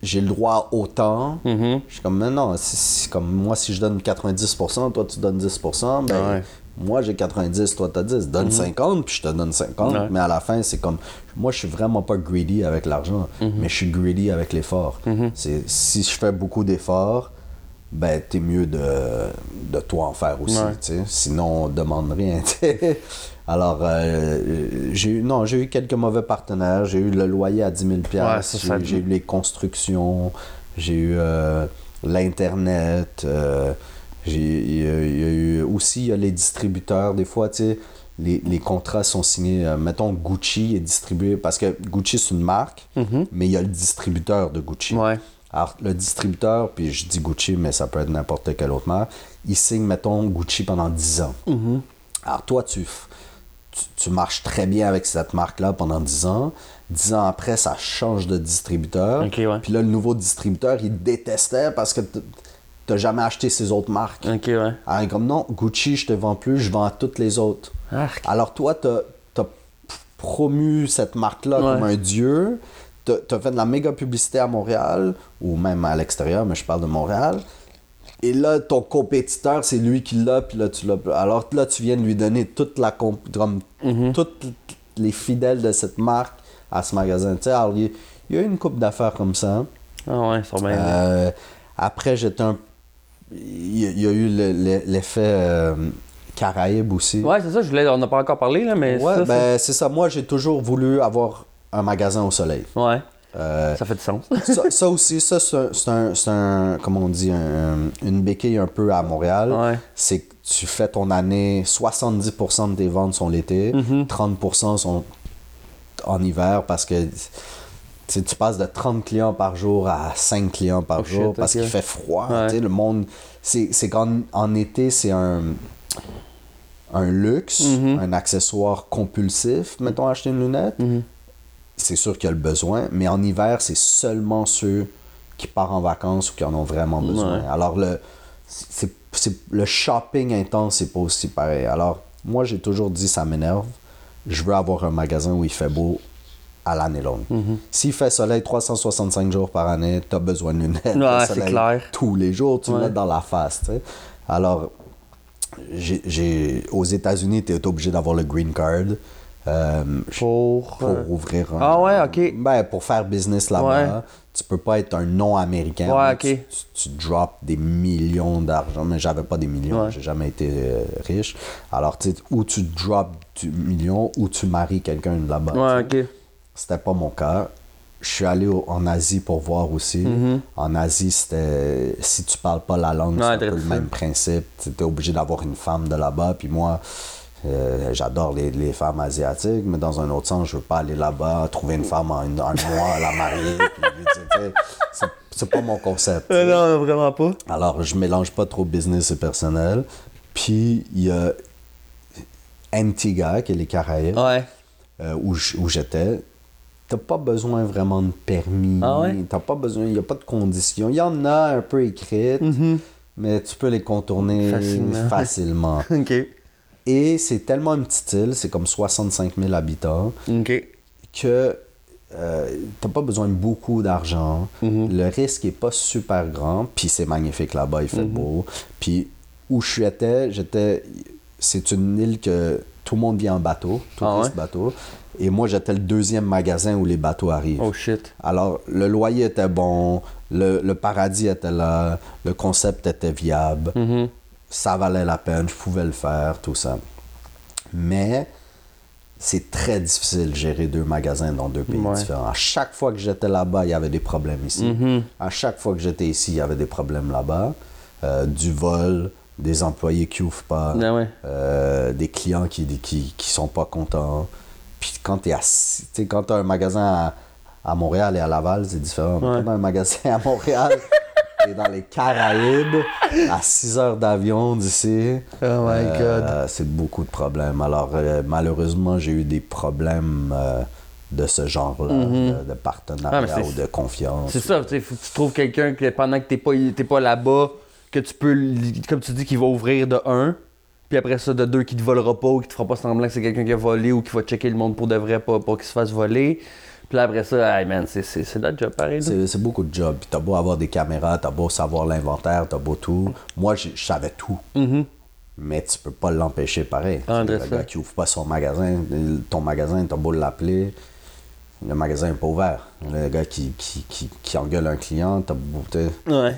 j'ai le droit à autant. Mhm. Je suis comme, mais non, c'est c'est comme moi, si je donne 90%, toi tu donnes 10%, ben Ouais. Moi j'ai 90, toi t'as 10. Donne 50, puis je te donne 50. Ouais. Mais à la fin, c'est comme, moi je suis vraiment pas greedy avec l'argent, mais je suis greedy avec l'effort. C'est Si je fais beaucoup d'efforts, ben t'es mieux de, de toi en faire aussi, Ouais. tu sais. Sinon, on demande rien. Alors, euh, j'ai eu, non, j'ai eu quelques mauvais partenaires. J'ai eu le loyer à 10 000 Ouais, j'ai, eu les constructions, j'ai eu euh, l'Internet, euh, il y, a- il y a eu aussi il y a les distributeurs. Des fois, tu sais, les, les contrats sont signés. euh, mettons, Gucci est distribué, parce que Gucci, c'est une marque, mais il y a le distributeur de Gucci. Ouais. Alors, le distributeur, puis je dis Gucci, mais ça peut être n'importe quelle autre marque, il signe, mettons, Gucci pendant 10 ans. Alors, toi, tu, tu, tu marches très bien avec cette marque-là pendant 10 ans. 10 ans après, ça change de distributeur. Ouais. Puis là, le nouveau distributeur, il détestait parce que t'as jamais acheté ces autres marques. Ok, ouais. Alors, est comme non, Gucci, je te vends plus, je vends à toutes les autres. Arc. Alors toi, t'as as promu cette marque-là Ouais. comme un dieu. T'as as fait de la méga publicité à Montréal, ou même à l'extérieur, mais je parle de Montréal. Et là, ton compétiteur, c'est lui qui l'a, puis là, tu l'as. Alors là, tu viens de lui donner toute la comp- comme Mhm. toutes les fidèles de cette marque à ce magasin. Tu sais, alors, il y a- une coupe d'affaires comme ça. Ah ouais. Euh, après, j'étais un. Il y, a- il y a eu le- le- l'effet euh, Caraïbe aussi. Ouais, c'est ça, je voulais, on n'a pas encore parlé, là, mais Ouais, ça, ben c'est ça. Moi, j'ai toujours voulu avoir un magasin au soleil. ouais, Euh, ça fait du sens. ça, ça aussi, ça, c'est un, un, comment on dit, un- une béquille un peu à Montréal. Ouais. C'est que tu fais ton année, 70% de tes ventes sont l'été, Mm-hmm. 30% sont en hiver parce que tu passes de 30 clients par jour à 5 clients par Oh jour shit, parce qu'il fait froid. Ouais. Le monde, c'est qu'en en été, c'est un, un luxe, Mm-hmm. un accessoire compulsif, mettons, acheter une lunette. C'est sûr qu'il y a le besoin, mais en hiver, c'est seulement ceux qui partent en vacances ou qui en ont vraiment besoin. Ouais. Alors, le, c'est, c'est- le shopping intense, c'est pas aussi pareil. Alors, moi, j'ai toujours dit, ça m'énerve. Je veux avoir un magasin où il fait beau à l'année longue. Mhm. S'il fait soleil 365 jours par année, t'as besoin de lunettes. Ouais, c'est clair. Tous les jours, tu Ouais. mets dans la face. tu. Alors, j'ai, aux États-Unis, tu es obligé d'avoir le green card. euh, Pour. pour euh, ouvrir un... Ah ouais, ok. Ben, pour faire business là-bas, Ouais. tu peux pas être un non-américain. Ouais, Tu- ok. Tu, tu drops des millions d'argent, mais j'avais pas des millions, Ouais. j'ai jamais été euh, riche. Alors, tu sais, ou tu drops du million, ou tu maries quelqu'un de là-bas. Ouais, tu ok. C'était pas mon cas. Je suis allé au- en Asie pour voir aussi. En Asie, c'était. Si tu parles pas la langue. Ouais, c'est un peu le même principe. Tu es obligé d'avoir une femme de là-bas. Puis moi, Euh, J'adore les, les femmes asiatiques, mais dans un autre sens, je veux pas aller là-bas, trouver une femme en un mois, la marier. c'est- pas mon concept. non, vraiment pas. Alors, je mélange pas trop business et personnel. Puis, il y a Antigua, qui est les Caraïbes, Ouais. euh, où j'étais. T'as pas besoin vraiment de permis. Ah ouais? T'as pas besoin, il n'y a pas de conditions. Il y en a un peu écrites, mais tu peux les contourner Facilement. facilement. Et c'est tellement une petite île, c'est comme 65 000 habitants, que euh, t'as pas besoin de beaucoup d'argent. Mhm. Le risque est pas super grand, puis c'est magnifique là-bas, il fait Mhm. beau. Puis où je étais, j'étais, c'est une île que tout le monde vient en bateau, tout Ah ouais? bateau. Et moi, j'étais le deuxième magasin où les bateaux arrivent. Oh shit. Alors, le loyer était bon, le, le paradis était là, le concept était viable Mhm. ça valait la peine, je pouvais le faire, tout ça. Mais c'est très difficile de gérer deux magasins dans deux pays Ouais. différents. À chaque fois que j'étais là-bas, il y avait des problèmes ici. Mhm. À chaque fois que j'étais ici, il y avait des problèmes là-bas. Euh, du vol, des employés qui ouvrent pas, Ah ouais. euh, des clients qui, qui, qui sont pas contents. Puis quand tu as un magasin à, à Montréal et à Laval, c'est différent. Ouais. Quand t'as un magasin à Montréal, t'es dans les Caraïbes, à 6 heures d'avion d'ici. Oh my Euh, c'est beaucoup de problèmes. Alors, euh, malheureusement, j'ai eu des problèmes euh, de ce genre-là, de, de partenariat. Ah, ou de confiance. C'est ça, tu faut que tu trouves quelqu'un que pendant que t'es pas, t'es pas là-bas, que tu peux, comme tu dis, qui va ouvrir de un, puis après ça, de deux, qui te volera pas ou qui te fera pas semblant que c'est quelqu'un qui a volé ou qui va checker le monde pour de vrai, pas, pas qu'il se fasse voler. Puis là, après ça, hey man, c'est, c'est notre job pareil. C'est beaucoup de job. Puis t'as beau avoir des caméras, t'as beau savoir l'inventaire, t'as beau tout. Moi, je savais tout. Mais tu peux pas l'empêcher pareil. Ah, le de ça. gars qui ouvre pas son magasin, ton magasin, t'as beau l'appeler, le magasin est pas ouvert. Le gars qui, qui, qui, qui engueule un client, t'as beau... Ouais.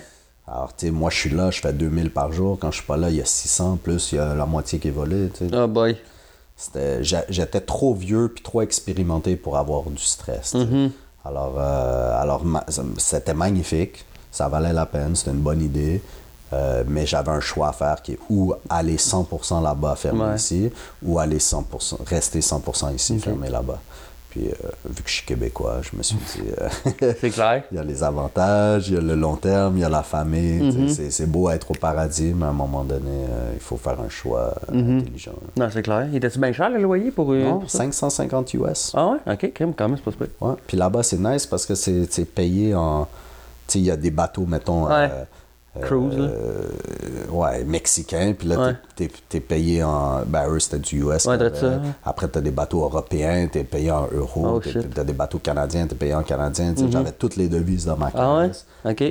Alors, tu sais, moi, je suis là, je fais 2000 par jour. Quand je suis pas là, il y a 600, plus il y a la moitié qui est volée, tu sais. Oh boy. J'étais trop vieux puis trop expérimenté pour avoir du stress. Mm-hmm. Alors, euh, alors c'était magnifique. Ça valait la peine. C'était une bonne idée. Euh, mais j'avais un choix à faire qui est ou aller 100% là-bas, fermer Ouais. ici, ou aller 100%, rester 100% ici, fermer là-bas. Puis, euh, vu que je suis québécois, je me suis dit, euh, C'est clair. il y a les avantages, il y a le long terme, il y a la famille. Mm-hmm. c'est- C'est beau être au paradis, mais à un moment donné, euh, il faut faire un choix Mm-hmm. intelligent. là. Non, c'est clair. Il était-tu bien cher le loyer pour. Non, pour ça? 550 US. Ah ouais? Ok, quand même, c'est pas super. Ouais. Puis là-bas, c'est nice parce que c'est c'est payé en. Tu sais, il y a des bateaux, mettons. Ouais. Euh, Cruise, là? euh, ouais, mexicains. Puis là, t'es- t'es payé en. Ben, eux, c'était du US. Ouais, ça, avait. ouais. Après, t'as des bateaux européens, t'es payé en euros. Oh, t'as des bateaux canadiens, t'es payé en canadien. Tu sais, J'avais toutes les devises dans ma Ah ouais? Ok.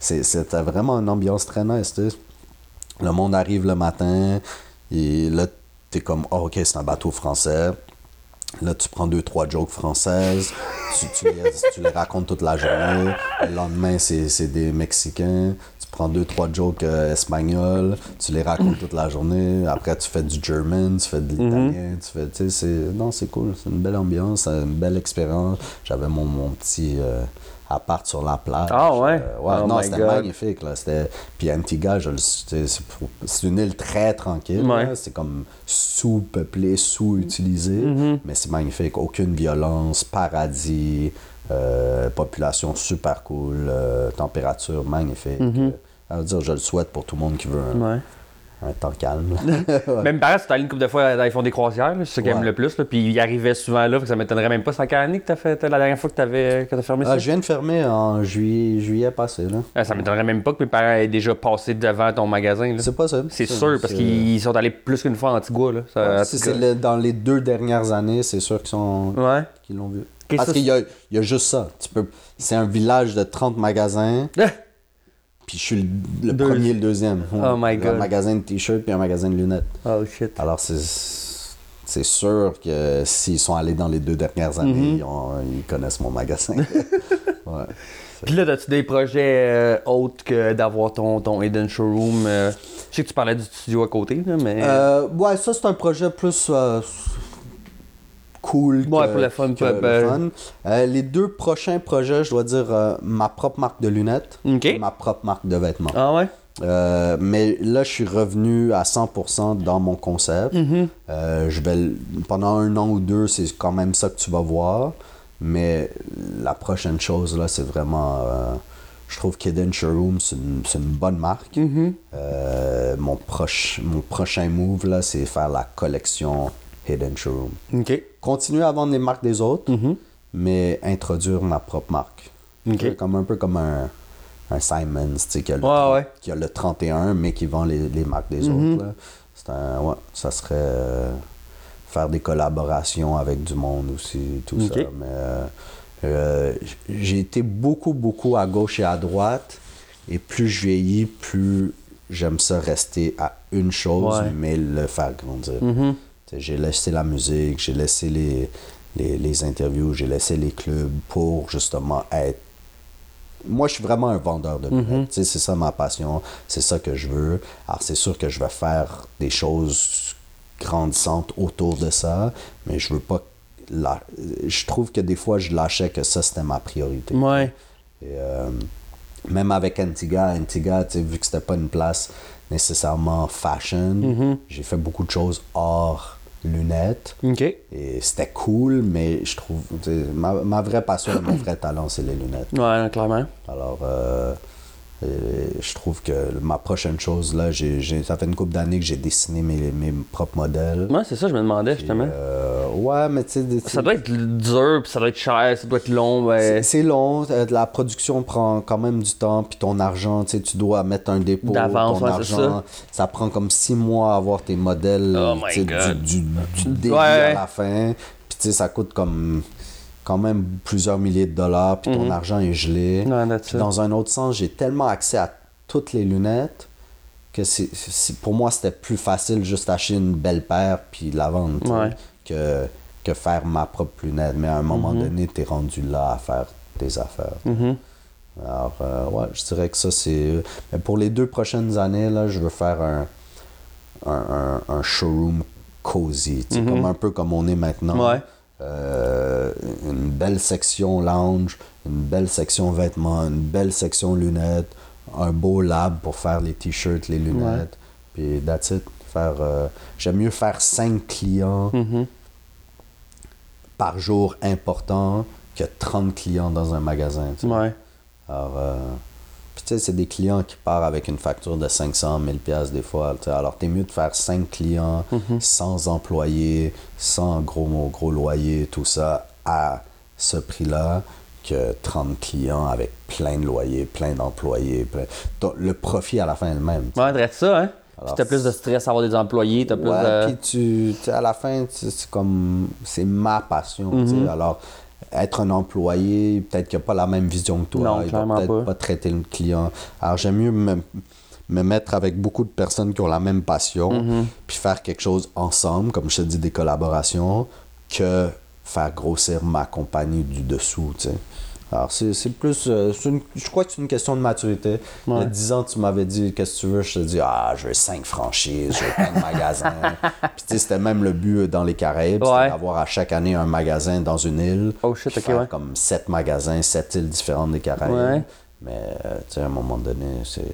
C'était vraiment une ambiance très nice. tu sais. Le monde arrive le matin et là, t'es comme, oh, ok, c'est un bateau français. Là, tu prends deux, trois jokes françaises, tu, tu les, tu les racontes toute la journée. Le lendemain, c'est des Mexicains. Tu prends deux, trois jokes euh, espagnols, tu les racontes toute la journée. Après, tu fais du German, tu fais de l'italien. Tu fais, tu sais, c'est... Non, c'est cool. C'est une belle ambiance, c'est une belle expérience. J'avais mon, mon petit euh, appart sur la plage. Ah ouais? Euh, ouais, Oh non, c'était magnifique. Là. C'était... Puis Antigua, je le- c'est, une île très tranquille. Ouais. C'est comme sous-peuplé, sous-utilisé. Mm-hmm. Mais c'est magnifique. Aucune violence, paradis, euh, population super cool, euh, température magnifique. Euh, à dire, je le souhaite pour tout le monde qui veut un. Ouais. Un temps calme. Même pareil, c'est allé une couple de fois, ils font des croisières, c'est ça qu'ils aiment le plus. Là, puis ils arrivaient souvent là, fait que ça m'étonnerait même pas. C'est en quelle année que t'as fait la dernière fois que t'avais que t'as fermé ça? Ah, je viens de fermer en juillet, juillet passé. Là. Ah, ça m'étonnerait même pas que mes parents aient déjà passé devant ton magasin. C'est possible. C'est sûr, parce qu'ils sont allés plus qu'une fois en Antigua. Là. Ça- Ouais, si le- dans les deux dernières années, c'est sûr qu'ils sont Ouais. qu'ils l'ont vu. Parce ça, qu'il y a, il y a juste ça. Tu peux, c'est un village de 30 magasins, Ah! Puis je suis le, le Deux. premier et le deuxième. Oh my Un God. magasin de t-shirts puis un magasin de lunettes. Oh shit. Alors c'est c'est sûr que s'ils sont allés dans les deux dernières années, ils, ont- ils connaissent mon magasin. ouais. Puis là, as-tu des projets euh, autres que d'avoir ton, ton Hidden Showroom? euh, Je sais que tu parlais du studio à côté, là, mais. Euh, ouais, ça c'est un projet plus euh, cool. Ouais, que- pour le fun, que pas- le ben- fun. Euh, les deux prochains projets, je dois dire euh, ma propre marque de lunettes, et ma propre marque de vêtements. Ah ouais? Euh, mais là, je suis revenu à 100% dans mon concept. Mm-hmm. Je vais, pendant un an ou deux, c'est quand même ça que tu vas voir. Mais la prochaine chose, là, c'est vraiment... je trouve qu'Hidden Showroom, c'est une, bonne marque. Mm-hmm. Euh, mon, proche, mon prochain move, là, c'est faire la collection Hidden Showroom. OK. Continuer à vendre les marques des autres, Mhm. mais introduire ma propre marque. Comme un peu comme un, un Simons, qui a, le, Ouais, ouais. qui a le 31, mais qui vend les, les marques des Mhm. autres. là. C'est un, ouais, ça serait euh, faire des collaborations avec du monde aussi, tout ça. Mais euh, euh, j'ai été beaucoup, beaucoup à gauche et à droite, et plus je vieillis, plus j'aime ça rester à une chose, mais le faire grandir. Mhm. T'sais, J'ai laissé la musique, j'ai laissé les, les, les interviews, j'ai laissé les clubs pour justement être. Moi, je suis vraiment un vendeur de lunettes. T'sais, C'est ça ma passion, c'est ça que je veux. Alors, c'est sûr que je vais faire des choses grandissantes autour de ça, mais je veux pas. la- Je trouve que des fois, je lâchais que ça, c'était ma priorité. Ouais. Et, euh, même avec Antigua, Antigua, vu que c'était pas une place nécessairement fashion, Mm-hmm. j'ai fait beaucoup de choses hors lunettes. OK. Et c'était cool, mais je trouve. Ma, ma vraie passion et mon vrai talent, c'est les lunettes. Ouais, clairement. Alors, euh, euh, je trouve que ma prochaine chose, là, j'ai, j'ai- ça fait une couple d'années que j'ai dessiné mes, mes propres modèles. Ouais, c'est ça, je me demandais justement. Euh, ouais, mais tu sais. Ça doit être dur, puis ça doit être cher, ça doit être long. C'est Ouais. c'est long, euh, la production prend quand même du temps, puis ton argent, tu sais, tu dois mettre un dépôt, D'avance, ton ouais, c'est argent, ça. prend comme six mois à avoir tes modèles, Oh my God. du, du, du début Ouais. à la fin, puis tu sais, ça coûte comme quand même plusieurs milliers de dollars, puis ton argent est gelé. Ouais, Puis dans un autre sens, j'ai tellement accès à toutes les lunettes que c'est, pour moi, c'était plus facile juste acheter une belle paire puis la vendre Ouais. que, que faire ma propre lunette. Mais à un moment donné, tu es rendu là à faire tes affaires. Mhm. Alors, euh, ouais, je dirais que ça, c'est. Mais pour les deux prochaines années, là, je veux faire un, un, un- un showroom cozy. comme un peu comme on est maintenant. Mhm. Ouais. Euh, une belle section lounge, une belle section vêtements, une belle section lunettes, un beau lab pour faire les t-shirts, les lunettes. Puis that's it. Faire, euh, j'aime mieux faire 5 clients Mhm. par jour importants que 30 clients dans un magasin. tu sais. Ouais. Alors, euh, c'est des clients qui partent avec une facture de 500, 1000 pièces des fois. tu sais. Alors, t'es mieux de faire 5 clients sans employés, sans gros, gros loyer, tout ça, à ce prix-là, que 30 clients avec plein de loyers, plein d'employés. plein- Le profit à la fin est le même. tu sais. Ouais, ça, hein? Alors, Puis t'as plus de stress à avoir des employés, t'as plus Ouais, de. puis tu, sais, à la fin, c'est comme, c'est ma passion, tu Mhm. sais. Alors, être un employé, peut-être qu'il n'a pas la même vision que toi. Non, il va peut-être pas. pas traiter le client. Alors, j'aime mieux me, me mettre avec beaucoup de personnes qui ont la même passion, Mhm. puis faire quelque chose ensemble, comme je te dis, des collaborations, que faire grossir ma compagnie du dessous, tu sais. Alors, c'est c'est plus. euh, une- je crois que c'est une question de maturité. Il y a Ouais. 10 ans, tu m'avais dit Qu'est-ce que tu veux? Je te dis Ah, je veux 5 franchises, je veux plein de magasins. Puis, tu sais, c'était même le but euh, dans les Caraïbes c'était Ouais. d'avoir à chaque année un magasin dans une île. Oh shit, ok, faire ouais. comme 7 magasins, 7 îles différentes des Caraïbes. Ouais. Mais, euh, tu sais, à un moment donné, c'est.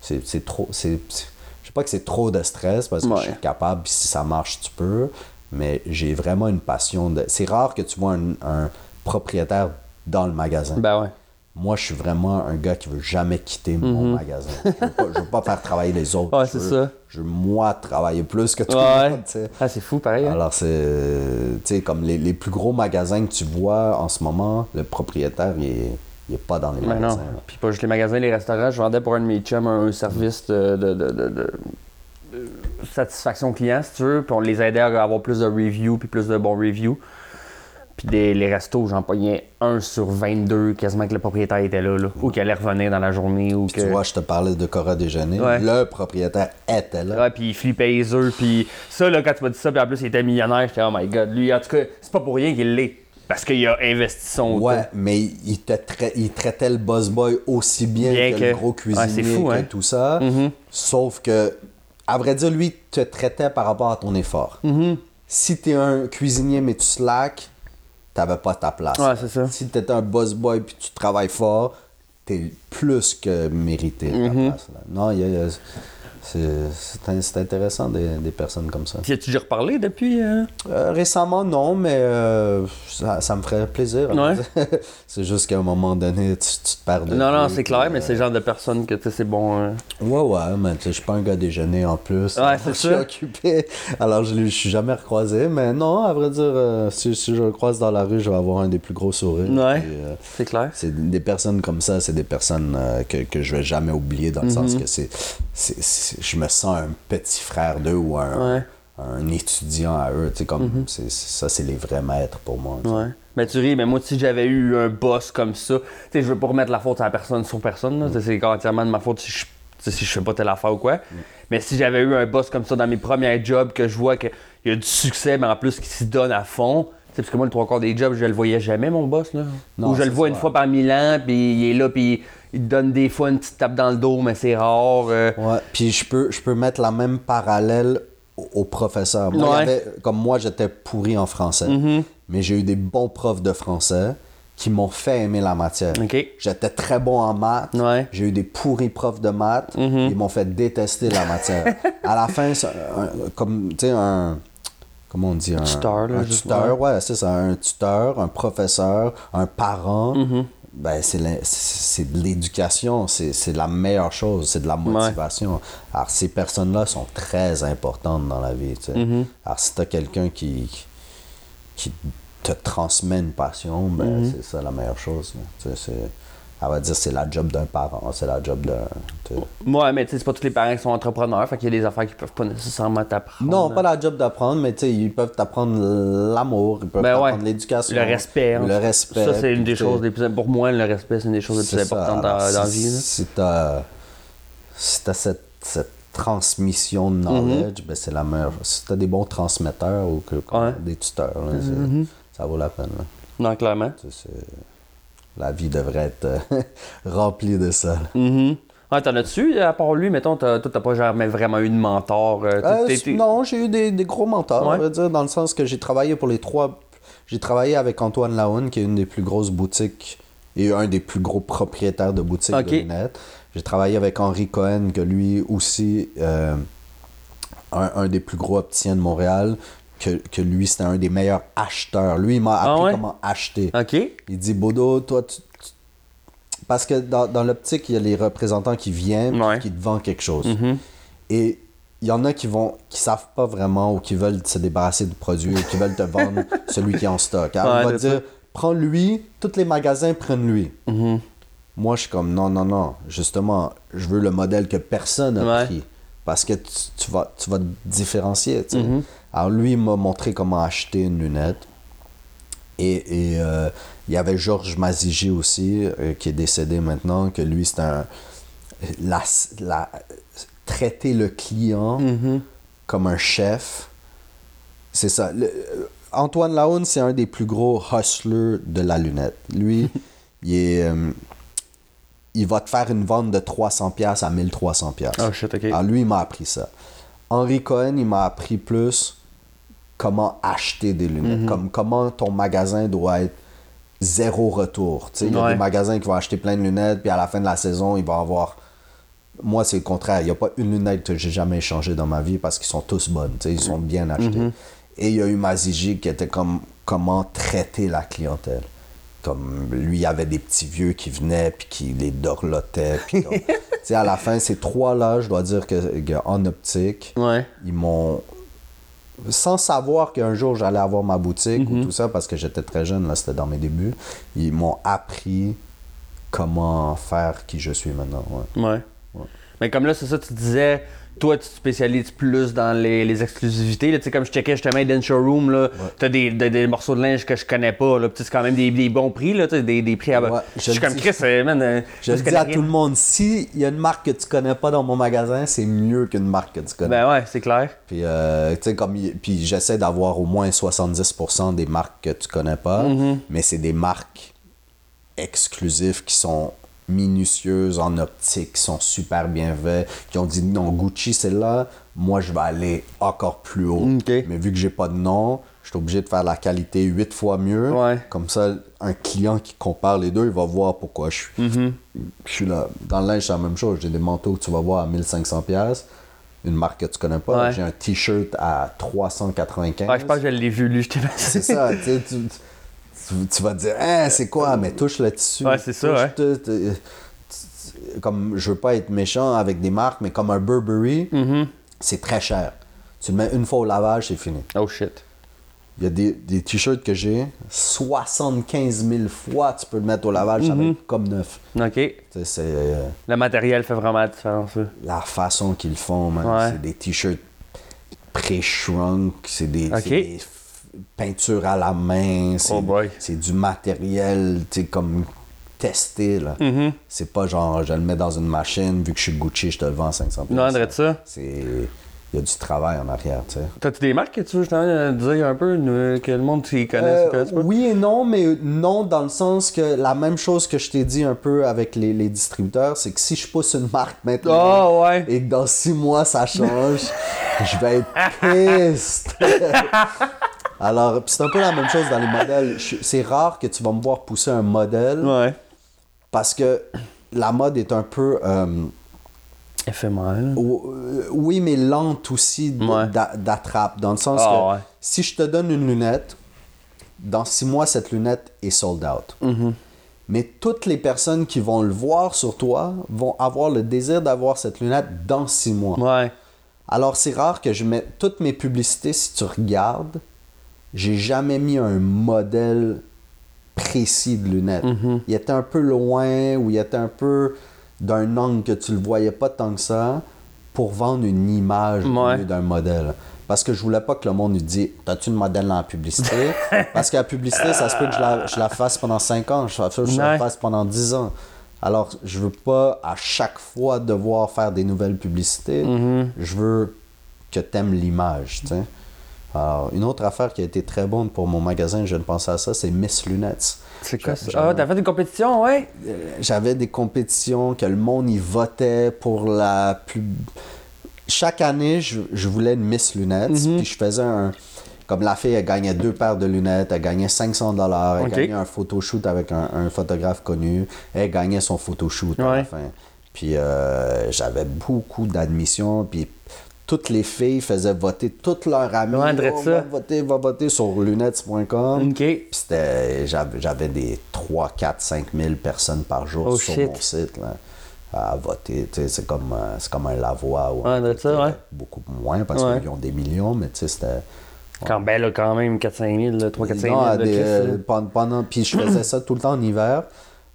C'est c'est trop. c'est c'est- Je sais pas que c'est trop de stress parce que Ouais. je suis capable, puis si ça marche, tu peux. Mais j'ai vraiment une passion de. C'est rare que tu vois un, un propriétaire dans le magasin. Ben ouais. Moi, je suis vraiment un gars qui veut jamais quitter mon magasin. Je veux, pas, je veux pas faire travailler les autres. Mhm. Ouais, Je c'est veux- ça. Je veux, moi, travailler plus que tout Ouais. le monde. Ah, c'est fou, pareil. hein? Alors, c'est. Tu sais, comme les, les plus gros magasins que tu vois en ce moment, le propriétaire, il est, il est pas dans les Ben magasins. non. Puis pas juste les magasins, les restaurants. Je vendais pour un de mes chums un, service de, de, de- de- de- de satisfaction client, si tu veux. Puis on les aidait à avoir plus de reviews, puis plus de bons reviews. Puis des, les restos, j'en pognais un sur 22, quasiment que le propriétaire était là, là. Ou qu'il allait revenir dans la journée. Ou que... tu vois, je te parlais de Cora Déjeuner. Ouais. Le propriétaire était là. Ouais, puis il flippait les œufs, puis ça, là, quand tu m'as dit ça, puis en plus, il était millionnaire, j'étais, oh my god, lui, en tout cas, c'est pas pour rien qu'il l'est. Parce qu'il a investi son Ouais, mais il, te trai- il traitait le boss boy aussi bien, Bien que, que- le gros cuisinier Ouais, c'est fou, que hein? tout ça. Sauf que, à vrai dire, lui te traitait par rapport à ton effort. Mm-hmm. Si t'es un cuisinier mais tu slack, t'avais pas ta place. Ouais, c'est ça. Si t'étais un boss boy puis tu travailles fort, t'es plus que mérité ta Mhm. place. là. Non, il y a- c'est intéressant des, des personnes comme ça. T'y as-tu déjà reparlé depuis? euh? Euh, récemment, non, mais euh, ça, ça me ferait plaisir. Ouais. c'est juste qu'à un moment donné, tu, tu te perds de Non, non, c'est clair, mais euh, c'est le genre de personne que tu sais, c'est bon. euh. Ouais, ouais, mais je suis pas un gars déjeuner en plus. Ouais, c'est je suis occupé. Alors, je, je suis jamais recroisé. Mais non, à vrai dire, euh, si, si je le croise dans la rue, je vais avoir un des plus gros sourires. Ouais. C'est clair. c'est des personnes comme ça, c'est des personnes que, que je vais jamais oublier dans le Mhm. sens que c'est- je me sens un petit frère d'eux ou un, Ouais. un étudiant à eux. Comme, Mhm. c'est, c'est- ça, c'est les vrais maîtres pour moi. Ouais. Mais tu ris, mais moi, si j'avais eu un boss comme ça, tu sais, je veux pas remettre la faute à la personne sur personne, sais, c'est entièrement de ma faute si je, si je fais pas telle affaire ou quoi. Mais si j'avais eu un boss comme ça dans mes premiers jobs, que je vois qu'il y a du succès, mais en plus qu'il s'y donne à fond, tu sais, parce que moi, le trois quarts des jobs, je le voyais jamais, mon boss, là. Non, Ou je le vois ça. une fois par mille ans, puis il est là, puis il te donne des fois une petite tape dans le dos, mais c'est rare. euh. Ouais, puis je peux, je peux mettre la même parallèle au, au professeur. Moi, il y Ouais. avait- comme moi, j'étais pourri en français, mais j'ai eu des bons profs de français qui m'ont fait aimer la matière. J'étais très bon en maths. Ouais. J'ai eu des pourris profs de maths. Ils m'ont fait détester la matière. à la fin, c'est un- comme, tu sais, un... Comment on dit? Un tuteur, là, Un tuteur, ouais, c'est ça. Un tuteur, un professeur, un parent. Mm-hmm. Ben, c'est de l'éducation. C'est la meilleure chose. C'est de la motivation. Alors, ces personnes-là sont très importantes dans la vie, tu sais. Mm-hmm. Alors, si t'as quelqu'un qui, qui te transmet une passion, ben, Mm-hmm. c'est ça la meilleure chose. Tu sais, Elle va dire c'est la job d'un parent, c'est la job d'un. Ouais, mais tu sais, c'est pas tous les parents qui sont entrepreneurs, fait qu'il y a des affaires qui peuvent pas nécessairement t'apprendre. Non, pas la job d'apprendre, mais tu sais, ils peuvent t'apprendre l'amour, ils peuvent Ben ouais. t'apprendre l'éducation. Le respect. Le respect. Ça, c'est une des choses les plus Pour moi, le respect, c'est une des choses les plus importantes dans, la vie. là. Si t'as si t'as cette, cette transmission de knowledge, ben c'est la meilleure. Si t'as des bons transmetteurs ou que, Ouais. Des tuteurs, là, c'est- ça vaut la peine. là. Non, clairement. La vie devrait être euh, remplie de ça. Ouais, t'en as-tu, à part lui, mettons, toi, t'as pas jamais vraiment eu de mentor. euh, Euh, non, j'ai eu des, des gros mentors, Ouais. on va dire, dans le sens que j'ai travaillé pour les trois. J'ai travaillé avec Antoine Laoune, qui est une des plus grosses boutiques et un des plus gros propriétaires de boutiques de lunettes. J'ai travaillé avec Henri Cohen, que lui aussi, euh, un, un des plus gros opticiens de Montréal, que, que lui, c'était un des meilleurs acheteurs. Lui, il m'a Ah appris ouais? comment acheter. Il dit Bodo, toi, tu. tu- Parce que dans, dans l'optique, il y a les représentants qui viennent Ouais. qui te vendent quelque chose. Mhm. Et il y en a qui vont qui savent pas vraiment ou qui veulent se débarrasser du produit ou qui veulent te vendre celui qui est en stock. Alors, Ouais, on va dire prends lui, tous les magasins prennent lui. Mhm. Moi, je suis comme non, non, non. Justement, je veux le modèle que personne n'a pris. Parce que tu, tu vas, tu vas te différencier. Mhm. Alors, lui, il m'a montré comment acheter une lunette. Et, et, euh, il y avait Georges Mazigi aussi, euh, qui est décédé maintenant, que lui, c'est un. La, la- traiter le client Mhm. comme un chef. C'est ça. Le- euh, Antoine Laoune, c'est un des plus gros hustlers de la lunette. Lui, il est. euh, il va te faire une vente de 300$ à 1300$. Oh shit, ok. Alors lui, il m'a appris ça. Henri Cohen, il m'a appris plus comment acheter des lunettes. Mhm. Comme, comment ton magasin doit être zéro retour. Tu sais, Il y a Ouais. des magasins qui vont acheter plein de lunettes, puis à la fin de la saison, il va avoir... Moi, c'est le contraire. Il n'y a pas une lunette que j'ai jamais échangée dans ma vie parce qu'ils sont tous bonnes. tu sais, Ils sont bien achetés. Mhm. Et il y a eu Mazigi qui était comme comment traiter la clientèle. Comme lui, il y avait des petits vieux qui venaient puis qui les dorlotaient. Puis comme- à la fin, ces trois-là, je dois dire que, que en optique, Ouais. ils m'ont. Sans savoir qu'un jour j'allais avoir ma boutique ou tout ça, parce que j'étais très jeune, là, c'était dans mes débuts, ils m'ont appris comment faire qui je suis maintenant. ouais. Ouais. Mais comme là, c'est ça, tu disais, toi, tu te spécialises plus dans les, les exclusivités. Là, tu sais, comme je checkais justement Eden Showroom, là, t'as des, des, des morceaux de linge que je connais pas. Là, c'est quand même des, des bons prix, là, des, des prix à. Ouais, je je suis comme dis. Chris, euh, man. euh, Je le dis à rien. tout le monde, s'il y a une marque que tu connais pas dans mon magasin, c'est mieux qu'une marque que tu connais. Ben ouais, c'est clair. Puis, euh, comme, il- puis j'essaie d'avoir au moins 70% des marques que tu connais pas, Mm-hmm. mais c'est des marques exclusives qui sont minutieuses en optique, qui sont super bien faites, qui ont dit non, Gucci c'est là, moi je vais aller encore plus haut. Mais vu que j'ai pas de nom, suis obligé de faire la qualité 8 fois mieux. Ouais. Comme ça, un client qui compare les deux, il va voir pourquoi je suis, Mhm. je suis là. Dans le linge, c'est la même chose. J'ai des manteaux que tu vas voir à 1500$, pièces une marque que tu connais pas. Ouais. J'ai un t-shirt à 395$. Ouais, je pense que je l'ai vu, lui, je t'ai C'est ça, tu, sais, tu, vas te dire, Hein, c'est quoi, mais touche le tissu. Ouais, c'est ça, comme, je veux pas être méchant avec des marques, mais comme un Burberry, Mhm. c'est très cher. Tu le mets une fois au lavage, c'est fini. Oh shit. Il y a des, des t-shirts que j'ai, 75 000 fois tu peux le mettre au lavage, ça va être comme neuf. OK. C'est euh, Le matériel fait vraiment la différence, la façon qu'ils font. Ouais. C'est des t-shirts pré-shrunk, c'est des, des peintures à la main, c'est Oh du matériel, tu sais, comme testé, là. Mhm. C'est pas genre, je le mets dans une machine, vu que je suis Gucci, je te le vends à 500 Non, André, ça. C'est... Il y a du travail en arrière, tu sais. T'as-tu des marques que tu veux justement euh, dire un peu, que le monde s'y connaisse, Euh, pas? oui et non, mais non dans le sens que la même chose que je t'ai dit un peu avec les, les distributeurs, c'est que si je pousse une marque maintenant Oh, ouais. et que dans six mois ça change, je vais être piste. Alors, c'est un peu la même chose dans les modèles. C'est rare que tu vas me voir pousser un modèle Ouais. parce que la mode est un peu. euh, Éphémère. euh, oui, mais lente aussi d'attrape. Dans le sens Ah, que ouais. si je te donne une lunette, dans six mois, cette lunette est sold out. Mm-hmm. Mais toutes les personnes qui vont le voir sur toi vont avoir le désir d'avoir cette lunette dans six mois. Ouais. Alors, c'est rare que je mette toutes mes publicités, si tu regardes, j'ai jamais mis un modèle précis de lunettes. Mm-hmm. Il était un peu loin ou il était un peu d'un angle que tu le voyais pas tant que ça pour vendre une image Ouais. d'un modèle. Parce que je voulais pas que le monde nous dise T'as-tu le modèle dans la publicité? Parce que la publicité, ça se peut que je la, je la fasse pendant 5 ans, je, je la fasse pendant 10 ans. Alors, je veux pas à chaque fois devoir faire des nouvelles publicités. Mm-hmm. Je veux que tu aimes l'image. tu sais. Alors, une autre affaire qui a été très bonne pour mon magasin, je de penser à ça, c'est Miss Lunettes. C'est quoi ça? Ah, t'as fait une compétition, ouais? Euh, J'avais des compétitions que le monde y votait pour la plus. Chaque année, je, je voulais une Miss Lunettes, Mhm. puis je faisais un. Comme la fille, elle gagnait deux paires de lunettes, elle gagnait 500 dollars, elle gagnait un photoshoot avec un, un photographe connu, elle gagnait son photoshoot à Ouais. la fin. Puis euh, j'avais beaucoup d'admissions, puis toutes les filles faisaient voter toutes leurs amis. Ouais, Oh, va voter, va voter sur lunettes.com. J'avais, des 3, 4, 5 000 personnes par jour Oh, sur shit. mon site là, à voter. C'est, comme, euh, c'est comme un Lavoie ou Ouais, ouais. euh, beaucoup moins parce qu'ils ont des millions, mais tu sais, c'était. Quand, ben là, quand même, 4-5 000, 3 4 5 Non, 000 à de des, Chris, euh, là. pendant, pendant- puis je faisais ça tout le temps en hiver,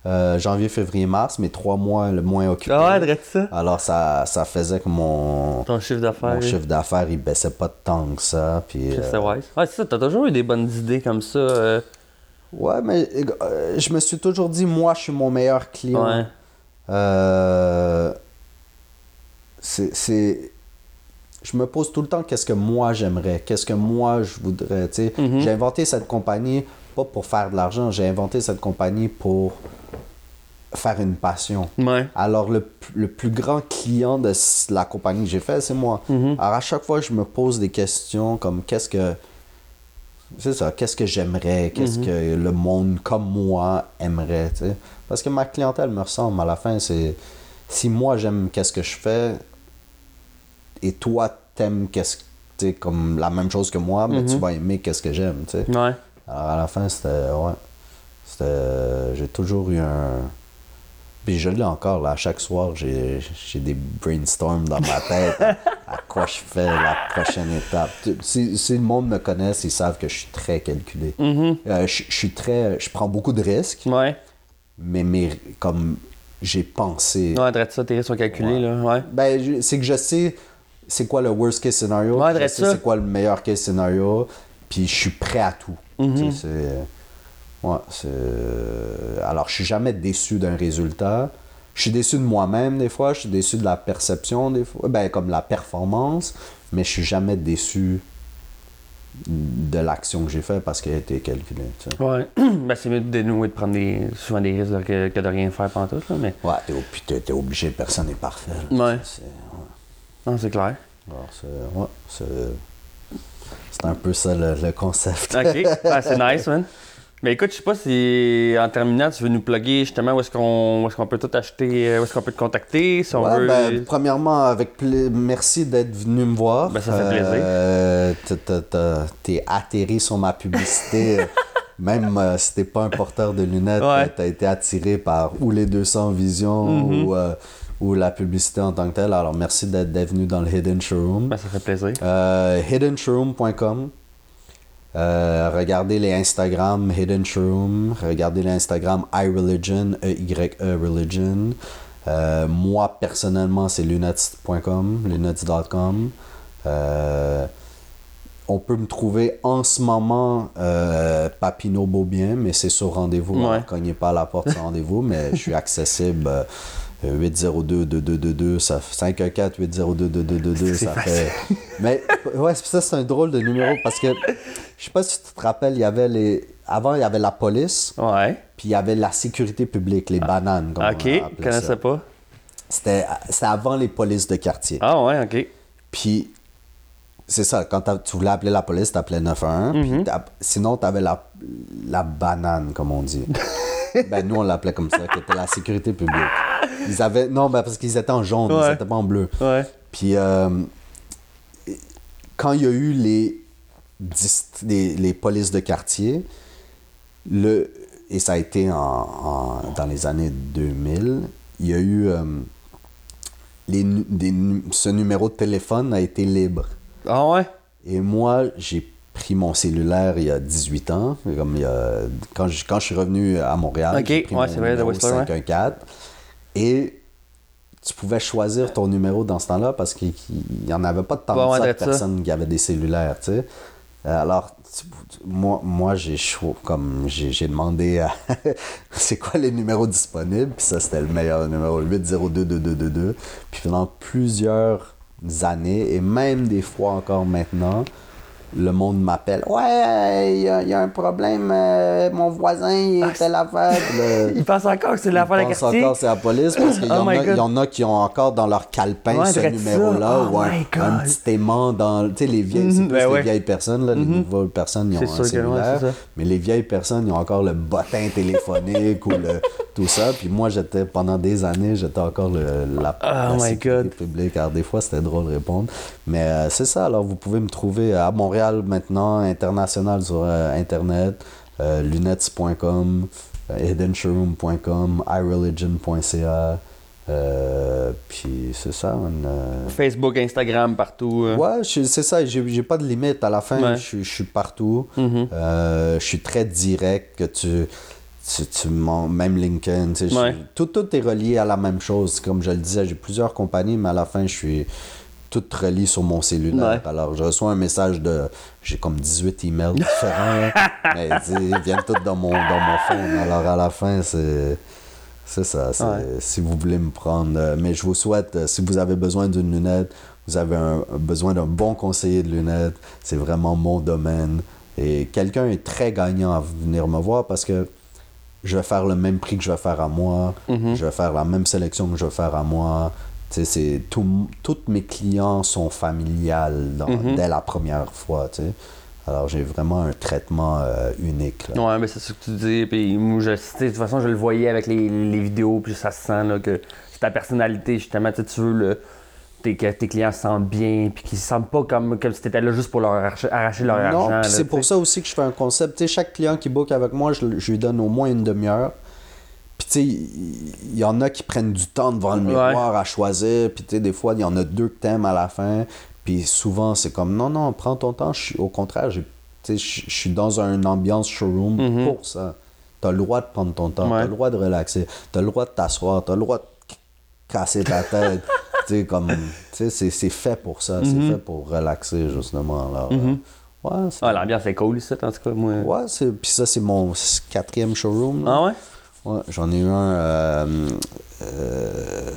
euh, janvier, février, mars, mais trois mois le moins occupé. Ah ouais, ça? Alors ça, ça faisait que mon, Ton chiffre d'affaires. mon chiffre d'affaires il baissait pas tant que ça. Puis, euh, C'est wise. Ouais, c'est ça, t'as toujours eu des bonnes idées comme ça. euh, Ouais, mais euh, je me suis toujours dit, moi, je suis mon meilleur client. Ouais. Euh, c'est, Je me pose tout le temps qu'est-ce que moi j'aimerais, qu'est-ce que moi je voudrais? tu sais. Mhm. J'ai inventé cette compagnie pas pour faire de l'argent, j'ai inventé cette compagnie pour faire une passion. Ouais. Alors, le, le plus grand client de la compagnie que j'ai fait, c'est moi. Mhm. Alors, à chaque fois, je me pose des questions comme qu'est-ce que. C'est ça, qu'est-ce que j'aimerais, qu'est-ce Mhm. que le monde comme moi aimerait. Parce que ma clientèle me ressemble. À la fin, c'est. Si moi, j'aime qu'est-ce que je fais et toi, t'aimes qu'est-ce comme la même chose que moi, mais tu vas aimer qu'est-ce que j'aime, tu sais. Ouais. Alors à la fin, c'était. Ouais. C'était. J'ai toujours eu un. Puis je l'ai encore, là. À chaque soir, j'ai des brainstorms dans ma tête à, à quoi je fais la prochaine étape. Si, si le monde me connaisse, ils savent que je suis très calculé. Mhm. Euh, je, je suis très. Je prends beaucoup de risques, Ouais. mais mes, comme j'ai pensé. Ouais, drette ça, tes risques sont calculés, là. Ouais. Ben, c'est que je sais c'est quoi le worst case scenario. Ouais, je sais c'est quoi le meilleur case scenario. Puis je suis prêt à tout. Mhm. Tu sais, c'est- ouais, c'est- Alors, je suis jamais déçu d'un résultat. Je suis déçu de moi-même des fois. Je suis déçu de la perception des fois. Ben, comme la performance. Mais je suis jamais déçu de l'action que j'ai faite parce qu'elle a été calculée. Ouais. ben, c'est mieux de dénouer de prendre des, souvent des risques que, que de rien faire pendant tout, là. Mais. Ouais, t'es, puis t'es- obligé. Personne n'est parfait. là. Ouais. C'est- ouais. Non, c'est clair. Alors, c'est, ouais, c'est, C'est un peu ça le, le concept. OK. Ah, c'est nice, man. Mais écoute, je sais pas si en terminant, tu veux nous plugger justement où est-ce qu'on est qu'on peut tout acheter, euh, où est-ce qu'on peut te contacter, si on Ouais, veut. ben, premièrement, avec pla- merci d'être venu me voir. Ben, ça fait plaisir. Euh, t'as- T'es atterri sur ma publicité. Même euh, si t'es pas un porteur de lunettes, Ouais. t'as été attiré par ou les 200 visions Mhm. ou, euh, ou la publicité en tant que telle. Alors merci d'être d'être venu dans le Hidden Showroom. Ben, ça fait plaisir. Euh, hiddenshowroom.com. Euh, regardez les Instagram Hidden Showroom. Regardez l'Instagram iReligion, E-Y-E Religion. Euh, moi, personnellement, c'est lunettes.com, lunettes.com. Euh, on peut me trouver en ce moment Papineau Beaubien, mais c'est sur rendez-vous. Ouais. Alors, cognez pas à la porte sans rendez-vous, mais je suis accessible. Euh, 802-2222, ça 514-802-2222, C'est ça fait. Mais ouais, c'est- ça c'est un drôle de numéro parce que je sais pas si tu te rappelles, il y avait les. Avant, il y avait la police, Ouais. puis il y avait la sécurité publique, les bananes. Comme Ah, OK. Je connaissais pas. C'était avant les polices de quartier. Ah, ouais, OK. Puis, c'est ça, quand tu voulais appeler la police, t'appelais 911. Mhm. puis t'as- sinon, t'avais la, la banane, comme on dit. ben, nous, on l'appelait comme ça, qui était la sécurité publique. Ils avaient... Non, ben, parce qu'ils étaient en jaune, Ouais. ils étaient pas en bleu. Ouais. Puis, euh, quand il y a eu les, les, les polices de quartier, le, et ça a été en, en- dans les années 2000, il y a eu... euh, les, des ce numéro de téléphone a été libre. Ah, ouais? Et moi, j'ai pris mon cellulaire il y a 18 ans. Comme il y a- quand, je, quand je suis revenu à Montréal, Ok, j'ai pris ouais, mon c'est vrai, de numéro Whistler, ouais. 514. Et tu pouvais choisir ton numéro dans ce temps-là parce qu'il n'y en avait pas de tant de de personnes qui avaient des cellulaires, tu sais. Alors, tu- tu- moi, moi j'ai comme j'ai demandé à c'est quoi les numéros disponibles, puis ça c'était le meilleur numéro, le 802-2222. Puis pendant plusieurs années, et même des fois encore maintenant, le monde m'appelle. Ouais, il y, a- il y a un problème, euh, mon voisin il Ah, était l'aveugle. Il pense encore que c'est l'affaire de pense quartier. encore que c'est la police parce qu'il Oh il y en a qui ont encore dans leur calepin Ouais, ce numéro-là ça. ou Oh un, petit aimant dans. Tu sais, les vieilles, c'est Mhm, plus ben les ouais. vieilles personnes, là, les nouvelles personnes, ils ont un ouais, cellulaire. ça. mais les vieilles personnes, ils ont encore le bottin téléphonique ou le, tout ça. Puis moi, j'étais, pendant des années, j'étais encore le, la, Oh la my sécurité God. publique. Alors, des fois, c'était drôle de répondre. Mais euh, c'est ça. Alors, vous pouvez me trouver à Montréal maintenant, international sur euh, Internet, euh, lunettes.com, euh, hiddenshowroom.com, iReligion.ca. Euh, puis c'est ça. on, euh, Facebook, Instagram, partout. euh. Ouais, c'est ça, j'ai pas de limite. À la fin, Ouais. je, je suis partout. Mhm. Euh, je suis très direct, que tu, tu, même LinkedIn, je- tout, tout est relié à la même chose. Comme je le disais, j'ai plusieurs compagnies, mais à la fin, je suis tout relié sur mon cellulaire. Ouais. Alors, je reçois un message de... J'ai comme 18 emails différents, mais ils viennent tous dans mon, dans mon phone. Alors, à la fin, c'est... C'est ça. c'est- Ouais. Si vous voulez me prendre. mais je vous souhaite, euh, si vous avez besoin d'une lunette, vous avez un- besoin d'un bon conseiller de lunettes, c'est vraiment mon domaine. Et quelqu'un est très gagnant à venir me voir parce que je vais faire le même prix que je vais faire à moi, Mhm. je vais faire la même sélection que je vais faire à moi. Tu c'est tout, tous mes clients sont familiales dans- Mhm. dès la première fois. tu. Alors j'ai vraiment un traitement euh, unique. là. Ouais, mais c'est ce que tu dis. Puis je, tu de toute façon, je le voyais avec les, les vidéos, puis ça se sent là, que c'est ta personnalité, justement. Tu tu veux le, tes, que tes clients se sentent bien, puis qu'ils se sentent pas comme, comme si t'étais là juste pour leur arracher, arracher leur Non, argent. là, c'est tu pour ça aussi que je fais un concept. Tu chaque client qui book avec moi, je, je lui donne au moins une demi-heure. Tu sais, il il y, en a qui prennent du temps devant le miroir à choisir. Puis tu sais, des fois, il y en a deux que t'aimes à la fin. Puis souvent, c'est comme, non, non, prends ton temps. Au contraire, je suis dans une ambiance showroom Mhm. pour ça. T'as le droit de prendre ton temps. Ouais. T'as le droit de relaxer. T'as le droit de t'asseoir. T'as le droit de casser ta tête. tu sais, comme, tu sais, c'est fait pour ça. C'est fait pour relaxer, justement. Alors, euh, ouais, Ah, l'ambiance est cool ici, en tout cas. Moi. Ouais, c'est... puis ça, c'est mon quatrième showroom. là. Ah ouais? Ouais, j'en ai eu un euh, euh,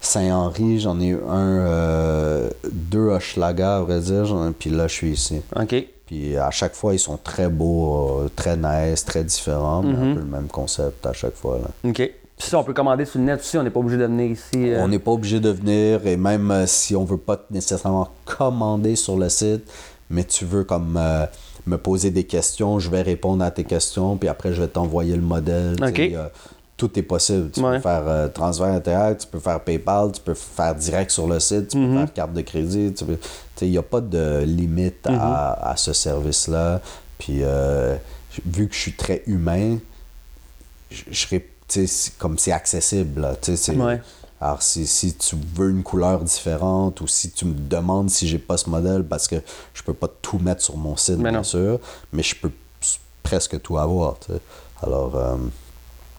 Saint-Henri, j'en ai eu un, euh, deux Hochelaga, à vrai dire, puis là, je suis ici. OK. Puis à chaque fois, ils sont très beaux, euh, très nice, très différents, mais Mhm. un peu le même concept à chaque fois. Là. OK. Puis ça, on peut commander sur le net aussi, on n'est pas obligé de venir ici. euh. On n'est pas obligé de venir, et même euh, si on veut pas nécessairement commander sur le site, mais tu veux comme euh, me poser des questions, je vais répondre à tes questions, puis après, je vais t'envoyer le modèle. a- tout est possible. Tu Ouais. peux faire euh, transfert interact, tu peux faire PayPal, tu peux faire direct sur le site, tu Mhm. peux faire carte de crédit. tu Il n'y a pas de limite Mhm. à, à ce service-là. Puis, euh, vu que je suis très humain, je serais, comme c'est accessible. là, Ouais. Alors, si, si tu veux une couleur différente ou si tu me demandes si j'ai pas ce modèle, parce que je peux pas tout mettre sur mon site, Mais bien non. sûr, mais je peux presque tout avoir. Alors, euh,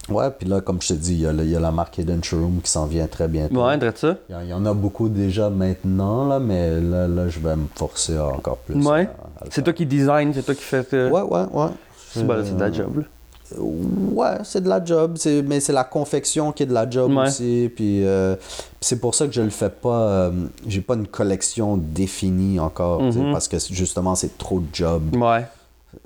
ouais, puis là, comme je te dis, il y, a y la marque Hidden Showroom qui s'en vient très bientôt. Ouais, ça? Il y en- il y en a beaucoup déjà maintenant, là, mais là, là je vais me forcer encore plus. Ouais. C'est toi qui design, c'est toi qui fais. euh, Ouais, ouais, ouais. C'est bon, c'est de la job, là. Ouais, c'est de la job, c'est- mais c'est la confection qui est de la job Ouais. aussi. Puis euh, puis c'est pour ça que je le fais pas. euh, j'ai pas une collection définie encore, Mhm. parce que justement c'est trop de job Ouais.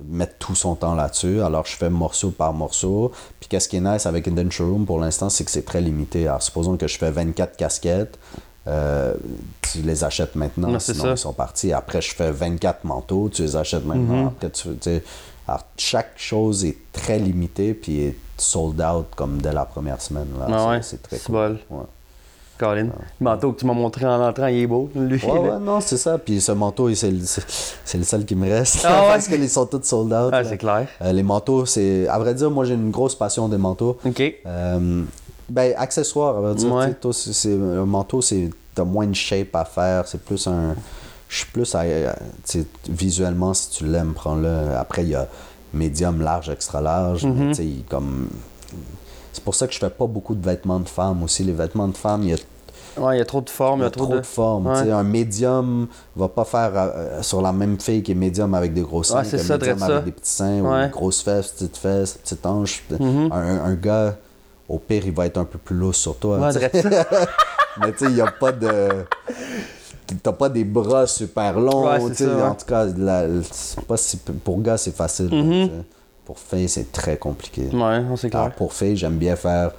mettre tout son temps là-dessus. Alors je fais morceau par morceau. Puis qu'est-ce qui est nice avec Indian Showroom pour l'instant, c'est que c'est très limité. Alors supposons que je fais 24 casquettes. euh, tu les achètes maintenant, sinon ça. ils sont partis. Après, je fais 24 manteaux, tu les achètes maintenant. Mhm. Après, tu, alors, chaque chose est très limitée puis est sold out comme dès la première semaine. Là. Ah C'est- ouais, c'est très cool. bol. Ouais. Colin. Le manteau que tu m'as montré en entrant, il est beau, lui. Ouais, non, c'est ça. Puis ce manteau, c'est le, le seul qui me reste. Ah ouais? parce qu'ils sont tous sold out. Ah, c'est clair. Euh, les manteaux, c'est. À vrai dire, moi, j'ai une grosse passion des manteaux. Ok. Euh, ben, accessoire, à vrai dire. Ouais. toi, un manteau, c'est. T'as moins de shape à faire. C'est plus un. Je suis plus à. sais, visuellement, si tu l'aimes, prends-le. Après, il y a médium, large, extra large. tu sais, comme. C'est pour ça que je fais pas beaucoup de vêtements de femmes aussi. Les vêtements de femmes, il y a Ouais, il y a trop de formes, il y a trop, de, formes. Ouais. tu sais, Un médium va pas faire euh, sur la même fille qui est médium avec des gros seins, Ouais, ça, médium avec ça. des petits seins, ou Ouais. des grosses fesses, petites fesses, petites hanches. Mhm. un, un gars, au pire, il va être un peu plus lourd sur toi. Ouais, tu sais. dirais ça. Mais tu sais, il n'y a pas de. T'as pas des bras super longs. Ouais, ça, ouais. En tout cas, la- pas si- pour gars, c'est facile. Mhm. sais. Pour filles, c'est très compliqué. Ouais, c'est Alors, clair. pour filles, j'aime bien faire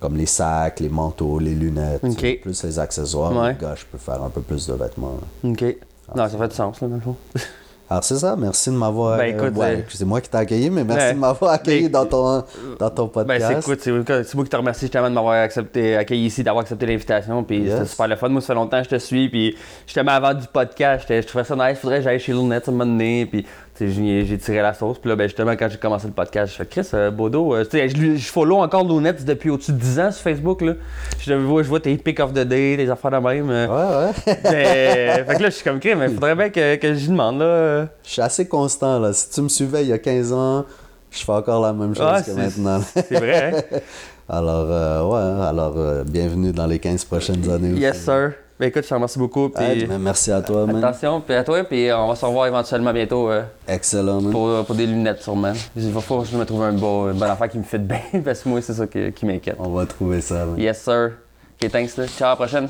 comme les sacs, les manteaux, les lunettes, plus les accessoires. Ouais. Les gars, je peux faire un peu plus de vêtements. là. Ok. Non, ça fait du sens, là, dans le fond. Alors, c'est ça. Merci de m'avoir. Ben, écoute, ouais, euh, c'est moi qui t'ai accueilli, mais merci Ouais. de m'avoir accueilli Ben, dans, ton, dans ton Ben, podcast. c'est écoute, c'est c'est moi qui te remercie justement de m'avoir accepté, accueilli ici, d'avoir accepté l'invitation. Puis Yes. c'était super le fun. Moi, ça fait longtemps que je te suis. Puis justement, avant du podcast, je trouvais ça nice. Faudrait que j'aille chez Lunette à un moment donné. Puis j'ai tiré la sauce. Puis là, ben, justement, quand j'ai commencé le podcast, je fais Chris, euh, Bodo, euh, tu sais, je, je follow encore Lunette depuis au-dessus de 10 ans sur Facebook. Là. Je vois, je vois tes pick of the day, tes affaires de même. euh. Ouais, ouais. Mais, fait que là, je suis comme Chris, mais faudrait bien que, que j'y demande. Là. Je suis assez constant, là. Si tu me suivais il y a 15 ans, je fais encore la même chose Ouais, que maintenant. C'est vrai, hein? alors, euh, ouais, alors, euh, bienvenue dans les 15 prochaines années. aussi. Yes, sir. Ben écoute, je te remercie beaucoup. Puis... Mais merci à toi, man. Attention, puis à toi, puis on va se revoir éventuellement bientôt euh, Excellent, man. pour, pour des lunettes sûrement. Il va falloir que je me trouve un beau, une bonne affaire qui me fait bien, parce que moi, c'est ça qui, qui m'inquiète. On va trouver ça, man. Yes, sir. Ok, thanks, là. Ciao, à la prochaine.